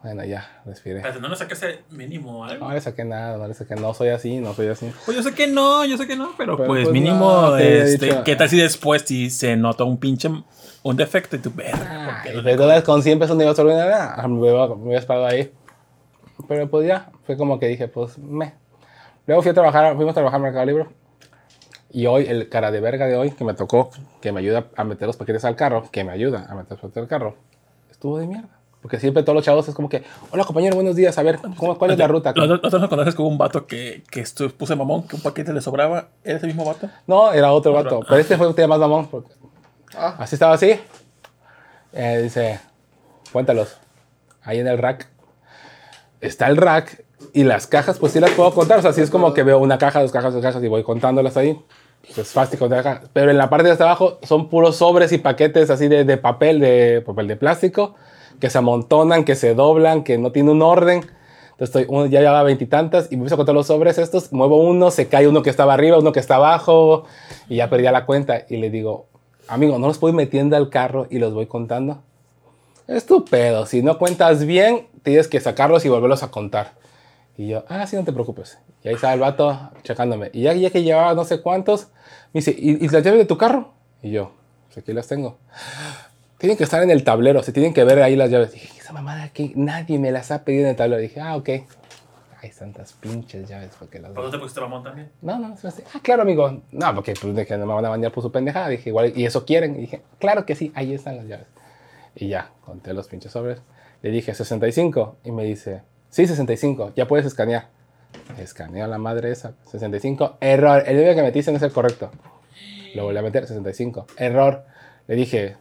Bueno, ya, respiré. No le sacaste mínimo algo. No le saqué nada, no le saqué. No soy así, no soy así. Pues yo sé que no, yo sé que no, pero, Pero, pues, pues, mínimo, no, este, ¿qué tal si después si se nota un pinche, un defecto y tú, verga, ¿por Ah, con 100 pesos no iba a nada. Ah, Me hubiera, esperado ahí. Pero pues ya, fue como que dije, pues me. Luego fui a trabajar, fuimos a trabajar en Mercado Libre. Y hoy, el cara de verga de hoy, que me tocó, que me ayuda a meter los paquetes al carro, que me ayuda a meter los paquetes al carro, estuvo de mierda. Porque siempre todos los chavos es como que, hola compañero, buenos días, a ver, ¿cómo, ¿cuál es la ruta? Los los otros me conoces como un vato que, que puse mamón, que un paquete le sobraba. ¿Era ese mismo vato? No, era otro vato. Pero este fue un tema más mamón. porque Ah. Así estaba así. Eh, dice, cuéntalos. Ahí en el rack. Está el rack y las cajas, pues sí las puedo contar. O sea, sí es como que veo una caja, dos cajas, dos cajas y voy contándolas ahí. Pues es fácil contar cajas. Pero en la parte de hasta abajo son puros sobres y paquetes así de, de papel, de papel de plástico, que se amontonan, que se doblan, que no tiene un orden. Entonces estoy, uno, ya llevaba veintitantas y me empiezo a contar los sobres estos. Muevo uno, se cae uno que estaba arriba, uno que está abajo y ya perdí la cuenta. Y le digo, amigo, no los ir metiendo al carro y los voy contando. Es tu pedo. Si no cuentas bien, tienes que sacarlos y volverlos a contar. Y yo, ah, sí, no te preocupes. Y ahí estaba el vato checándome. Y ya, ya que llevaba no sé cuántos, me dice, ¿y, y las llaves de tu carro? Y yo, pues aquí las tengo. Tienen que estar en el tablero, se tienen que ver ahí las llaves. Dije, esa mamada aquí, nadie me las ha pedido en el tablero. Dije, ah, ok. Hay tantas pinches llaves porque las ¿Por qué te pusiste mamón también? no, no, se me hace, ah, claro, amigo. No, porque pues, dije, no me van a bañar por su pendejada. Dije, igual, ¿y eso quieren? Y dije, claro que sí, ahí están las llaves. Y ya, conté los pinches sobres. Le dije, 65. Y me dice, sí, 65, ya puedes escanear. Escaneo la madre esa, 65. Error, el número que metiste no es el correcto. Lo volví a meter, 65. Error. Le dije,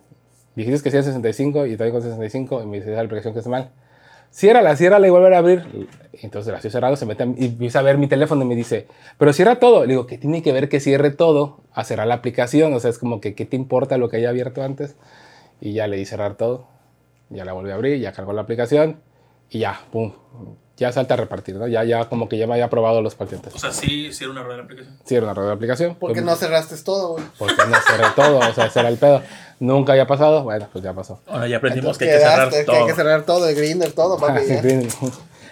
dijiste que sí era 65 y todavía con 65. Y me dice, esa aplicación que está mal. Ciérrala, ciérrala y volver a abrir. Entonces la estoy cerrado, se mete y empieza a ver mi teléfono y me dice, pero cierra todo. Le digo, ¿qué tiene que ver que cierre todo a cerrar la aplicación? O sea, es como que, ¿qué te importa lo que haya abierto antes? Y ya le di cerrar todo. Ya la volví a abrir, ya cargó la aplicación y ya, pum. Ya salta a repartir, ¿no? Ya, ya como que ya me había aprobado los paquetes. O sea, sí, sí era una error de aplicación. Sí, era una rueda de aplicación. ¿Por qué Pues, no cerraste todo, güey? Porque no cerré todo, o sea, ese era el pedo. Nunca había pasado, bueno, pues ya pasó. Ahora ya aprendimos Entonces que hay que cerrar todo. Que hay que cerrar todo, el grinder, todo, papi. ya.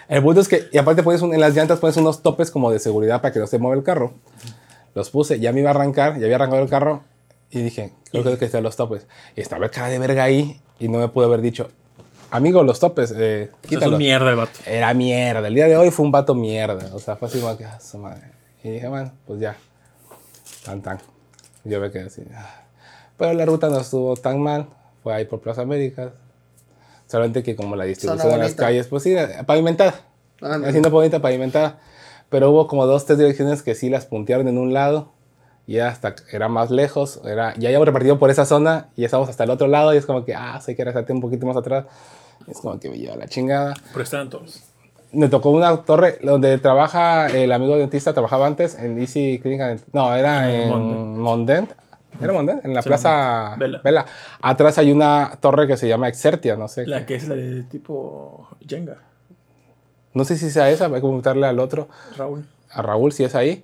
El punto es que, y aparte pones un- en las llantas pones unos topes como de seguridad para que no se mueva el carro. Los puse, ya me iba a arrancar, ya había arrancado el carro y dije, creo que hay que están los topes. Y estaba el cara de verga ahí y no me pude haber dicho, amigo, los topes, eh, es un mierda el vato. Era mierda, el día de hoy fue un vato mierda. O sea, fue así como que, ah, su madre. Y dije, bueno, pues ya, tan tan. Yo me quedé así. ah. Pero la ruta no estuvo tan mal, fue ahí por Plaza América. Solamente que como la distribución de las calles, pues sí, pavimentada. Ah, no. Haciendo bonita pavimentada. Pero hubo como dos, tres direcciones que sí las puntearon en un lado. Y ya hasta era más lejos. Era, ya habíamos repartido por esa zona y ya estábamos hasta el otro lado. Y es como que, ah, sé que era un poquito más atrás. Y es como que me lleva la chingada. Pero estaban todos. Me tocó una torre donde trabaja el amigo dentista, trabajaba antes en Easy Clinic. No, era en Mondent. Mondent. ¿Era Mondent? En la Sí, plaza Vela. Vela. Atrás hay una torre que se llama Exertia, no sé. La que es la de tipo Jenga, No sé si sea esa, hay que preguntarle al otro, Raúl. a Raúl, si es ahí.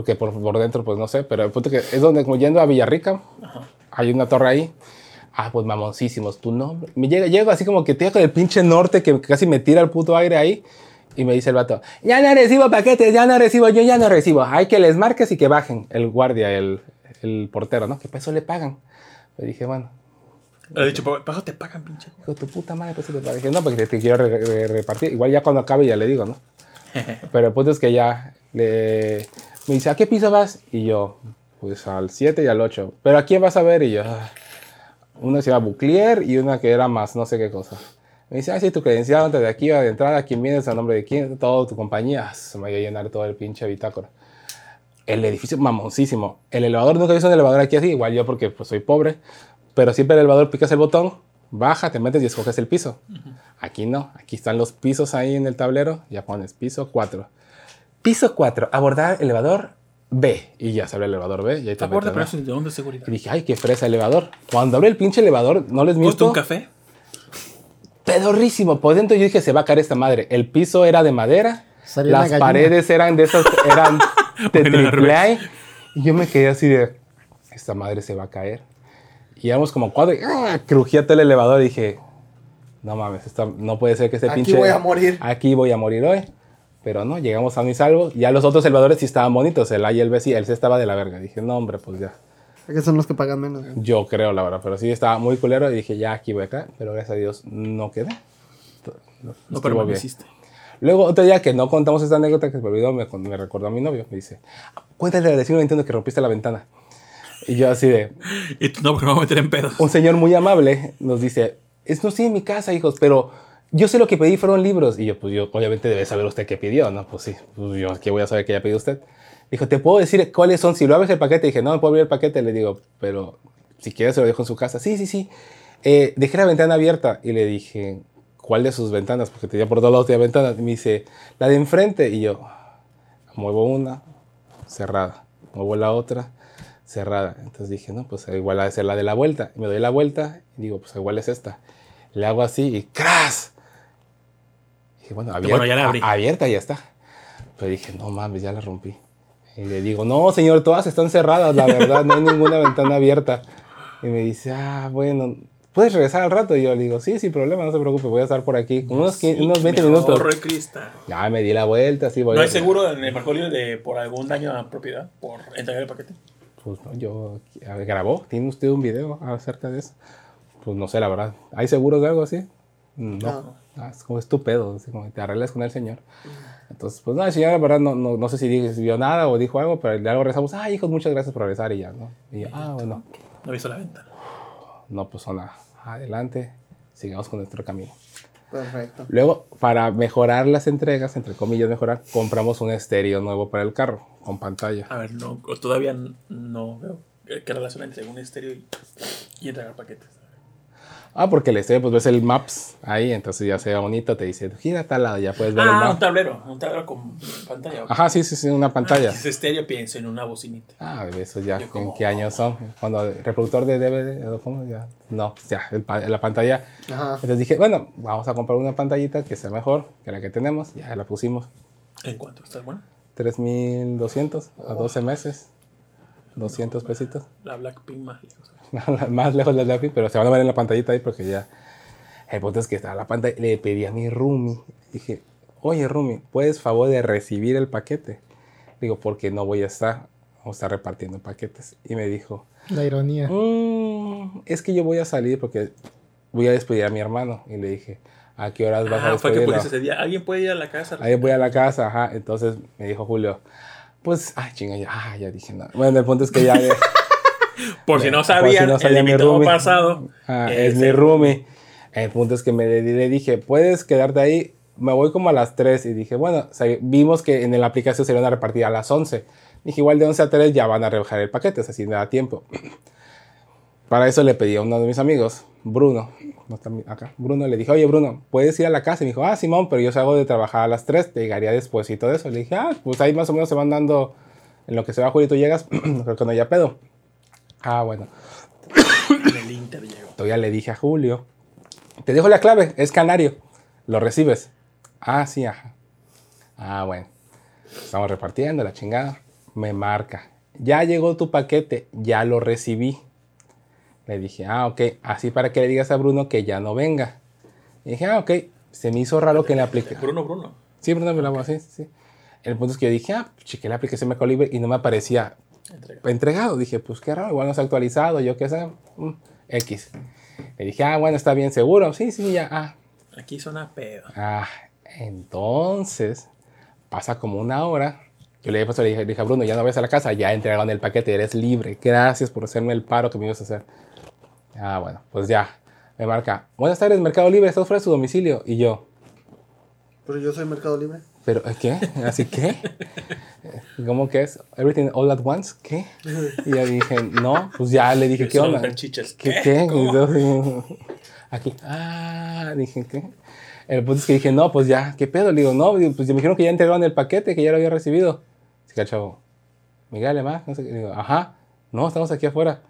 Porque por, por dentro, pues no sé. Pero el punto que es donde, como yendo a Villarrica, hay una torre ahí. Ah, pues mamoncísimos, tu nombre. Me llega, llego así como que te con el pinche norte que casi me tira el puto aire ahí. Y me dice el vato, ya no recibo paquetes, ya no recibo, yo ya no recibo. Hay que les marques y que bajen. El guardia, el, el portero, ¿no? Que peso le pagan. Le dije, bueno, Le he dicho, "Pa- paso te pagan, pinche. hijo de tu puta madre, peso le pagan. Dije, no, porque te, te quiero re- re- repartir. Igual ya cuando acabe ya le digo, ¿no? Pero el punto es que ya le, me dice, ¿a qué piso vas? Y yo, pues al 7 y al 8. ¿Pero a quién vas a ver? Y yo, "Ah". una se llama Buclier y una que era más, no sé qué cosa. Me dice, ah, sí, tu credencial antes de aquí, de entrada, quién vienes, a nombre de quién, todo tu compañía. Ah, Se me iba a llenar todo el pinche bitácora. El edificio mamoncísimo. El elevador, nunca he visto un elevador aquí así, igual yo porque pues, soy pobre. Pero siempre el elevador picas el botón, baja, te metes y escoges el piso. Aquí no, aquí están los pisos ahí en el tablero, ya pones piso 4. Piso 4, abordar elevador B. Y ya sale el elevador B y ahí te Aborda, pero ¿no? eso de dónde es seguridad. Y dije, ay, qué fresa elevador. Cuando abre el pinche elevador, no les ¿Gusta miento, un café? pedorrísimo. Por dentro yo dije, se va a caer esta madre. El piso era de madera, Salió las paredes eran de esas, eran de triple A. Y yo me quedé así de, esta madre se va a caer. Y éramos como cuatro, y ¡ah! crujía todo el elevador y dije, no mames, esta- no puede ser que este Aquí pinche... voy a morir. Aquí voy a morir hoy. Pero no, llegamos a mi salvo. Ya los otros elevadores sí estaban bonitos. El A y el B sí, el C estaba de la verga. Dije, no, hombre, pues ya. Que son los que pagan menos. Yo creo, la verdad. Pero sí estaba muy culero y dije, ya aquí voy acá. Pero gracias a Dios no quedé. No, No bien. permaneciste. Luego, otro día que no contamos esta anécdota que se me olvidó, me, me recordó a mi novio. Me dice, cuéntale al vecino Nintendo que rompiste la ventana. Y yo así de, Y tú, no, porque me voy a meter en pedos. un señor muy amable nos dice, es no sí en mi casa, hijos, pero yo sé lo que pedí fueron libros. Y yo, pues yo, obviamente debe saber usted qué pidió, ¿no? Pues sí, pues yo, ¿qué voy a saber que haya pedido usted? Dijo, ¿te puedo decir cuáles son? Si lo abres el paquete, dije, no, me puedo abrir el paquete. Le digo, pero si quieres se lo dejo en su casa. Sí, sí, sí. Eh, dejé la ventana abierta y le dije, ¿cuál de sus ventanas? Porque tenía por todos lados de ventanas. Y me dice, la de enfrente. Y yo, muevo una, cerrada. Muevo la otra, cerrada. Entonces dije, no, pues igual ha de ser la de la vuelta. Me doy la vuelta y digo, pues igual es esta. Le hago así y ¡cras! Dije, bueno, abierta, bueno, ya la abrí. a- abierta ya está. Pero dije, no mames, ya la rompí. Y le digo, no, señor, todas están cerradas, la verdad, no hay ninguna ventana abierta. Y me dice, ah, bueno, ¿puedes regresar al rato? Y yo le digo, sí, sin problema, no se preocupe, voy a estar por aquí. Unos, Sí, 15 unos 20 me minutos. ahorro el cristal. Ya me di la vuelta, así voy ¿No a- hay seguro en el Libre de, por algún daño a propiedad? ¿Por entregar el paquete? Pues no, yo. a ver, ¿Grabó? ¿Tiene usted un video acerca de eso? Pues no sé, la verdad. ¿Hay seguros de algo así? No. Ah, es como estúpido, así como que te arreglas con el señor. Entonces, pues no, el señor, la verdad, no, no, no sé si dijo- si vio nada o dijo algo, pero luego rezamos, ay, hijos, muchas gracias por regresar y ya, ¿no? Y yo, ah, bueno. No visto la venta. No, pues nada. Adelante, sigamos con nuestro camino. Perfecto. Luego, para mejorar las entregas, entre comillas, mejorar, compramos un estéreo nuevo para el carro, con pantalla. A ver, no, todavía no veo qué qué relación entre un estéreo y, y entregar paquetes. Ah, porque el estéreo, pues ves el Maps ahí, entonces ya sea bonito, te dice, gira a tal lado, ya puedes ver el Ah, un tablero, un tablero con pantalla. Ajá, sí, sí, sí, una pantalla. Ah, ese estéreo pienso en una bocinita. Ah, eso ya, Yo ¿en como- qué años son? Cuando el reproductor de DVD, ¿o ¿cómo? Ya, no, ya, el la pantalla. Ajá. Entonces dije, bueno, vamos a comprar una pantallita que sea mejor que la que tenemos. Ya la pusimos. ¿En cuánto? ¿Está bueno? 3200 a 12 meses. 200 pesitos. La Blackpink más lejos. Más lejos de la lápiz, pero se van a ver en la pantallita ahí porque ya. El punto es que está la pantalla. Le pedí a mi roomie. Dije, oye, roomie, ¿puedes favor de recibir el paquete? Digo, porque no voy a estar. Vamos a estar repartiendo paquetes. Y me dijo, La ironía. "Mm, es que yo voy a salir porque voy a despedir a mi hermano. Y le dije, ¿a qué horas vas a Ah, fue que despedirlo? por ese día. ¿Alguien puede ir a la casa? Ahí voy a la casa, ajá. Entonces me dijo Julio, pues, ay, chinga, ya, ah, ya dije, no. Bueno, el punto es que ya. Por si no Por si sabían, no el invitado pasado Ah, es es mi roomie. El punto es que me le, dije, puedes quedarte ahí. Me voy como a las 3 y dije, bueno, o sea, vimos que en la aplicación se iban a repartir a las 11. Dije, igual de 11 a 3 ya van a rebajar el paquete, o sea, así me da tiempo. Para eso le pedí a uno de mis amigos, Bruno, no está mi- acá, Bruno, le dije, oye Bruno, ¿puedes ir a la casa? Y me dijo, ah, Simón, pero yo salgo de trabajar a las 3, te llegaría después y todo eso. Le dije, ah, pues ahí más o menos se van dando, en lo que se va Julio y tú llegas, creo que no ya pedo. Ah, bueno. En el Inter llegó. Todavía le dije a Julio, te dejo la clave, es canario, lo recibes. Ah, sí, ajá. Ah, bueno. Estamos repartiendo la chingada. Me marca. Ya llegó tu paquete, ya lo recibí. Le dije, ah, ok, así para que le digas a Bruno que ya no venga. Y dije, ah, ok. Se me hizo raro que le aplique. Bruno, Bruno. Sí, Bruno me hago así, sí. El punto es que yo dije, ah, chequé la aplicación Mercado Libre y no me aparecía Entrega. entregado. Dije, pues qué raro, igual no se ha actualizado, yo qué sé. mm, X. Le dije, ah, bueno, está bien seguro. Sí, sí, ya. Ah, Aquí suena pedo. ah. Entonces, pasa como una hora. Yo le dije, le dije, le dije a Bruno, ya no ves a la casa, ya entregaron el paquete, eres libre. Gracias por hacerme el paro que me ibas a hacer. Ah, bueno, pues ya. Me marca, buenas tardes, Mercado Libre, estás fuera de su domicilio. Y yo, Pero yo soy Mercado Libre. ¿pero qué? ¿Así qué? ¿Cómo que es? ¿Everything all at once? ¿Qué? Y yo dije, no, pues ya le dije, ¿qué onda? ¿Qué? ¿Qué? Yo, Aquí, ah, dije, ¿qué? El punto es que dije, no, pues ya, ¿qué pedo? Le digo, no, pues me dijeron que ya entregaron el paquete, que ya lo había recibido. Dice, chavo, Miguel, además, no sé qué. Digo, ajá, no, estamos aquí afuera.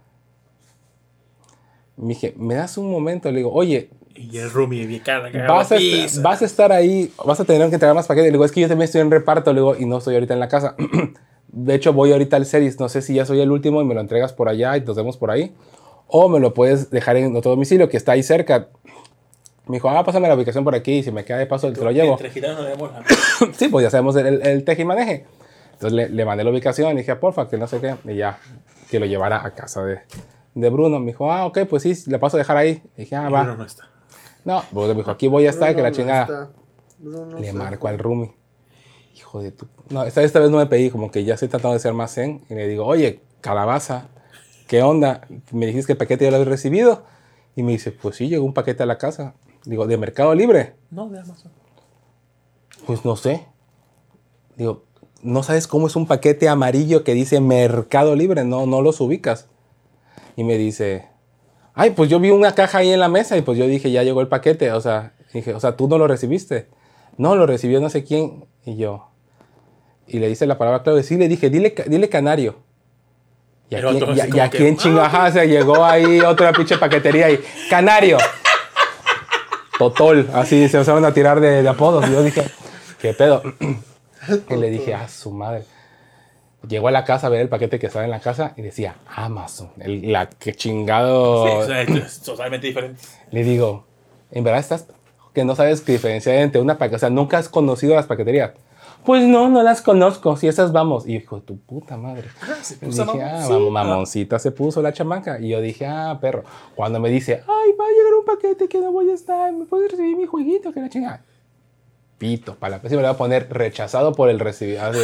Me dije, ¿me das un momento? Le digo, oye, Y el Rumi, mi cara, vas a, vas a estar ahí, vas a tener que entregar más paquetes. Le digo, es que yo también estoy en reparto, le digo, y no estoy ahorita en la casa. De hecho, voy ahorita al series, no sé si ya soy el último y me lo entregas por allá y nos vemos por ahí. O me lo puedes dejar en otro domicilio que está ahí cerca. Me dijo, ah, pásame la ubicación por aquí y si me queda de paso te lo llevo. La... sí, pues ya sabemos el, el, el teje y maneje. Entonces le, le mandé la ubicación y dije, porfa, que no sé qué. Y ya, que lo llevara a casa de, de Bruno. Me dijo, ah, ok, pues sí, le paso a dejar ahí. Y dije, ah, va. Bruno no está. No, pues me dijo, aquí voy a estar, que la Bruno no chingada. Bruno Le está. marco al roomie. Hijo de tu... No, esta, esta vez no me pedí, como que ya estoy tratando de ser más zen. Y le digo, oye, calabaza, ¿qué onda? Me dijiste que el paquete ya lo habías recibido. Y me dice, pues sí, llegó un paquete a la casa. Digo, ¿de Mercado Libre? No, de Amazon. Pues no sé. Digo, ¿no sabes cómo es un paquete amarillo que dice Mercado Libre? No, no los ubicas. Y me dice, ay, pues yo vi una caja ahí en la mesa y pues yo dije, ya llegó el paquete. O sea, dije, o sea, tú no lo recibiste. No, lo recibió no sé quién. Y yo, y le dice la palabra clave. Sí, le dije, dile, dile canario. Y aquí, y- y aquí en chingaja se llegó ahí otra pinche paquetería y canario. Totol, así se empezaron a tirar de, de apodos. Y yo dije, ¿qué pedo? Y le dije, a su madre. Llegó a la casa a ver el paquete que estaba en la casa y decía Amazon. El- la que chingado. Sí, sea, es totalmente diferente. Le digo, ¿en verdad estás que no sabes qué diferenciar entre una paquetería? O sea, nunca has conocido las paqueterías. Pues no, no las conozco. Si esas vamos. Y dijo, tu puta madre. se Y puso dije, ah, mamoncita. mam- mamoncita se puso la chamaca. Y yo dije, ah, perro. Cuando me dice, ay, va a llegar un paquete que no voy a estar, ¿me puedes recibir mi jueguito? Que la chingada. Pito, para la próxima le voy a poner rechazado por el recibidor.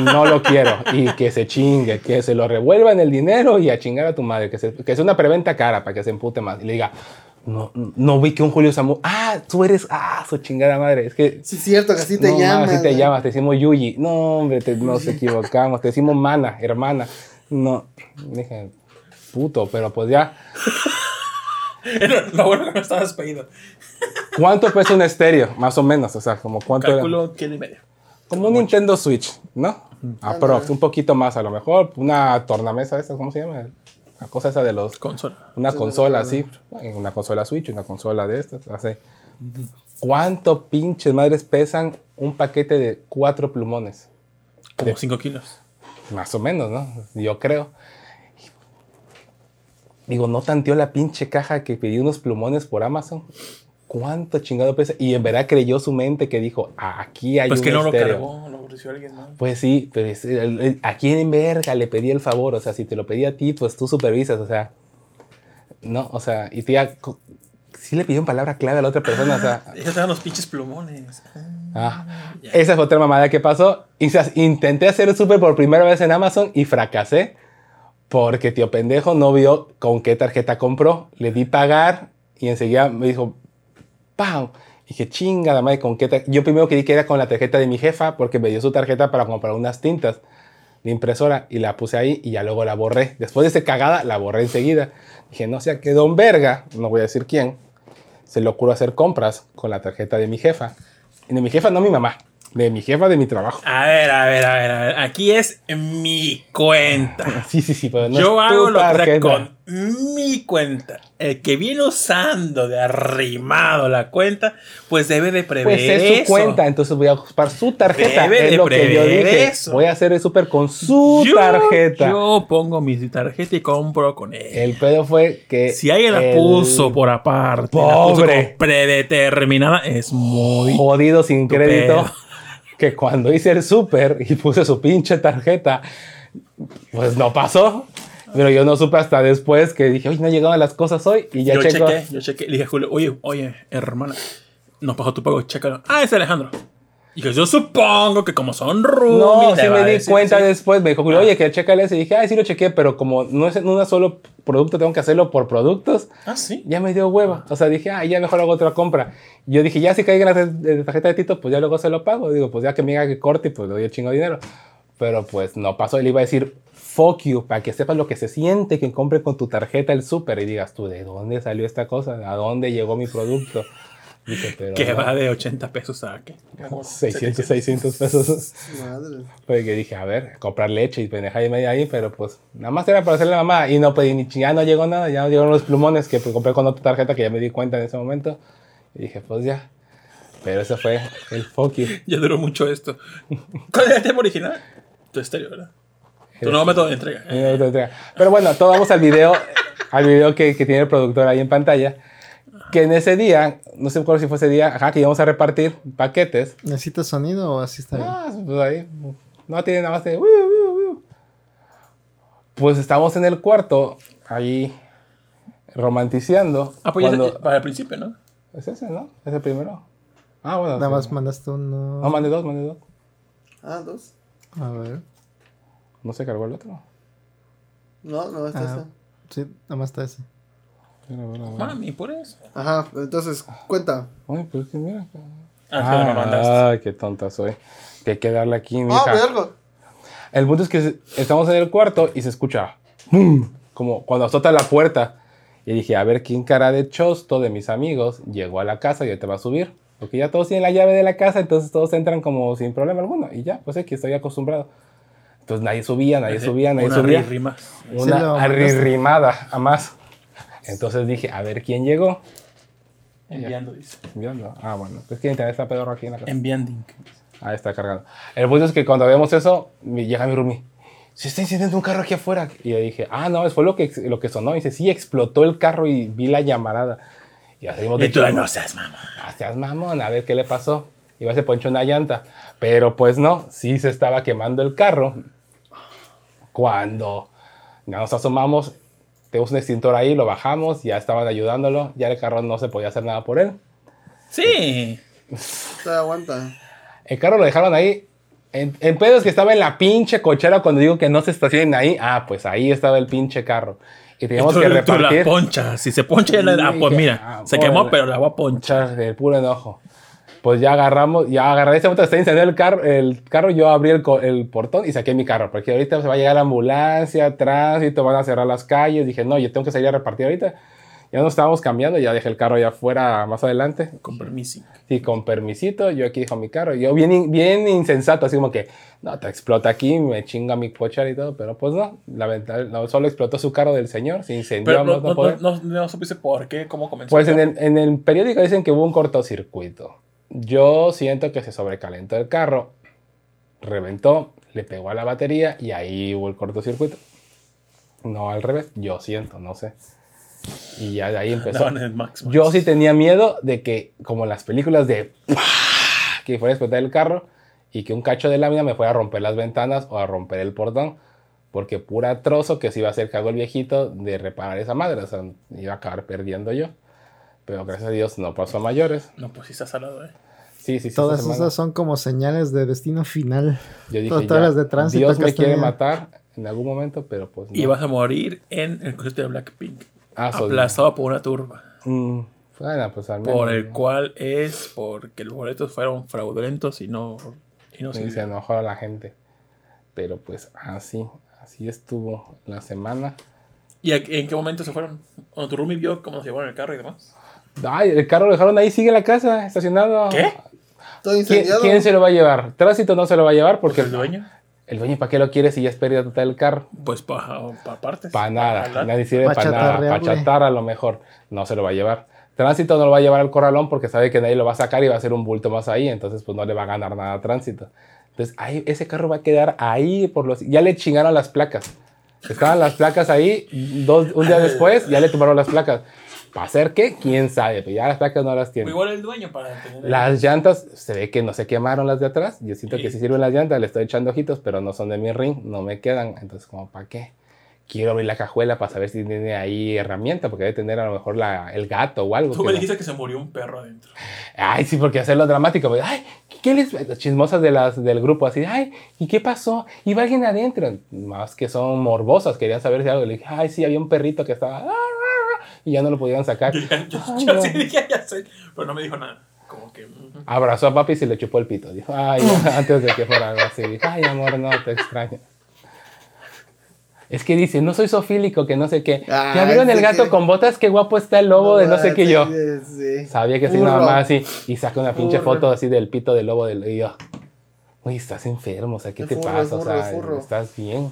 No lo quiero. Y que se chingue, que se lo revuelvan el dinero y a chingar a tu madre. Que, se, que sea una preventa cara para que se empute más. Y le diga, no, no vi que un Julio Samu. Ah, tú eres, ah, su chingada madre. Es que Sí, es cierto, que así te no, llamas. Así te güey. llamas, te decimos Yuyi. No, hombre, te- nos equivocamos. Te decimos mana, hermana. No, dije, puto, pero pues ya. Lo bueno que no estaba despedido. ¿Cuánto pesa un estéreo? Más o menos, o sea, como cuánto. era? Cálculo que y medio. Como un Nintendo Switch, ¿no? Aprox, un poquito más a lo mejor. Una tornamesa esa, ¿cómo se llama? La cosa esa de los. Consola. Una consola así, una consola Switch, una consola de estas, así. ¿Cuánto pinches madres pesan un paquete de cuatro plumones? Como 5 kilos. Más o menos, ¿no? Yo creo. Digo, no tanteó la pinche caja que pedí unos plumones por Amazon. ¿Cuánto chingado pesa? Y en verdad creyó su mente que dijo, "Ah, aquí hay Pues un que no lo estéreo". cargó, lo recibió alguien más. Pues sí, pero es- el- el- a quién en verga le pedí el favor. O sea, si te lo pedí a ti, pues tú supervisas. O sea, no, o sea, y tía, sí le pidió en palabra clave a la otra persona. O sea, Ellos dan los pinches plumones. Ah, esa fue otra mamada que pasó. Intenté hacer el súper por primera vez en Amazon y fracasé porque tío pendejo no vio con qué tarjeta compró. Le di pagar y enseguida me dijo, ¡pam! Y dije, chinga la madre, ¿con qué tar-?" Yo primero creí que era con la tarjeta de mi jefa porque me dio su tarjeta para comprar unas tintas de impresora y la puse ahí y ya luego la borré. Después de esa cagada, la borré enseguida. Dije, no sea que don verga, no voy a decir quién, se le ocurrió hacer compras con la tarjeta de mi jefa. Y de mi jefa, no mi mamá, de mi jefa de mi trabajo. A ver, a ver, a ver, a ver. Aquí es mi cuenta. Sí, sí, sí, pero no Yo es hago lo que con mi cuenta. El que viene usando de arrimado la cuenta, pues debe de prever Pues es su eso. cuenta, entonces voy a ocupar su tarjeta. Debe es de lo que yo prever dije. eso. Voy a hacer el súper con su Yo- tarjeta. Yo pongo mi tarjeta y compro con él. El pedo fue que. si alguien la puso por aparte, la puso Pobre. como predeterminada, es muy Jodido sin crédito. pedo. Que cuando hice el súper y puse su pinche tarjeta, pues no pasó. Pero yo no supe hasta después que dije, oye, no llegaban las cosas hoy. Y ya yo chequé, yo chequé. Le dije a Julio, oye, oye, hermana, nos pasó tu pago, chécalo. Ah, es Alejandro. Y yo, yo supongo que como son roomies, No, sí me di decir, cuenta sí. después. Me dijo, Julio, oye, que chécale ese. Y dije, ay, sí lo chequé, pero como no es en un solo producto, tengo que hacerlo por productos. Ah, sí. Ya me dio hueva. O sea, dije, ah, ya mejor hago otra compra. Y yo dije, ya si caiga en la tar- tarjeta de Tito, pues ya luego se lo pago. Digo, pues ya que me diga que corte, pues le doy el chingo de dinero. Pero pues no pasó. Le iba a decir, fuck you, para que sepas lo que se siente que compre con tu tarjeta el súper y digas tú, ¿de dónde salió esta cosa? ¿A dónde llegó mi producto? Pero. Que no. va de 80 pesos a qué? 600, 600 pesos. Madre. Pues que dije, a ver, comprar leche y pendeja y media ahí, pero pues nada más era para hacerle la mamá y no pedí ni chingada, no llegó nada, ya llegaron los plumones que pues, compré con otra tarjeta que ya me di cuenta en ese momento. Y dije, pues ya. Pero ese fue el fuck you. Ya duró mucho esto. ¿Cuál es el tema original? Tu estéreo, ¿verdad? Tu nuevo método de entrega. Pero bueno, todo vamos al video, al video que, que tiene el productor ahí en pantalla. Que en ese día, no sé si fue ese día, ajá, que íbamos a repartir paquetes. ¿Necesitas sonido o así está bien? Ah, pues ahí. No tiene nada más de. Pues estamos en el cuarto, ahí romanticiando. Ah, pues ya cuando- para el principio, ¿no? Es ese, ¿no? Es el primero. Ah, bueno. Nada más mandaste uno. No, mandé dos, mandé dos. Ah, dos. A ver. No se cargó el otro. No, no, está Ah, esa. sí, nada más está ese. Mira, mira, mira. Mami, por eso. Ajá, entonces, cuenta. Ay, pues que mira. Ah, lo mandaste. Ay, qué tonta soy. Que hay que darle aquí, mija. Ah, verga. El punto es que estamos en el cuarto y se escucha ¡bum! como cuando azota la puerta. Y dije, a ver quién cara de chosto de mis amigos llegó a la casa y ya te va a subir. Porque ya todos tienen la llave de la casa, entonces todos entran como sin problema alguno. Y ya, pues aquí estoy acostumbrado. Entonces nadie subía, nadie subía, nadie Una subía. rima. Una Sí arrirrimada a más. Entonces dije, a ver quién llegó. Enviando, dice. Enviando. Ah, bueno. Es que internet está pedorro aquí en la casa. Enviando. Ahí está cargando. El punto es que cuando vemos eso, me llega mi roomie. Se está incendiando un carro aquí afuera. Y yo dije, ah, no, fue lo que, lo que sonó. Y dice, sí, explotó el carro y vi la llamarada. Y así Y tú, no seas mamá. Ah, seas mamón, a ver qué le pasó. Iba a se ponchó una llanta. Pero pues no, sí se estaba quemando el carro. Cuando ya nos asomamos, tenemos un extintor ahí, lo bajamos, ya estaban ayudándolo. Ya el carro no se podía hacer nada por él. Sí. Se aguanta. El carro lo dejaron ahí. En, en pedos que estaba en la pinche cochera cuando digo que no se estacionen ahí. Ah, pues ahí estaba el pinche carro. Y teníamos Tú- que tú la repartir. poncha. Si se poncha, ya. Sí, Pues mira, ah, se quemó, pero la voy a ponchar. Del puro enojo. Pues ya agarramos, ya agarré ese momento que está incendiando el carro, el carro, yo abrí el, el portón y saqué mi carro, porque ahorita se va a llegar la ambulancia, tránsito, van a cerrar las calles. Dije, no, yo tengo que salir a repartir ahorita. Ya nos estábamos cambiando, ya dejé el carro allá afuera más adelante. Con permiso. Sí, con permisito, yo aquí dejo mi carro. Yo bien, bien insensato, así como que, no, te explota aquí, me chinga mi pochar y todo, pero pues no, la no, solo explotó su carro del señor, se incendió. Pero no, no, no, no supiste por qué, cómo comenzó. Pues en el, en el periódico dicen que hubo un cortocircuito. Yo siento que se sobrecalentó el carro, reventó, le pegó a la batería y ahí hubo el cortocircuito. No al revés, yo siento, no sé. Y ya de ahí empezó. En Max. Max. Yo sí tenía miedo de que, como en las películas de que fuera a explotar el carro y que un cacho de lámina me fuera a romper las ventanas o a romper el portón. Porque pura trozo que se iba a hacer cargo el viejito de reparar esa madre. O sea, iba a acabar perdiendo yo. Pero gracias a Dios no pasó a mayores. No, pues sí está salado, eh. Sí, sí, sí. Todas esas son como señales de destino final. Yo dije, todas ya, las de tránsito Dios que me quiere matar en algún momento, pero pues no. Y vas a morir en el concierto de Blackpink. Ah, soy- aplastado por una turba. Mm, bueno, pues al menos. Por el cual es porque los boletos fueron fraudulentos y no, y no Sí, se se enojó a la gente. Pero pues así, así estuvo la semana. ¿Y a- en qué momento se fueron? Cuando tu roomie vio cómo se llevaron el carro y demás. Ay, el carro lo dejaron ahí, sigue en la casa, estacionado. ¿Qué? Todo ¿Quién, se lo va a llevar? Tránsito no se lo va a llevar porque ¿El dueño? el dueño, ¿para qué lo quiere si ya es pérdida total del carro? Pues para partes. Para nada, Ojalá. nadie sirve Pa' para nada. Para chatar a lo mejor no se lo va a llevar. Tránsito no lo va a llevar al corralón porque sabe que nadie lo va a sacar y va a hacer un bulto más ahí, entonces pues no le va a ganar nada a tránsito. Entonces ahí, ese carro va a quedar ahí por los... Ya le chingaron las placas. Estaban las placas ahí, dos, un día después ya le tomaron las placas. ¿Para hacer qué? ¿Quién sabe? Pero ya las placas no las tiene. igual el dueño para tener. Las llantas, se ve que no se quemaron las de atrás. Yo siento que Sí. sirven las llantas, le estoy echando ojitos, pero no son de mi ring, no me quedan. Entonces, como, ¿para qué? Quiero abrir la cajuela para saber si tiene ahí herramienta, porque debe tener a lo mejor la- el gato o algo. Tú me no- dijiste que se murió un perro adentro. Ay, sí, porque hacerlo dramático. pues, Ay, ¿qué les.? Las chismosas de las, del grupo, así, ay, ¿y qué pasó? ¿Iba alguien adentro? Más que son morbosas, querían saber si algo. Le dije, ay, sí, había un perrito que estaba. ah", Y ya no lo podían sacar. Yo, yo- Ay, yo no. sí dije, ya sé. Pero no me dijo nada. Como que. Abrazó a papi y se le chupó el pito. Dijo, ay, antes de que fuera algo así. Dijo, ay, amor, no, te extraño. Es que dice, no soy sofílico, que no sé qué. Ah, ¿Ya vieron el gato que- con botas? Qué guapo está el lobo de no sé qué yo. Sí, sí. Sabía que así nada más así. Y saca una pinche Burro. foto así del pito del lobo del. Y yo, uy, estás enfermo, o sea, ¿qué Es te furro, pasa? O sea, furro. estás bien.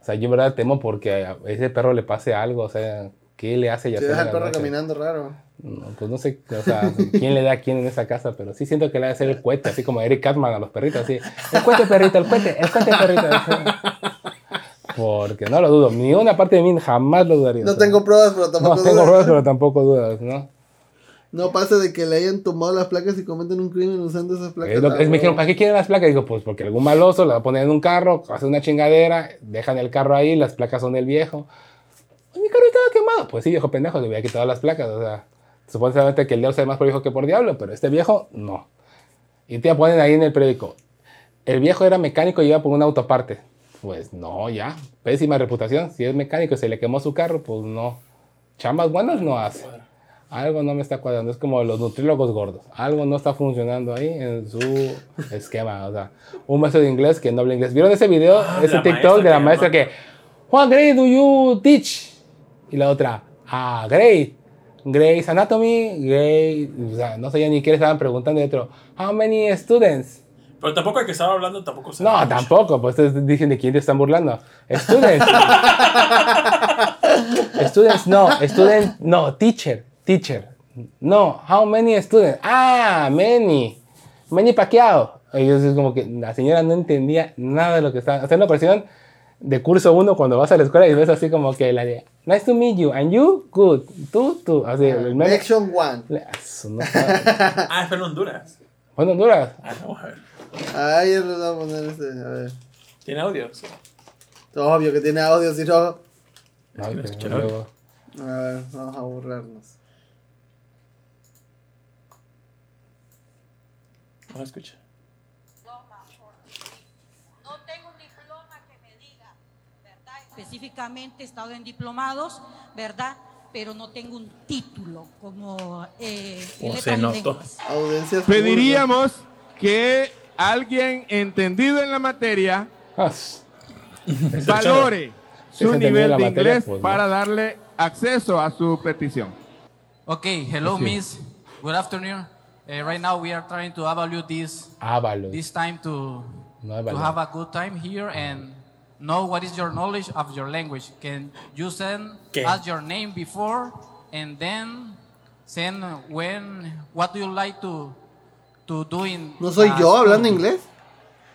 O sea, yo en verdad temo porque a ese perro le pase algo, o sea, ¿qué le hace ya Se deja el perro caminando raro. no, pues no sé, o sea, quién le da a quién en esa casa, pero sí siento que le va a hacer el cohete, así como Eric Cartman a los perritos, así. El cohete, perrito, el cohete, el cohete, perrito. Porque no lo dudo, ni una parte de mí jamás lo dudaría. No o sea, tengo pruebas, pero tampoco. no tengo dudas. pruebas, pero tampoco dudas, ¿no? No pasa de que le hayan tomado las placas y cometen un crimen usando esas placas. Es lo- es- me dijeron. ¿para qué quieren las placas? Digo, pues porque algún maloso la va a poner en un carro, hace una chingadera, dejan el carro ahí, las placas son del viejo. Mi carro estaba quemado. Pues sí, viejo pendejo, le había quitado las placas. O sea, supuestamente que el diablo sea más por hijo que por diablo, pero este viejo, no. Y te ponen ahí en el periódico. El viejo era mecánico y iba por una autoparte. Pues no, ya. Pésima reputación. Si es mecánico y se le quemó su carro, pues no. Chambas buenas no hace. Algo no me está cuadrando. Es como los nutriólogos gordos. Algo no está funcionando ahí en su esquema. O sea, un maestro de inglés que no habla inglés. ¿Vieron ese video? Ah, ese TikTok de la maestra que What grade do you teach? Y la otra, ah, grade. Grey's Anatomy, Grey, o sea, no sabía ni qué le estaban preguntando. Y otro, how many students? Pero tampoco el que estaba hablando tampoco se No, tampoco, pues ustedes dicen de quién te están burlando. Students. students, no, student, no, teacher, teacher. No, how many students? Ah, many. Many Pacquiao. Ellos es como que la señora no entendía nada de lo que estaba haciendo. Parecían de curso uno cuando vas a la escuela y ves así como que la de Nice to meet you, and you, good. Tú, tú. Así, el meme. One. Eso no sabe. Ah, fue en Honduras. Bueno, Honduras. Ah, vamos a ver. Ay, ya nos vamos a poner este. A ver. ¿Tiene audio? Sí. Obvio que tiene audio, si no. No que escuché luego- A ver, vamos a burlarnos. No lo escucha. No tengo un diploma que me diga, ¿verdad? Específicamente he estado en diplomados, ¿verdad? Pero no tengo un título como eh, letras se notó. Pediríamos que alguien entendido en la materia valore su nivel de materia, inglés pues, no. para darle acceso a su petición. Okay, hello, Miss. Good afternoon. Uh, right now, we are trying to evaluate this this time to No to have a good time here and know what is your knowledge of your language. Can you send ¿Qué? us your name before and then send when what do you like to to do in? ¿No soy uh, yo school? hablando inglés?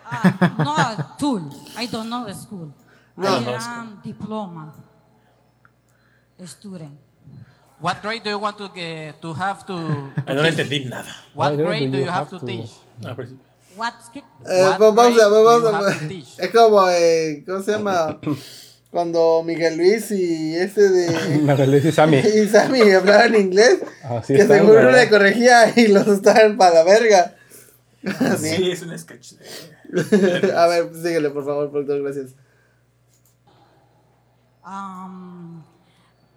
Ah, no a school. I don't know the school. No. I No am diploma student. What grade do you want to get to have to? Ay, no le entendí nada. What What grade grade do do you you have have to to- teach? Ah, pero sí. What's it? Eh, What pues vamos a, grade do vamos a, es como, eh, ¿cómo se llama? Cuando Miguel Luis y este de, Me relé Sammy. y Sammy hablaban inglés, Así que seguro ¿verdad? le corregía y los estaban para la verga. Sí, es un sketch. de- A ver, síguele, por favor, productor, gracias. Um,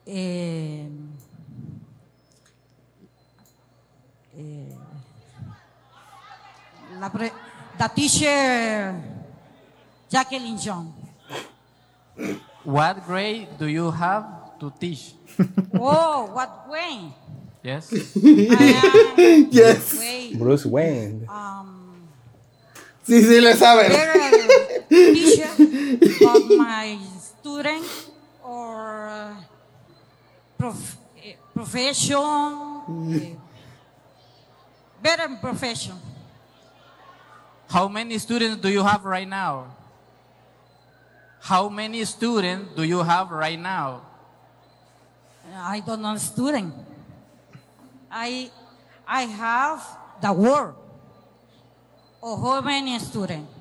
eh, eh, la pre- the teacher Jacqueline John. What grade do you have to teach? Oh, what way? Yes. I Yes. am way. Bruce Wayne. Um, Sí, sí, le saben. better teacher of my student or uh, prof, eh, profession. eh, better profession. How many students do you have right now? How many students do you have right now? I don't know student. I I have the word. Or how many students?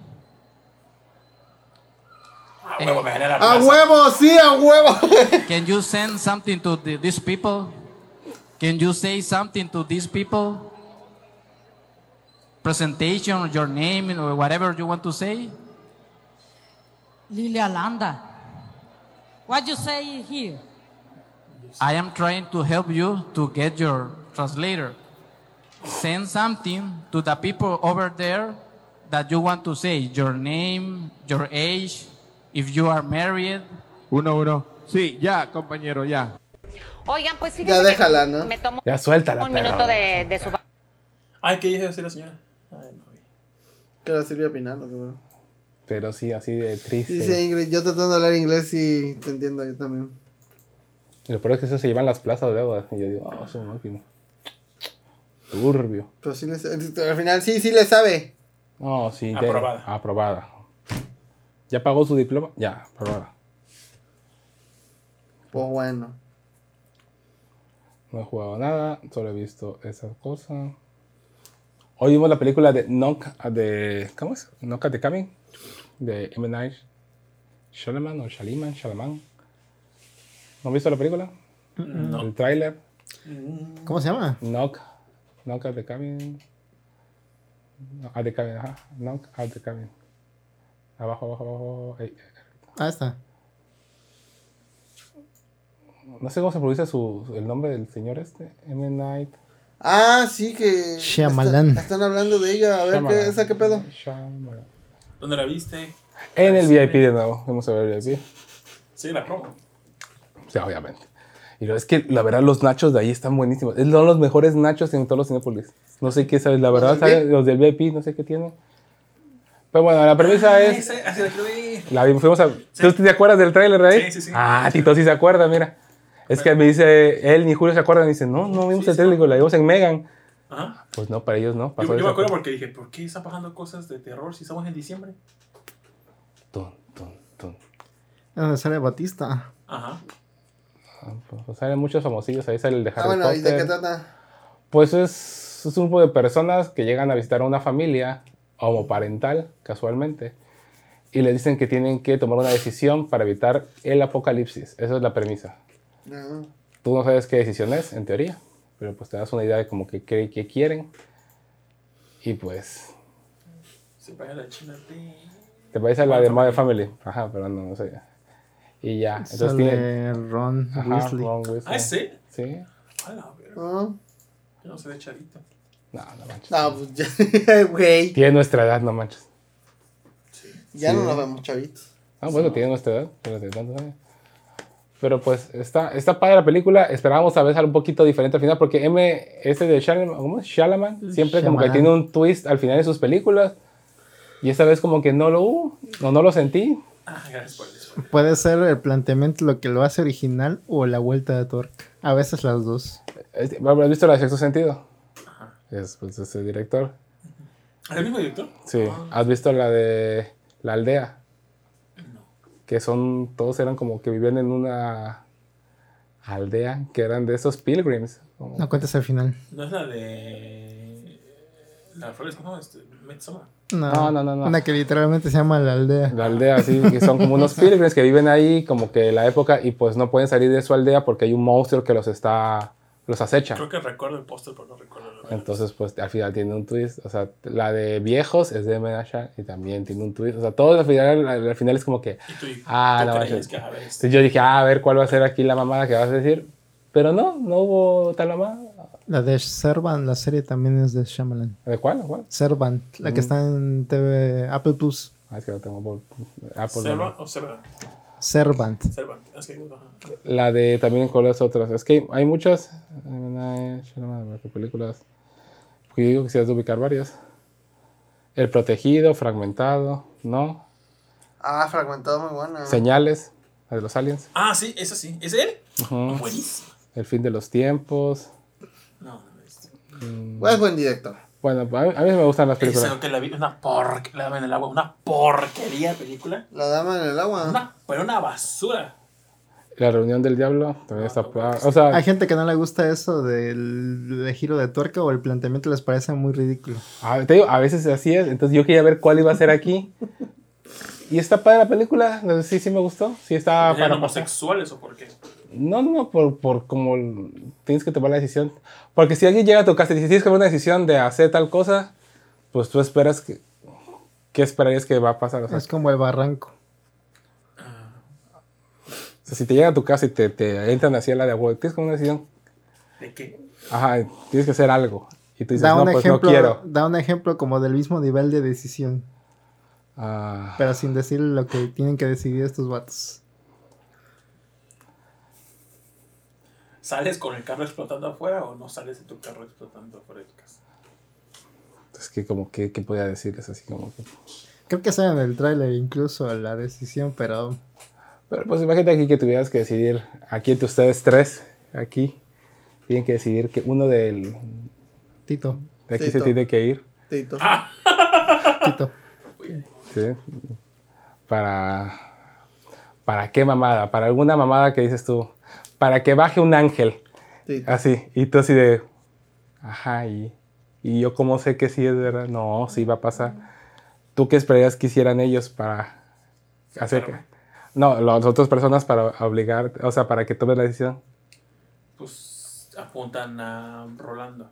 Ah, huevo, me gané A plaza. huevo, sí, a huevo. Can you send something to the, these people? Can you say something to these people? Presentation, your name, or whatever you want to say? Lilia Landa. What you say here? I am trying to help you to get your translator. Send something to the people over there that you want to say your name, your age, if you are married. Uno, uno. Sí, ya, compañero, ya. Oigan, pues Ya fíjense que déjala, ¿no? me tomó Ya suéltala, un perro. minuto de, de su Ay, ¿qué dice así la señora? Ay, no vi. Que era Silvia Pinal, ¿no? Seguro. Pero sí, así de triste. Dice Ingrid, yo tratando de hablar inglés y te entiendo yo también. Y lo peor es que eso se llevan las plazas de agua. Y yo digo, oh, su máquina. Turbio. Pero sí le sabe. Al final, sí, sí le sabe. No, sí. ya- Aprobada. aprobada. ¿Ya pagó su diploma? Ya, aprobada. Pues bueno. No he jugado nada, solo he visto esas cosas. Hoy vimos la película de Knock de. ¿Cómo es? Knock at the Cabin. De M. Night Shyamalan o Shaliman, Shalaman. ¿No han visto la película? No. El tráiler. ¿Cómo se llama? Knock. Knock at the Cabin. No, at the Cabin, ajá. Knock at the Cabin. Abajo, abajo, abajo. Ey, Ah, está. No sé cómo se pronuncia su, el nombre del señor este. M. Night. Ah, sí, que. Shyamalan. está- están hablando de ella. A ver, ¿qué. ¿esa qué pedo? Shyamalan. ¿Dónde la viste? En el VIP de nuevo. Vamos a ver el VIP. Sí, la promo. Sí, obviamente. Y lo es que la verdad los nachos de ahí están buenísimos. Es son los mejores nachos en todos los Cinépolis. No sé qué sabes, la verdad, ¿sabes? Los del VIP, no sé qué tienen. Pero bueno, la premisa es. Ese- Así la ver. La vimos, fuimos a. ¿Tú te acuerdas del tráiler de ahí? Sí, sí, sí. Ah, Tito sí se acuerda, mira. Es que me dice, él ni Julio se acuerdan. Y dice, no, no vimos el tráiler, la vimos en Megan. Ajá. Pues no, para ellos no. Yo, Pasó yo me acuerdo porque dije, ¿por qué están pasando cosas de terror si estamos en diciembre? Tun, tun, tun. Donde sale Batista. Ajá. Ah, Pues salen muchos famosillos. Ahí sale el de Harry Ah, bueno, ¿y de Potter. qué trata? Pues es, es un grupo de personas que llegan a visitar a una familia homoparental, casualmente, y les dicen que tienen que tomar una decisión para evitar el apocalipsis. Esa es la premisa. No. Tú no sabes qué decisión es, en teoría, pero pues te das una idea de como que, qué qué quieren. Y pues, Se paga la china te parece a la de Modern Family. Ajá, pero no, no sé. Y ya, entonces tiene... Sale Ron Ajá, Weasley. Ron Weasley. Ah, ¿sí? Sí. A la verga. Ah. Yo no sé de chavito. No, no manches. No, pues ya, güey. Tiene nuestra edad, no manches. Ya Sí. no lo vemos, chavitos. Ah, bueno, tiene nuestra edad, pero de tantos años. Pero pues está, está padre la película. Esperábamos a ver algo un poquito diferente al final, porque M, ese de Shalaman, ¿cómo es? Shalaman, siempre como que Shyamalan. tiene un twist al final de sus películas. Y esta vez como que no lo hubo, no, no lo sentí. Ah, gracias por. Puede ser el planteamiento lo que lo hace original o la vuelta de tuerca. A veces las dos. ¿Has visto la de sexto sentido? Es pues ese director. ¿Es el mismo director? Sí. ¿Has visto la de La Aldea? Que son, todos eran como que vivían en una aldea que eran de esos pilgrims. como- No cuentes al final. No es la de... La flores, ¿cómo? Este, Midsommar. No, No, no, no, no. Una que literalmente se llama La Aldea. La aldea, sí, que son como unos pilgrims que viven ahí, como que la época, y pues no pueden salir de su aldea porque hay un monstruo que los está, los acecha. Creo que recuerdo el póster, pero no recuerdo Entonces, pues al final tiene un twist. O sea, la de viejos es de Menasha y también tiene un twist. O sea, todo al final, al al final es como que. Y tú, Ah, tú no, creías manches. que, a ver, este- Entonces yo dije, ah, a ver cuál va a ser aquí la mamada que vas a decir. Pero no, no hubo tal mamada. La de Servant, la serie también es de Shyamalan. ¿De cuál? ¿De cuál? Servant, la que está en TV Apple Plus. Ah, es que no tengo por- Apple. Serva no. o Serva. Servant. Serva. Es que, ajá. La de también con las otras. Es que hay muchas. eh, ¿Qué películas? Porque yo digo que si has de ubicar varias. El protegido, fragmentado, ¿no? Ah, fragmentado, muy buena. Señales, la de los aliens. Ah, sí, eso sí. ¿Es él? Ujú. Buenísimo. El fin de los tiempos. No, no, es... Pues buen director. Bueno, a mí, a mí me gustan las películas. Que la vi, una porquería, la dama en el agua, una porquería de película. La dama en el agua. Una, pero una basura. La reunión del diablo también está. O sea, Hay gente que no le gusta eso del de giro de tuerca o el planteamiento les parece muy ridículo. a, te digo, a veces así es. Entonces yo quería ver cuál iba a ser aquí. Y está padre la película. no sé, Sí, sí me gustó. Sí está ¿Eran para pasar. homosexuales o por qué? No, no, por, por como tienes que tomar la decisión. Porque si alguien llega a tu casa y dice, tienes que tomar una decisión de hacer tal cosa, pues tú esperas que... ¿Qué esperarías que va a pasar? O sea, Es como el barranco. O sea, si te llegan a tu casa y te, te entran así a la de abuelo, tienes que tomar una decisión. ¿De qué? Ajá, tienes que hacer algo. Y tú dices, Da no, un, pues ejemplo, no quiero. da un ejemplo como del mismo nivel de decisión, Ah, pero sin decir lo que tienen que decidir estos vatos. ¿Sales con el carro explotando afuera o no sales de tu carro explotando afuera de tu casa? es que como que, ¿qué podía decirles así como que... Creo que sale en el tráiler incluso la decisión, pero Pero pues imagínate aquí que tuvieras que decidir, aquí entre ustedes tres, aquí, tienen que decidir que uno del, Tito, de aquí se Tito. tiene que ir. Tito. Tito. ¿sí? Para, ¿para qué mamada? Para alguna mamada que dices tú, para que baje un ángel, Tito. así, y tú así de, ajá, y, y yo cómo sé que sí es verdad, no, sí va a pasar. ¿Tú qué esperarías que hicieran ellos para hacer que... No, las otras personas para obligar, o sea, para que tomes la decisión. Pues apuntan a Rolando.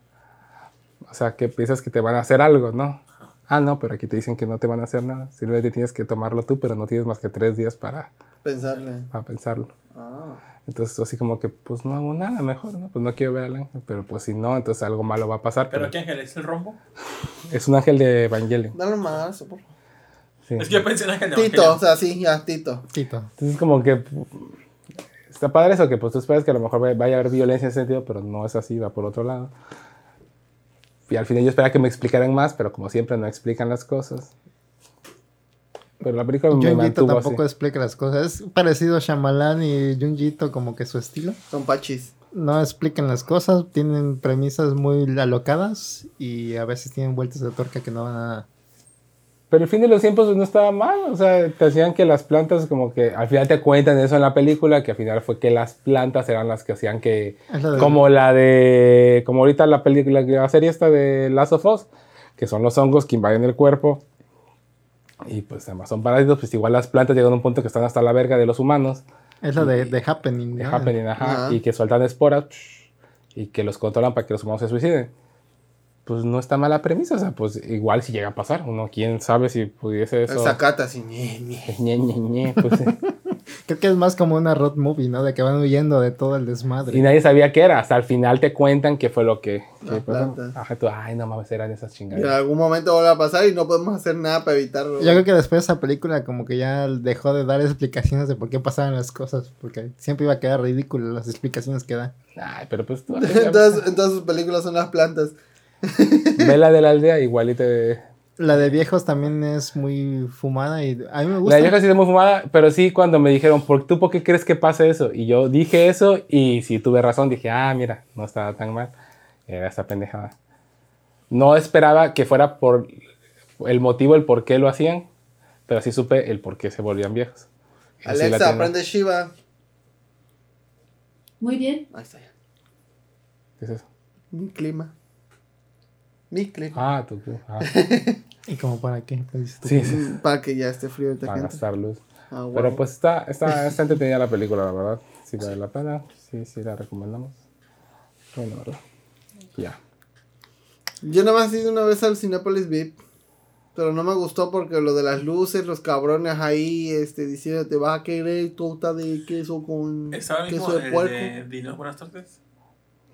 O sea, que piensas que te van a hacer algo, ¿no? Ah, no, pero aquí te dicen que no te van a hacer nada. Simplemente tienes que tomarlo tú, pero no tienes más que tres días para, Pensarle. para pensarlo. Ah. Entonces, así como que, pues no hago nada mejor, ¿no? Pues no quiero ver al ángel, pero pues si no, entonces algo malo va a pasar. ¿Pero pero qué ángel es el rombo? es un ángel de Evangelion. Dale un madrazo, por favor. Sí. Es que yo pensé en de Tito, o sea, sí, ya, Tito. Tito. Entonces, como que está padre eso, que pues tú esperas que a lo mejor vaya a haber violencia en ese sentido, pero no es así, va por otro lado. Y al final yo esperaba que me explicaran más, pero como siempre no explican las cosas. Pero la película me Junjito mantuvo tampoco así. explica las cosas. Es parecido a Shyamalan y Junjito como que su estilo. Son pachis. no explican las cosas, tienen premisas muy alocadas y a veces tienen vueltas de torca que no van a... Pero el fin de los tiempos no estaba mal, o sea, te hacían que las plantas como que al final te cuentan eso en la película, que al final fue que las plantas eran las que hacían que, de- como la de, como ahorita la película, la serie esta de Last of Us, que son los hongos que invaden el cuerpo y pues además son parásitos, pues igual las plantas llegan a un punto que están hasta la verga de los humanos, Es lo de, de Happening. de ¿no? happening, ajá, Ajá. y que sueltan esporas y que los controlan para que los humanos se suiciden. Pues no está mala premisa, o sea, pues igual si llega a pasar, uno quién sabe si pudiese eso. Sacata así. ñe, ñe. Ñe, Ñe, pues, sí. Creo que es más como una road movie, ¿no? De que van huyendo de todo el desmadre. y nadie sabía qué era, hasta el final te cuentan qué fue lo que. Las que pasó. Ajá, tú, ay, no mames, eran esas Y en algún momento vuelve a pasar y no podemos hacer nada para evitarlo. Yo creo que después de esa película como que ya dejó de dar explicaciones de por qué pasaban las cosas, porque siempre iba a quedar ridículo las explicaciones que da. Ay, pero pues tú. Entonces, en todas sus películas son las plantas. Ve la de la aldea, igual y te. La de viejos también es muy fumada y a mí me La gusta. de vieja sí es muy fumada, pero sí cuando me dijeron, ¿por tú por qué crees que pase eso? Y yo dije eso y si tuve razón, dije, ah, mira, no estaba tan mal. Era esta pendejada. No esperaba que fuera por el motivo, el por qué lo hacían, pero sí supe el por qué se volvían viejos. Sí la Alexa, aprende Shiva. Muy bien. Ahí está ya. ¿Qué es eso? Mi clima. Mi clima. Ah, tú, tú. Ah, ¿Y como para qué? Pues sí, sí, Para que ya esté frío para gente. gastar luz. Ah, Pero pues está, está, está entretenida la película, la verdad. Sí vale la pena. Sí, sí la recomendamos. Bueno, ¿verdad? Ya. Yo nada más he ido una vez al Cinépolis VIP. Pero no me gustó porque lo de las luces, los cabrones ahí, este, diciendo te vas a querer torta de queso con ¿Estaba mismo queso de puerco. de Dino Buenas tardes?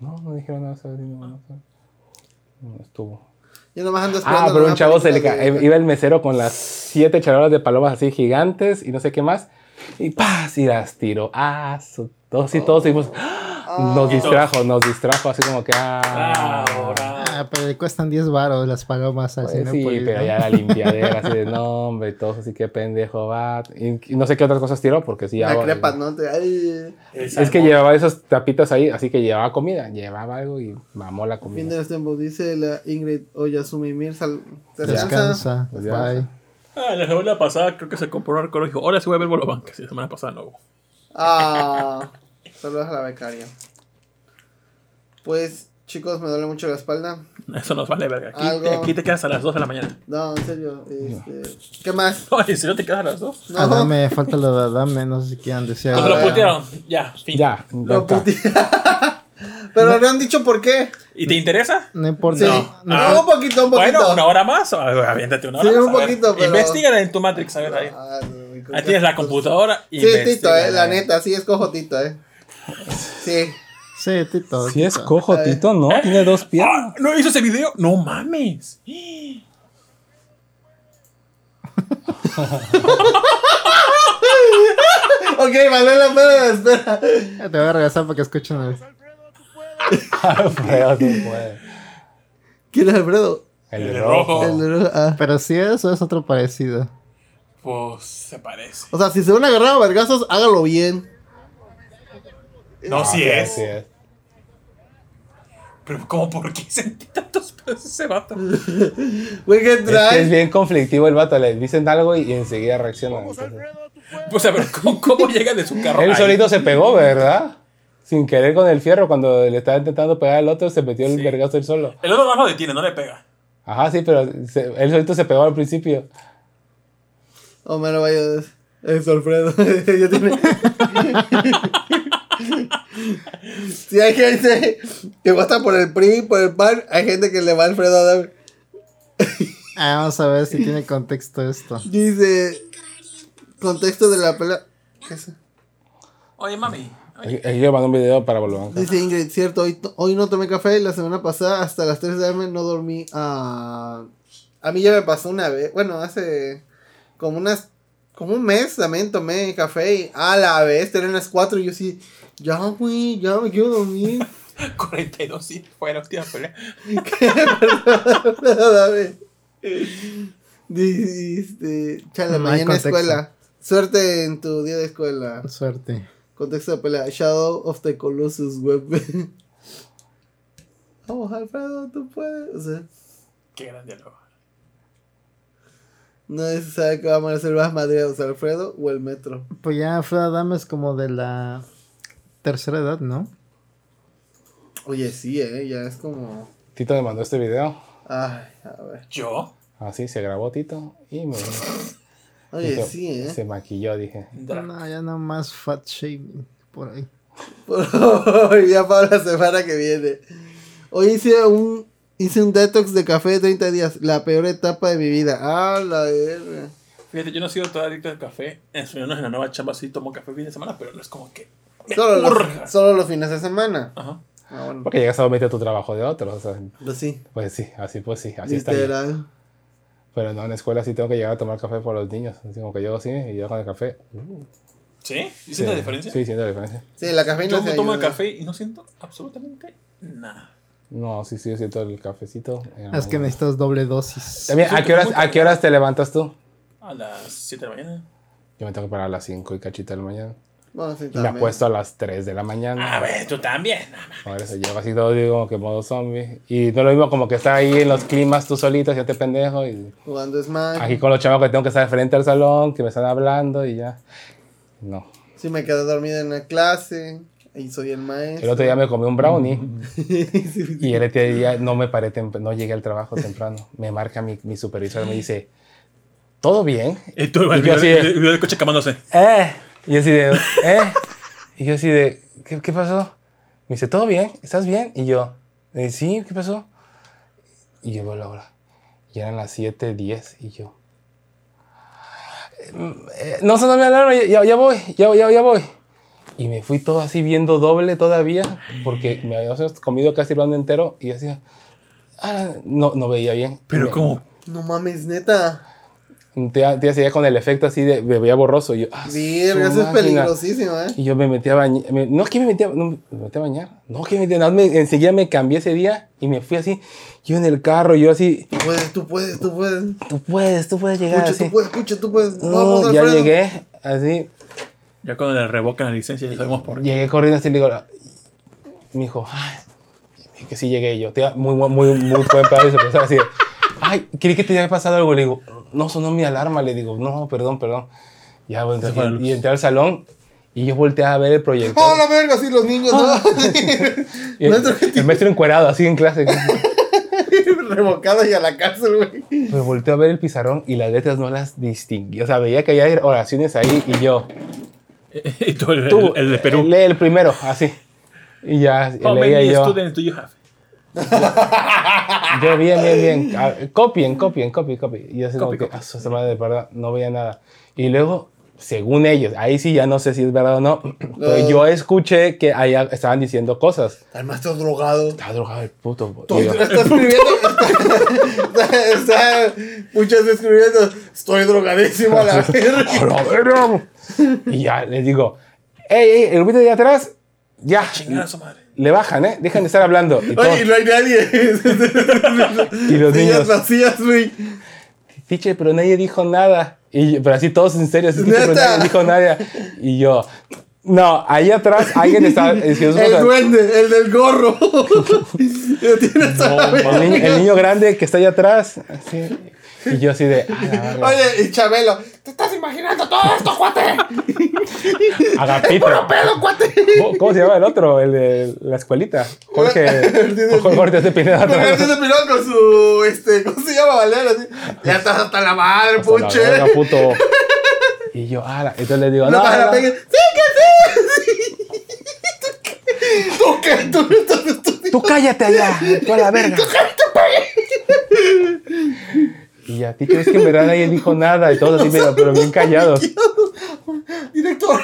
No, no dijeron nada sobre Dino, no, no, no estuvo. Yo nada más ando esperando. Ah, pero un chavo se le de- iba el mesero con las siete charolas de palomas así gigantes y no sé qué más. Y ¡paz! Y las tiró. Ah, su- todos y todos seguimos. Nos distrajo, nos distrajo así como que. Ah, Ahora. Ah, pero le cuestan 10 baros las palomas al Pues sí, pero ¿no? ya la limpiadera, así de nombre, y todos así que pendejo va. Y, y no sé qué otras cosas tiró, porque sí. La hago- crepa, ¿no? Te- ay, Es que llevaba esos tapitas ahí, así que llevaba comida, llevaba algo y mamó la fin de comida. los tiempos, dice la Ingrid Oyasumi descansa. Descansa. Pues. Bye. Ah, la semana pasada creo que se compró un arqueólogo y dijo, ahora sí voy a ver Bolovan, que sí, la semana pasada no hubo. Ah, saludos a la becaria. Pues, chicos, me duele mucho la espalda. Eso nos vale verga. Aquí, Algo- aquí te quedas a las 2 de la mañana. No, en serio. Este, ¿Qué más? No, ¿en serio te quedas a las 2? No, Adame, falta lo de Adame, no sé si quieran decir Nos algo. lo putearon. Ya, fin. Ya, está. puti- Pero no han dicho por qué. ¿Y te interesa? No importa. Sí. No. No, Ah. un poquito, un poquito. Bueno, una hora más. o- Aviéntate una hora Sí, más. un poquito, pero- Investígala en tu Matrix, a ver ahí. Ah, no, Ahí tienes la computadora y Sí, Tito, eh, la neta, sí es cojo Tito, eh. Sí. Sí, Tito. Si es cojo, Tito, ¿no? Tiene dos Ah, piernas. ¿No hizo ese video? No mames. Ok, vale la pena, espera. Te voy a regresar para que escuchen. Alfredo, tú puedes. ¿Quién es Alfredo? El El de rojo. rojo. El de- ah. Pero si eso es otro parecido. Pues se parece. O sea, si se van a agarrar a vergazos, hágalo bien. No, sí es. Sí es. Pero ¿cómo por qué sentí tantos pedos ese vato? Güey, ¿qué Es que es trae? bien conflictivo el vato, le dicen algo y, y enseguida reacciona. entonces. Pues a ver, ¿cómo, cómo llega de su carro? Él ahí? solito se pegó, ¿verdad? Sin querer con el fierro, cuando le estaba intentando pegar al otro, se metió el Sí. vergazo él solo. El otro no lo detiene, no le pega. Ajá, sí, pero se- él solito se pegó al principio. Homero vaya. Es Alfredo. ya tiene. si hay gente que vota por el PRI, por el PAN, hay gente que le va a Alfredo a dar. Ah, vamos a ver si tiene contexto esto. Dice. Contexto de la pelea. ¿Qué es? Oye, mami. Aquí aquí yo mandé un video para volver. Dice Ingrid, cierto, hoy, hoy no tomé café la semana pasada hasta las 3 de la no dormí. Ah, a mí ya me pasó una vez, bueno, hace como unas, como un mes también tomé café y a la vez, eran las 4 y yo sí, ya güey, ya me quiero dormir. 42, sí, fue la última pelea. Dame. Dice, chale, No hay mañana contexto. escuela. Suerte en tu día de escuela. Suerte. Contexto de pelea. Shadow of the Colossus Web. Vamos, Alfredo, tú puedes. O sea, Qué gran diálogo. no se sabe qué va a amanecer más madreados, Alfredo o el metro. Pues ya Fred Adam es como de la tercera edad, ¿no? Oye, sí, eh, ya es como. Tito me mandó este video. Ay, a ver. ¿Yo? Así se grabó Tito y me Oye, sí, eh. se maquilló, dije. No, ya no más fat shaming por ahí. ya para la semana que viene. Hoy hice un hice un detox de café de 30 días, la peor etapa de mi vida. Ah, la verga. Fíjate, yo no he sido todo adicto al café. En su en la nueva chamba sí tomo café fin de semana, pero no es como que. Solo los, solo los fines de semana. Ajá. Ah, bueno. Porque llegas a meter tu trabajo de otro. O sea, Pues sí, pues sí, así pues sí, así está. bien. literal. Pero no, en la escuela sí tengo que llegar a tomar café por los niños. Así como que llego así y llego con el café. ¿Sí? ¿Y sí. sientes la diferencia? Sí, siento la diferencia. Sí, la cafeína Yo se tomo el café y no siento absolutamente nada. No, sí, sí, siento el cafecito. Es que necesitas doble dosis. También, ¿a qué, horas, ¿a qué horas te levantas tú? A las 7 de la mañana. Yo me tengo que parar a las 5 y cachita de la mañana. Bueno, sí, Y me apuesto a las 3 de la mañana. A ver, tú también. Por eso llego así todo, digo, como que modo zombie. Y no es lo mismo como que estar ahí en los climas tú solito, ya te pendejo. Y Jugando Smash. aquí con los chavos que tengo que estar frente al salón, que me están hablando y ya. No. Sí, me quedé dormida en la clase. Y soy el maestro. El otro día me comí un brownie. Y el otro día no me paré, no llegué al trabajo temprano. Me marca mi, mi supervisor, me dice, ¿todo bien? Y tú, el Y yo así el del coche quemándose. ¡Eh! Y yo así de, ¿eh? Y yo así de, ¿qué, qué pasó? Me dice, ¿todo bien? ¿Estás bien? Y yo, "Eh, sí, ¿qué pasó? Y veo la hora. Y eran las 7:10 y yo, "Eh, no sonó mi alarma, ya, ya voy, ya, ya, ya voy. Y me fui todo así viendo doble todavía, porque me había comido casi el entero y así, ah, no, no veía bien. Pero como... No mames, neta. Te, te hacía con el efecto así de, me veía borroso. Y yo, ah, Virga, eso es peligrosísimo, eh. Y yo me metí a bañar. No, que me metí a, no, me metí a bañar. No, que me metí nada, me- Enseguida me cambié ese día y me fui así. Yo en el carro, yo así. Tú puedes, tú puedes, tú puedes. Tú puedes, tú puedes llegar Pucha, así. tú puedes, pucha, tú puedes. No, Vamos, ya Alfredo. llegué, así. Ya cuando le revocan la licencia ya sabemos por qué. Llegué corriendo así y le digo. Me dijo, ay, que sí llegué yo. Muy, muy, muy, muy buen y se empezó así. Ay, creí que te había pasado algo. Le digo, no sonó mi alarma. Le digo, no, perdón, perdón. Ya, bueno, la luz. y entré al salón y yo volteé a ver el proyector. ¡Oh, la verga! Sí, los niños, ¿no? Y el, Maestro, el maestro encuerado, así en clase. Revocado y a la cárcel, güey. Me volteé a ver el pizarrón y las letras no las distinguí. O sea, veía que había oraciones ahí y yo. y tú, el, Tú, el de Perú. Lee el primero, así. Y ya How leía yo. students do you have? Yo, bien, bien, bien. Ah, Copien, copien, copien, copien. Y yo así como Copy, que, copy. ah, su madre, de verdad, no veía nada. Y luego, según ellos, ahí sí ya no sé si es verdad o no, pero yo escuché que allá estaban diciendo cosas. El maestro drogado. Está drogado el puto. Y yo, está escribiendo. Está, está muchas veces escribiendo. Estoy drogadísimo a la verga. ¡A! Y ya les digo, ¡ey, ey, el grupito de atrás! Ya, Chingada su madre. Le bajan, ¿eh? Dejan de estar hablando. Y, Oye, no hay nadie. y los niños, vacías, güey. teacher, pero nadie dijo nada. Y, pero así todos en serio, así, pero nadie dijo nada. Y yo, no, ahí atrás alguien está diciendo El cosas. duende, el del gorro. El niño, verga. el niño grande que está allá atrás. así. Y yo así de, "A la verga". Oye, y Chabelo. ¿Te estás imaginando todo esto, cuate? Agapito. ¡Pelo, cuate! ¿Cómo- ¿Cómo se llama el otro? El de la escuelita. Jorge. Jorge de Pineda. El de Pilón con su, este, ¿cómo se llama? Valero. Ya estás hasta la madre, Hasta la puche. verga, puto. Y yo, ah, entonces le digo, No, no. ¡Sí, que sí! ¿Tú qué? ¿Tú estás estudiando? Tú cállate allá, tú a la verga. Y ya, tío, es que en verdad nadie dijo nada y todos así, pero, pero bien callados. Director.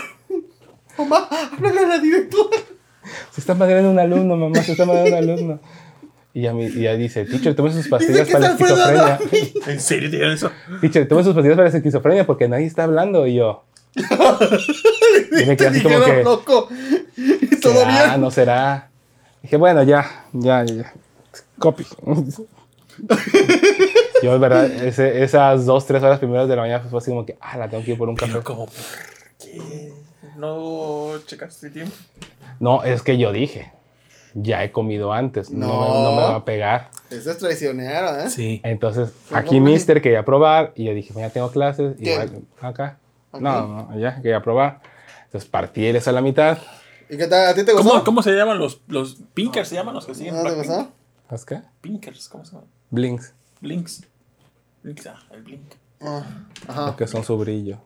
Mamá, háblale a la directora. Se está madreando un alumno, mamá, se está madreando un alumno. Y ya, mi- y ya dice, teacher, tome sus pastillas para la esquizofrenia. ¿En serio te eso? Teacher, tome sus pastillas para la esquizofrenia porque nadie está hablando. Y yo, y me quedé así como que, loco. ¿Y todo ¿será? bien? ¿No será? Dije, bueno, ya, ya, ya. Copy. Yo, en verdad, ese- esas dos, tres horas primeras de la mañana fue así como que, ah, la tengo que ir por un café. Como... ¿No checaste el tiempo? No, es que yo dije, ya he comido antes, no, No. no me va a pegar. Eso es traicionero, ¿eh? Sí. Entonces, aquí Mister quería probar y yo dije, ya tengo clases. Y ¿Qué? igual, acá. Ok. No, no, allá, quería probar. Entonces partí eso a la mitad. ¿Y qué tal? ¿A ti te gustó? ¿Cómo, ¿Cómo se llaman los, los pinkers? ¿Se llaman los que siguen? ¿No te gustó? ¿Sabes qué? Pinkers, ¿cómo se llaman? Blinks, Blinks. Blinks, ah, el Blink. Ah, Ajá. porque son su brillo.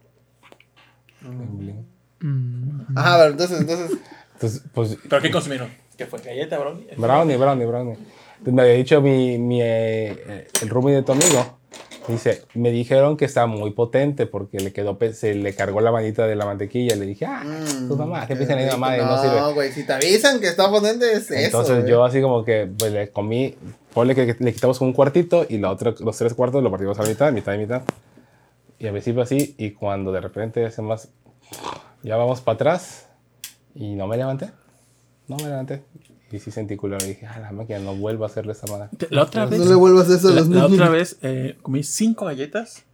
Mm. El blink. Ajá, a ver, entonces, entonces. Entonces, pues, ¿Pero qué consumieron? ¿Qué fue? ¿Galleta, brownie? brownie, brownie, brownie. Entonces me había dicho mi, mi, eh, el roomie de tu amigo. Dice, me dijeron que está muy potente porque le quedó, se le cargó la manita de la mantequilla. Le dije, ah, tu mamá, que piensan en mi mamá y no sirve. No, güey, si te avisan que está potente es eso. Entonces güey. yo así como que pues, le comí, ponle que le quitamos un cuartito y la otra, los tres cuartos lo partimos a la mitad, mitad y mitad. Y al principio así, y cuando de repente hace más, ya vamos para atrás y no me levanté. No me levanté. Y sí sentí culo. Y dije, ah, la máquina, no vuelvo a hacerle esa madre. La otra vez. No le vuelvas eso a la, los la niños. otra vez eh, comí cinco galletas.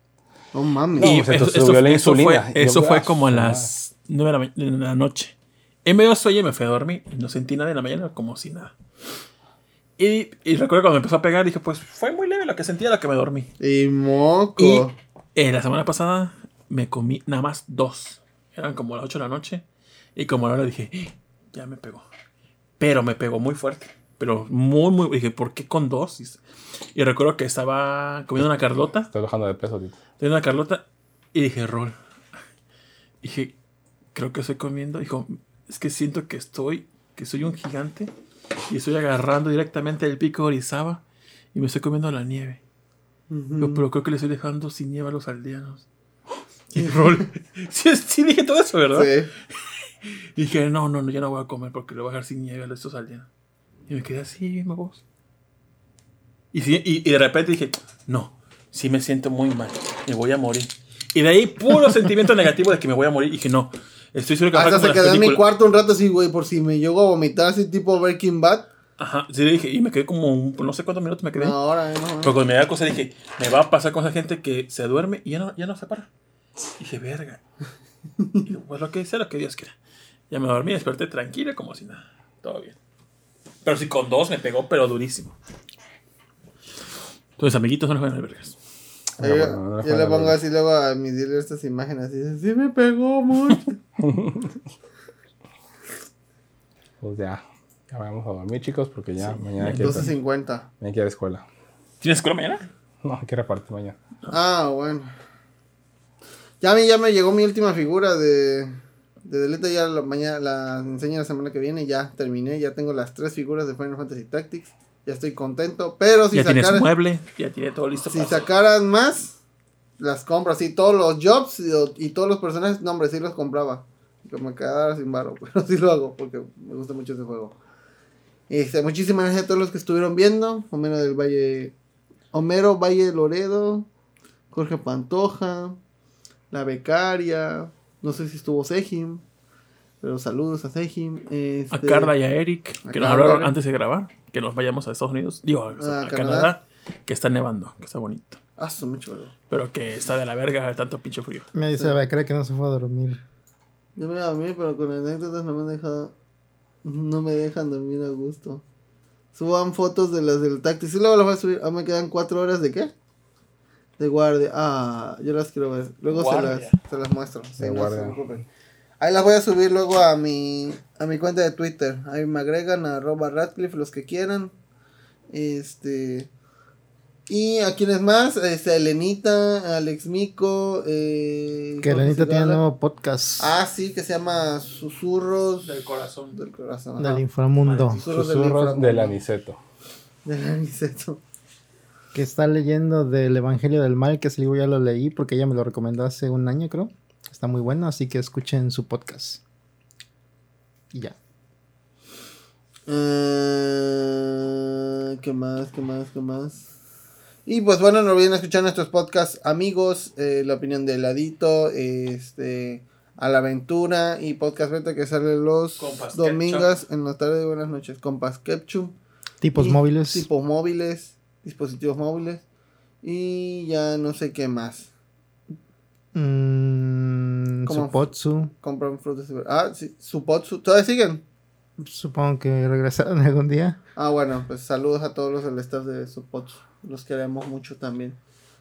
No mames. No, y pues, entonces subió la insulina. fue, eso fue ah, como a las nueve de la, de la noche. En medio sueño me fui a dormir y no sentí nada en la mañana como si nada. Y, y recuerdo cuando me empezó a pegar, dije, pues fue muy leve lo que sentía, lo que me dormí. Y moco. Y eh, la semana pasada me comí nada más dos. Eran como las 8 de la noche. Y como a la hora dije, "Eh, ya me pegó. Pero me pegó muy fuerte. Pero muy, muy. Dije, ¿por qué con dos? Y, recuerdo que estaba comiendo una carlota. Estoy bajando de peso, Tito. Tenía una carlota. Y dije, rol. Dije, creo que estoy comiendo. Dijo, es que siento que estoy. Que soy un gigante. Y estoy agarrando directamente el pico de Orizaba. Y me estoy comiendo la nieve. Digo, pero creo que le estoy dejando sin nieve a los aldeanos. Y rol. sí, sí, dije todo eso, ¿verdad? Sí. Y dije, no, no, no, ya no voy a comer porque le voy a dejar sin nieve a estos aldeanos. Y me quedé así, misma voz. Y, sí- y, y de repente dije, no, sí me siento muy mal, me voy a morir. Y de ahí, puro sentimiento negativo de que me voy a morir. Y dije, no, estoy seguro que Hasta se las en mi cuarto un rato así, güey, por si me llego a vomitar así tipo Breaking Bad. Ajá, sí, le dije, y me quedé como, un- no sé cuántos minutos me quedé. No, ahora, no. Pero cuando me da cosa dije, me va a pasar con esa gente que se duerme y ya no, ya no se para. Y dije, verga. Y digo, pues lo que sea, lo que Dios quiera. Ya me dormí, desperté tranquila como si nada. Todo bien. Pero sí, con dos me pegó, pero durísimo. Entonces, amiguitos, no le jueguen al vergas. Yo, bueno, no le yo pongo así luego a mis dealers estas imágenes así. dice, Sí me pegó mucho. Pues ya, ya vamos a dormir, chicos, porque ya mañana hay que, 12.50. mañana hay que ir a la escuela. ¿Tienes escuela mañana? No, hay que repartir mañana. Ah, bueno. Ya a mí ya me llegó mi última figura de, de Deleta. Ya la, mañana la enseño la semana que viene. Ya terminé. Ya tengo las tres figuras de Final Fantasy Tactics. Ya estoy contento. Pero si ya tienes sacaran, mueble, ya tiene todo listo. si sacaran más, las compro. Así todos los jobs y, y todos los personajes. No, hombre, sí los compraba. Que me quedara sin barro. Pero sí lo hago porque me gusta mucho ese juego. Este, muchísimas gracias a todos los que estuvieron viendo. Homero del Valle. Homero Valle Loredo. Jorge Pantoja. La Becaria. No sé si estuvo Sejim. Pero saludos a Sejim. A Este, Carla y a Eric, a que nos hablaron antes de grabar, que nos vayamos a Estados Unidos, digo, a, A a Canadá. Canadá, que está nevando, que está bonito. Ah, son muy chulo. Pero que está de la verga tanto pinche frío. Me dice Becre que no se fue a dormir. Yo me voy a dormir, pero con anécdotas no me deja. No me dejan dormir a gusto. Suban fotos de las del táctil. Sí, luego las voy a subir. Ah, me quedan cuatro horas de qué? De guardia. Ah, yo las quiero ver. Luego se las, se las muestro. Sí, De no se guardia. preocupen. Ahí las voy a subir luego a mi, a mi cuenta de Twitter. Ahí me agregan a arroba Radcliffe los que quieran. Este. Y a quienes más, este, a Elenita, Alex Mico, eh, Que Jorge Lenita tiene un nuevo podcast Ah, sí, que se llama Susurros Del corazón. del Corazón. del inframundo. Susurros del inframundo. del aniceto. Del aniceto. Que está leyendo del Evangelio del Mal, que ese libro ya lo leí porque ella me lo recomendó hace un año, creo. Está muy bueno, así que escuchen su podcast. Y ya. Eh, ¿Qué más? ¿Qué más? ¿Qué más? Y pues bueno, no olviden escuchar nuestros podcasts amigos, eh, la opinión de Ladito, este, a la aventura y podcast beta que sale los domingos en la tarde de buenas noches. Compas Ketchum. Tipos Y móviles. Tipos móviles, dispositivos móviles. Y ya no sé qué más. Mm, Supotsu. Compran frutas y Ah, sí, Supotsu. ¿Todavía siguen? Supongo que regresaron algún día. Ah, bueno, pues saludos a todos los del staff de Supotsu. Los queremos mucho también.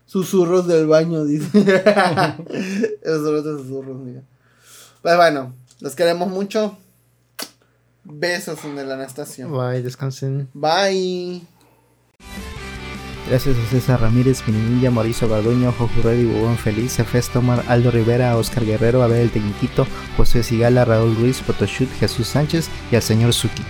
Susurros del baño, dice. Esos son otros susurros, mira. Pues bueno, los queremos mucho. Besos en el Anastasio. Bye, descansen. Bye. Gracias a César Ramírez, Mininilla, Mauricio Garduño, Jojo Reddy, Bubón Feliz, Efes Tomar, Aldo Rivera, Oscar Guerrero, Abel el José Sigala, Raúl Ruiz, Photoshoot, Jesús Sánchez y al señor Suki.